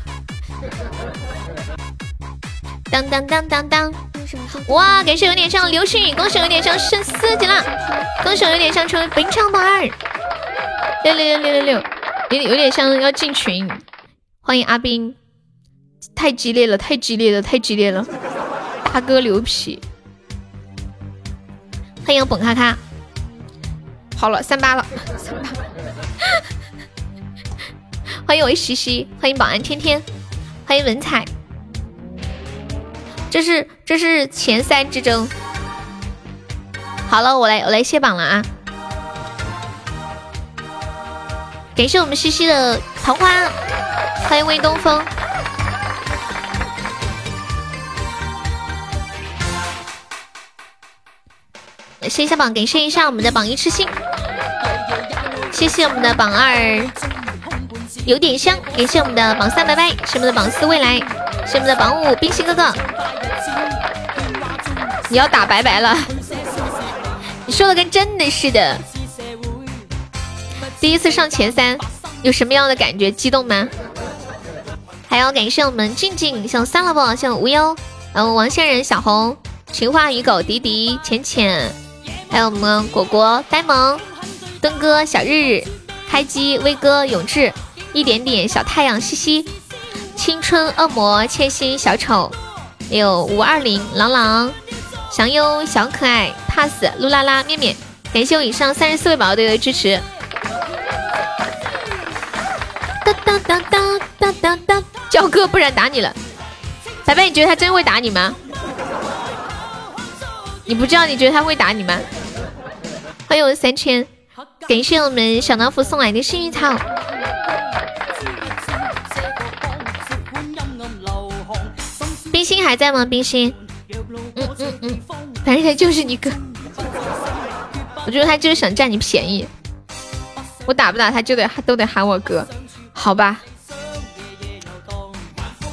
当当当当当！哇，感谢有点像流星雨，恭喜有点像升四级了，恭喜有点像成为本场榜二！六六六六六六，有点有点像要进群，欢迎阿斌！太激烈了，太激烈了，太激烈了！他哥牛皮，欢迎本咔咔，好了三八了，三八，欢迎我西西，欢迎保安天天，欢迎文采，这是这是前三之争，好了，我来我来卸榜了啊！感谢我们西西的桃花，欢迎魏东风。谢一下榜，感谢一下我们的榜一痴心，谢谢我们的榜二有点香，感谢我们的榜三拜拜，是我们的榜四未来，是我们的榜五冰心哥哥，你要打拜拜了，你说的跟真的似的，第一次上前三，有什么样的感觉？激动吗？还要感谢我们静静，像三了不？像无忧，然后王仙人、小红、情话与狗、迪迪、浅浅。还有我们果果、呆萌、登哥、小日日、开机、威哥、永志、一点点小太阳、西西、青春恶魔、千心、小丑，还有五二零、朗朗、祥优、小可爱、pass、噜啦啦、面面，感谢我以上三十四位宝宝队的支持。哒哒哒哒哒哒哒，叫哥，不然打你了。白白，你觉得他真会打你吗？你不知道，你觉得他会打你吗？欢迎三千，感谢我们小老虎送来的幸运草。冰心还在吗？冰心，嗯嗯嗯，反正他就是你哥，我觉得他就是想占你便宜。我打不打他就得都得喊我哥，好吧？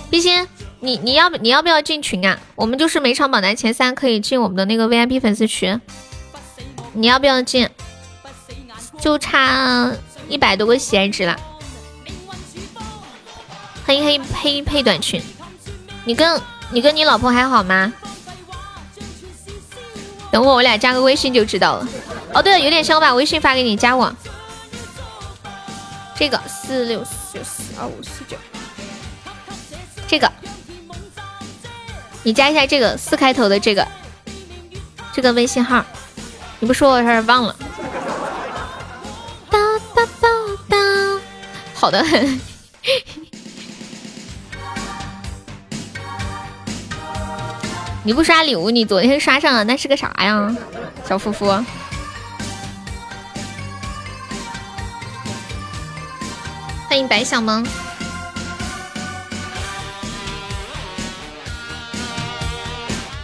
冰心，你你要不你要不要进群啊？我们就是每场榜单前三可以进我们的那个 VIP 粉丝群，你要不要进？就差一百多个喜爱值了。黑黑黑配短裙，你跟你跟你老婆还好吗？等会我俩加个微信就知道了。哦，对了，有点像，我把微信发给你，加我。这个四六四四二五四九，这个你加一下这个四开头的这个这个微信号，你不说我差点忘了。哒哒哒哒，好的很。你不刷礼物，你昨天刷上了，那是个啥呀，小夫夫？欢迎白小萌，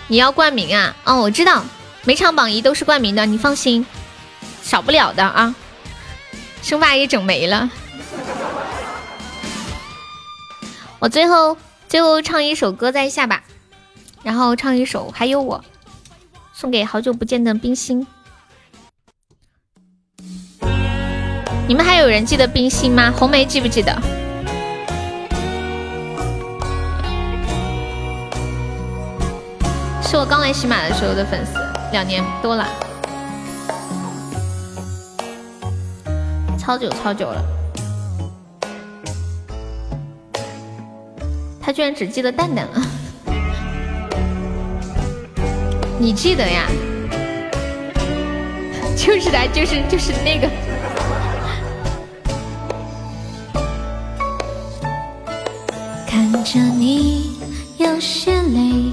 你要冠名啊？哦，我知道，每场榜一都是冠名的，你放心，少不了的啊。生怕也整没了。我最后最后唱一首歌再下吧，然后唱一首《还有我》，送给好久不见的冰心。你们还有人记得冰心吗？红梅记不记得？是我刚来喜马的时候的粉丝，两年多了，超久超久了。他居然只记得蛋蛋了，你记得呀？就是他，就是就是那个。看着你有些累，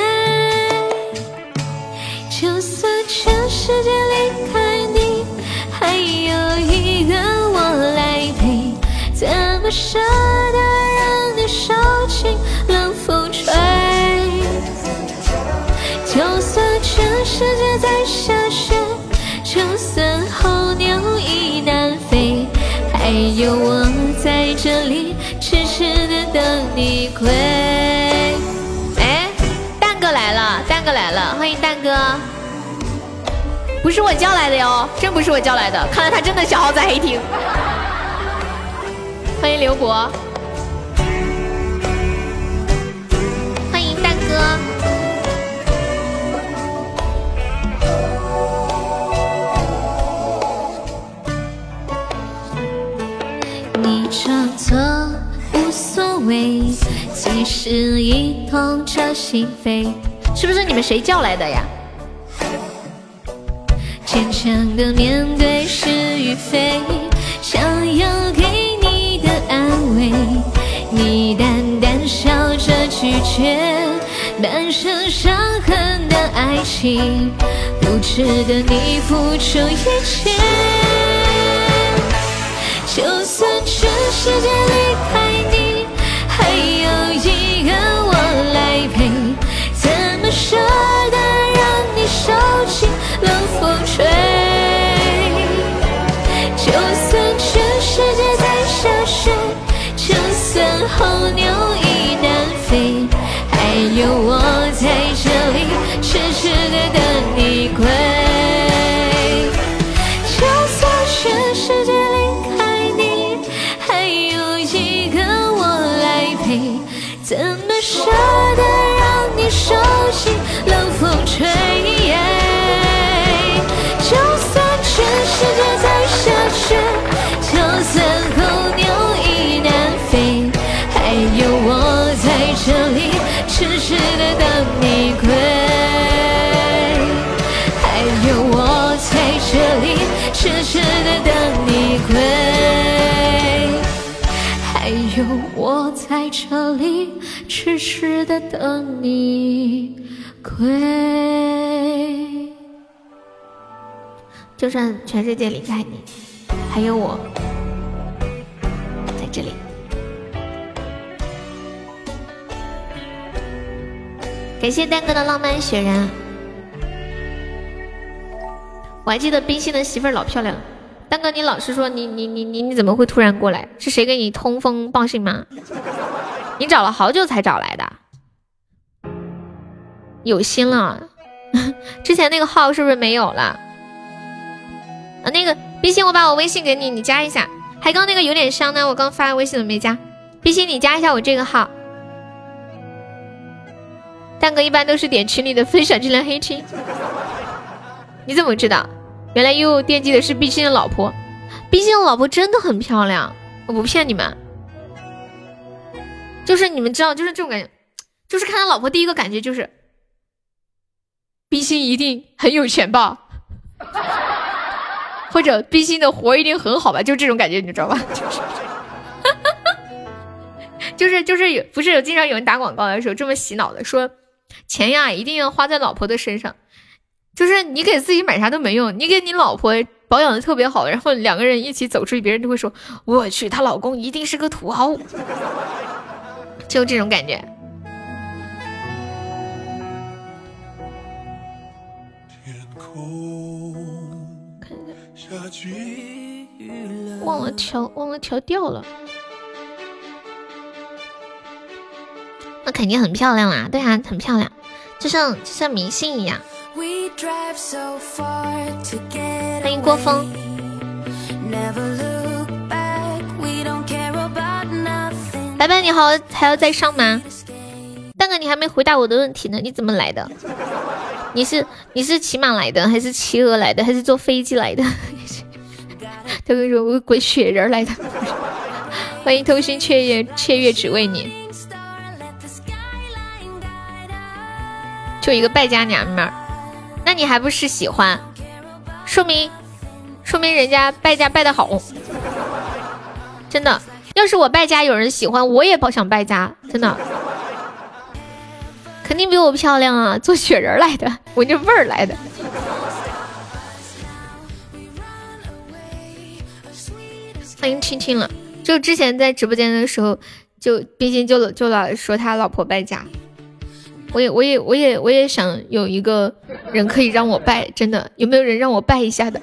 舍得让你受尽冷风吹？就算全世界在下雪，就算候鸟已南飞，还有我在这里痴痴的等你归。哎，蛋哥来了，蛋哥来了，欢迎蛋哥。不是我叫来的哟，真不是我叫来的。看来他真的消耗在黑厅。欢迎刘博，欢迎蛋哥。你装作无所谓，其实已痛彻心扉。是不是你们谁叫来的呀？坚强的面对是与非，你淡淡笑着拒绝，满身伤痕的爱情，不值得你付出一切。就算全世界离开你，还有一个我来陪，怎么舍得让你受尽冷风吹？有我在这里痴痴的等你归。就算全世界离开你，还有我在这里。感谢蛋哥的浪漫雪人，我还记得冰心的媳妇儿老漂亮了。蛋哥，你老实说，你你你你你怎么会突然过来？是谁给你通风报信吗？你找了好久才找来的，有心了。之前那个号是不是没有了？啊，那个冰心，我把我微信给你，你加一下。还刚那个有点伤呢，我刚发微信怎么没加？冰心，你加一下我这个号。蛋哥一般都是点群里的分享，进来黑青。你怎么知道？原来又惦记的是冰心的老婆。冰心的老婆真的很漂亮，我不骗你们。就是你们知道，就是这种感觉，就是看他老婆第一个感觉就是，冰心一定很有钱吧，或者冰心的活一定很好吧，就这种感觉，你知道吧？就是就是有不是有经常有人打广告的时候这么洗脑的说。钱呀，一定要花在老婆的身上。就是你给自己买啥都没用，你给你老婆保养的特别好，然后两个人一起走出去，别人就会说：“我去，她老公一定是个土豪。”就这种感觉。忘了调，忘了调调了。那肯定很漂亮啦，对啊，很漂亮，就像就像明星一样。欢迎郭峰。白白你好，还要再上吗？蛋哥你还没回答我的问题呢，你怎么来的？你是你是骑马来的，还是骑鹅来的，还是坐飞机来的？他跟你说我滚雪人来的。欢迎偷心雀跃，雀跃只为你。就一个败家娘们儿，那你还不是喜欢？说明，说明人家败家败的好。真的，要是我败家有人喜欢，我也不想败家。真的，肯定比我漂亮啊！做雪人来的，闻着味儿来的。欢迎青青了，就之前在直播间的时候，就冰心就就老说他老婆败家。我也我也我也我也想有一个人可以让我拜，真的有没有人让我拜一下的？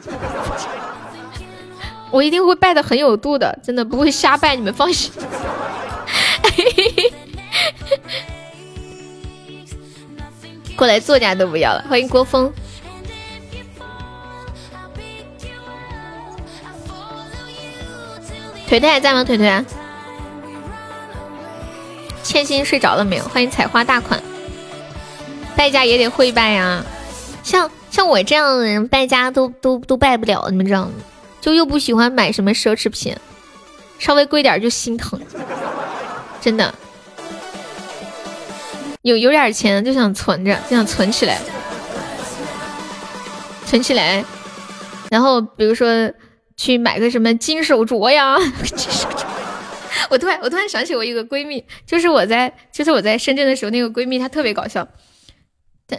我一定会拜的很有度的，真的不会瞎拜，你们放心。过来作家都不要了，欢迎郭峰。腿腿还在吗？腿腿，千心睡着了没有？欢迎采花大款。败家也得会败呀，像像我这样的人败家都都都败不了，你们知道吗？就又不喜欢买什么奢侈品，稍微贵点就心疼，真的。有有点钱就想存着，就想存起来，存起来，然后比如说去买个什么金手镯呀，金手镯。我突然我突然想起我一个闺蜜，就是我在就是我在深圳的时候，那个闺蜜她特别搞笑。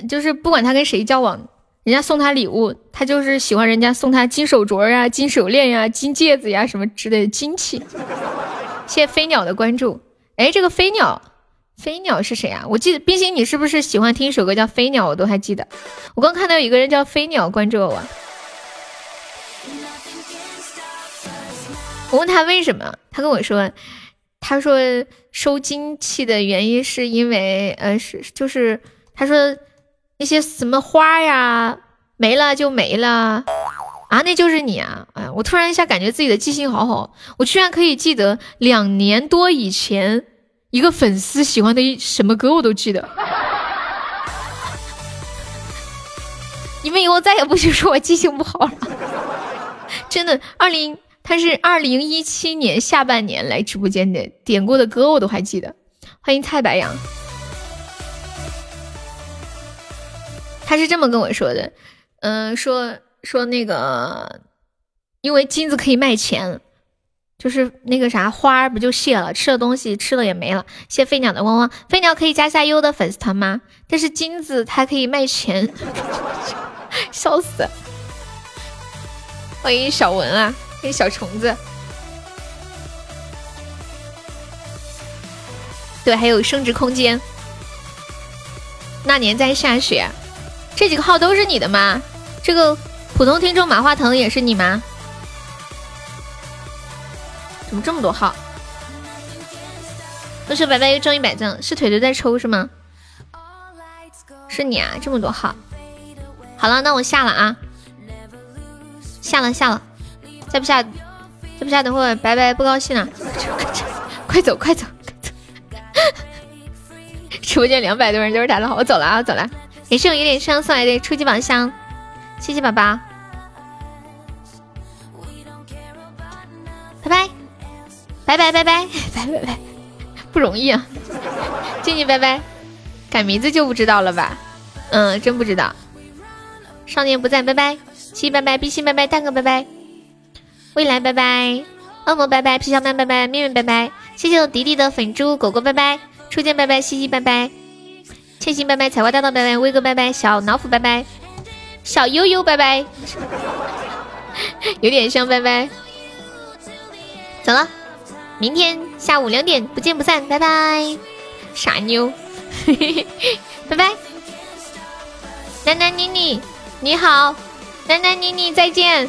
就是不管他跟谁交往，人家送他礼物，他就是喜欢人家送他金手镯呀、金手链呀、金戒指呀什么之类的金器。谢谢飞鸟的关注。哎，这个飞鸟，飞鸟是谁啊？我记得冰心，你是不是喜欢听一首歌叫《飞鸟》？我都还记得。我刚看到有一个人叫飞鸟关注我，我问他为什么，他跟我说，他说收金器的原因是因为，呃，是就是他说。那些什么花呀，没了就没了啊！那就是你啊！哎，我突然一下感觉自己的记性好好，我居然可以记得两年多以前一个粉丝喜欢的一什么歌，我都记得。你们以后再也不许说我记性不好了，真的。二零，他是二零一七年下半年来直播间的，点过的歌我都还记得。欢迎蔡白杨。他是这么跟我说的，嗯，说说那个，因为金子可以卖钱，就是那个啥花儿不就谢了，吃的东西吃了也没了。谢飞鸟的汪汪，飞鸟可以加下优的粉丝团吗？但是金子它可以卖钱，笑死！欢迎小文啊，欢迎小虫子。对，还有升值空间。那年在下雪。这几个号都是你的吗？这个普通听众马化腾也是你吗？怎么这么多号？都是白白又中一百赞，是腿腿在抽是吗？是你啊，这么多号。好了，那我下了啊，下了下了，再不下，再不下，等会白白不高兴 了。快走快走快走！直播间两百多人都是他的号，我走了啊，走了。也是有一点伤送来的初级宝箱，谢谢宝宝，拜拜，拜拜拜拜。拜拜拜，不容易啊，静静拜拜，改名字就不知道了吧？嗯，真不知道。少年不在，拜拜，七七拜拜，碧心拜拜，大哥拜拜，未来拜拜，恶魔拜拜，皮小曼拜拜，面面拜拜，谢谢我迪迪的粉猪狗狗拜拜，初见拜拜，西西拜拜。千心拜拜，采花大道拜拜，威哥拜拜，小老虎拜拜，小悠悠拜拜，有点像拜拜。走了，明天下午两点不见不散，拜拜。傻妞，拜拜。楠楠妮妮，你好，楠楠妮妮再见。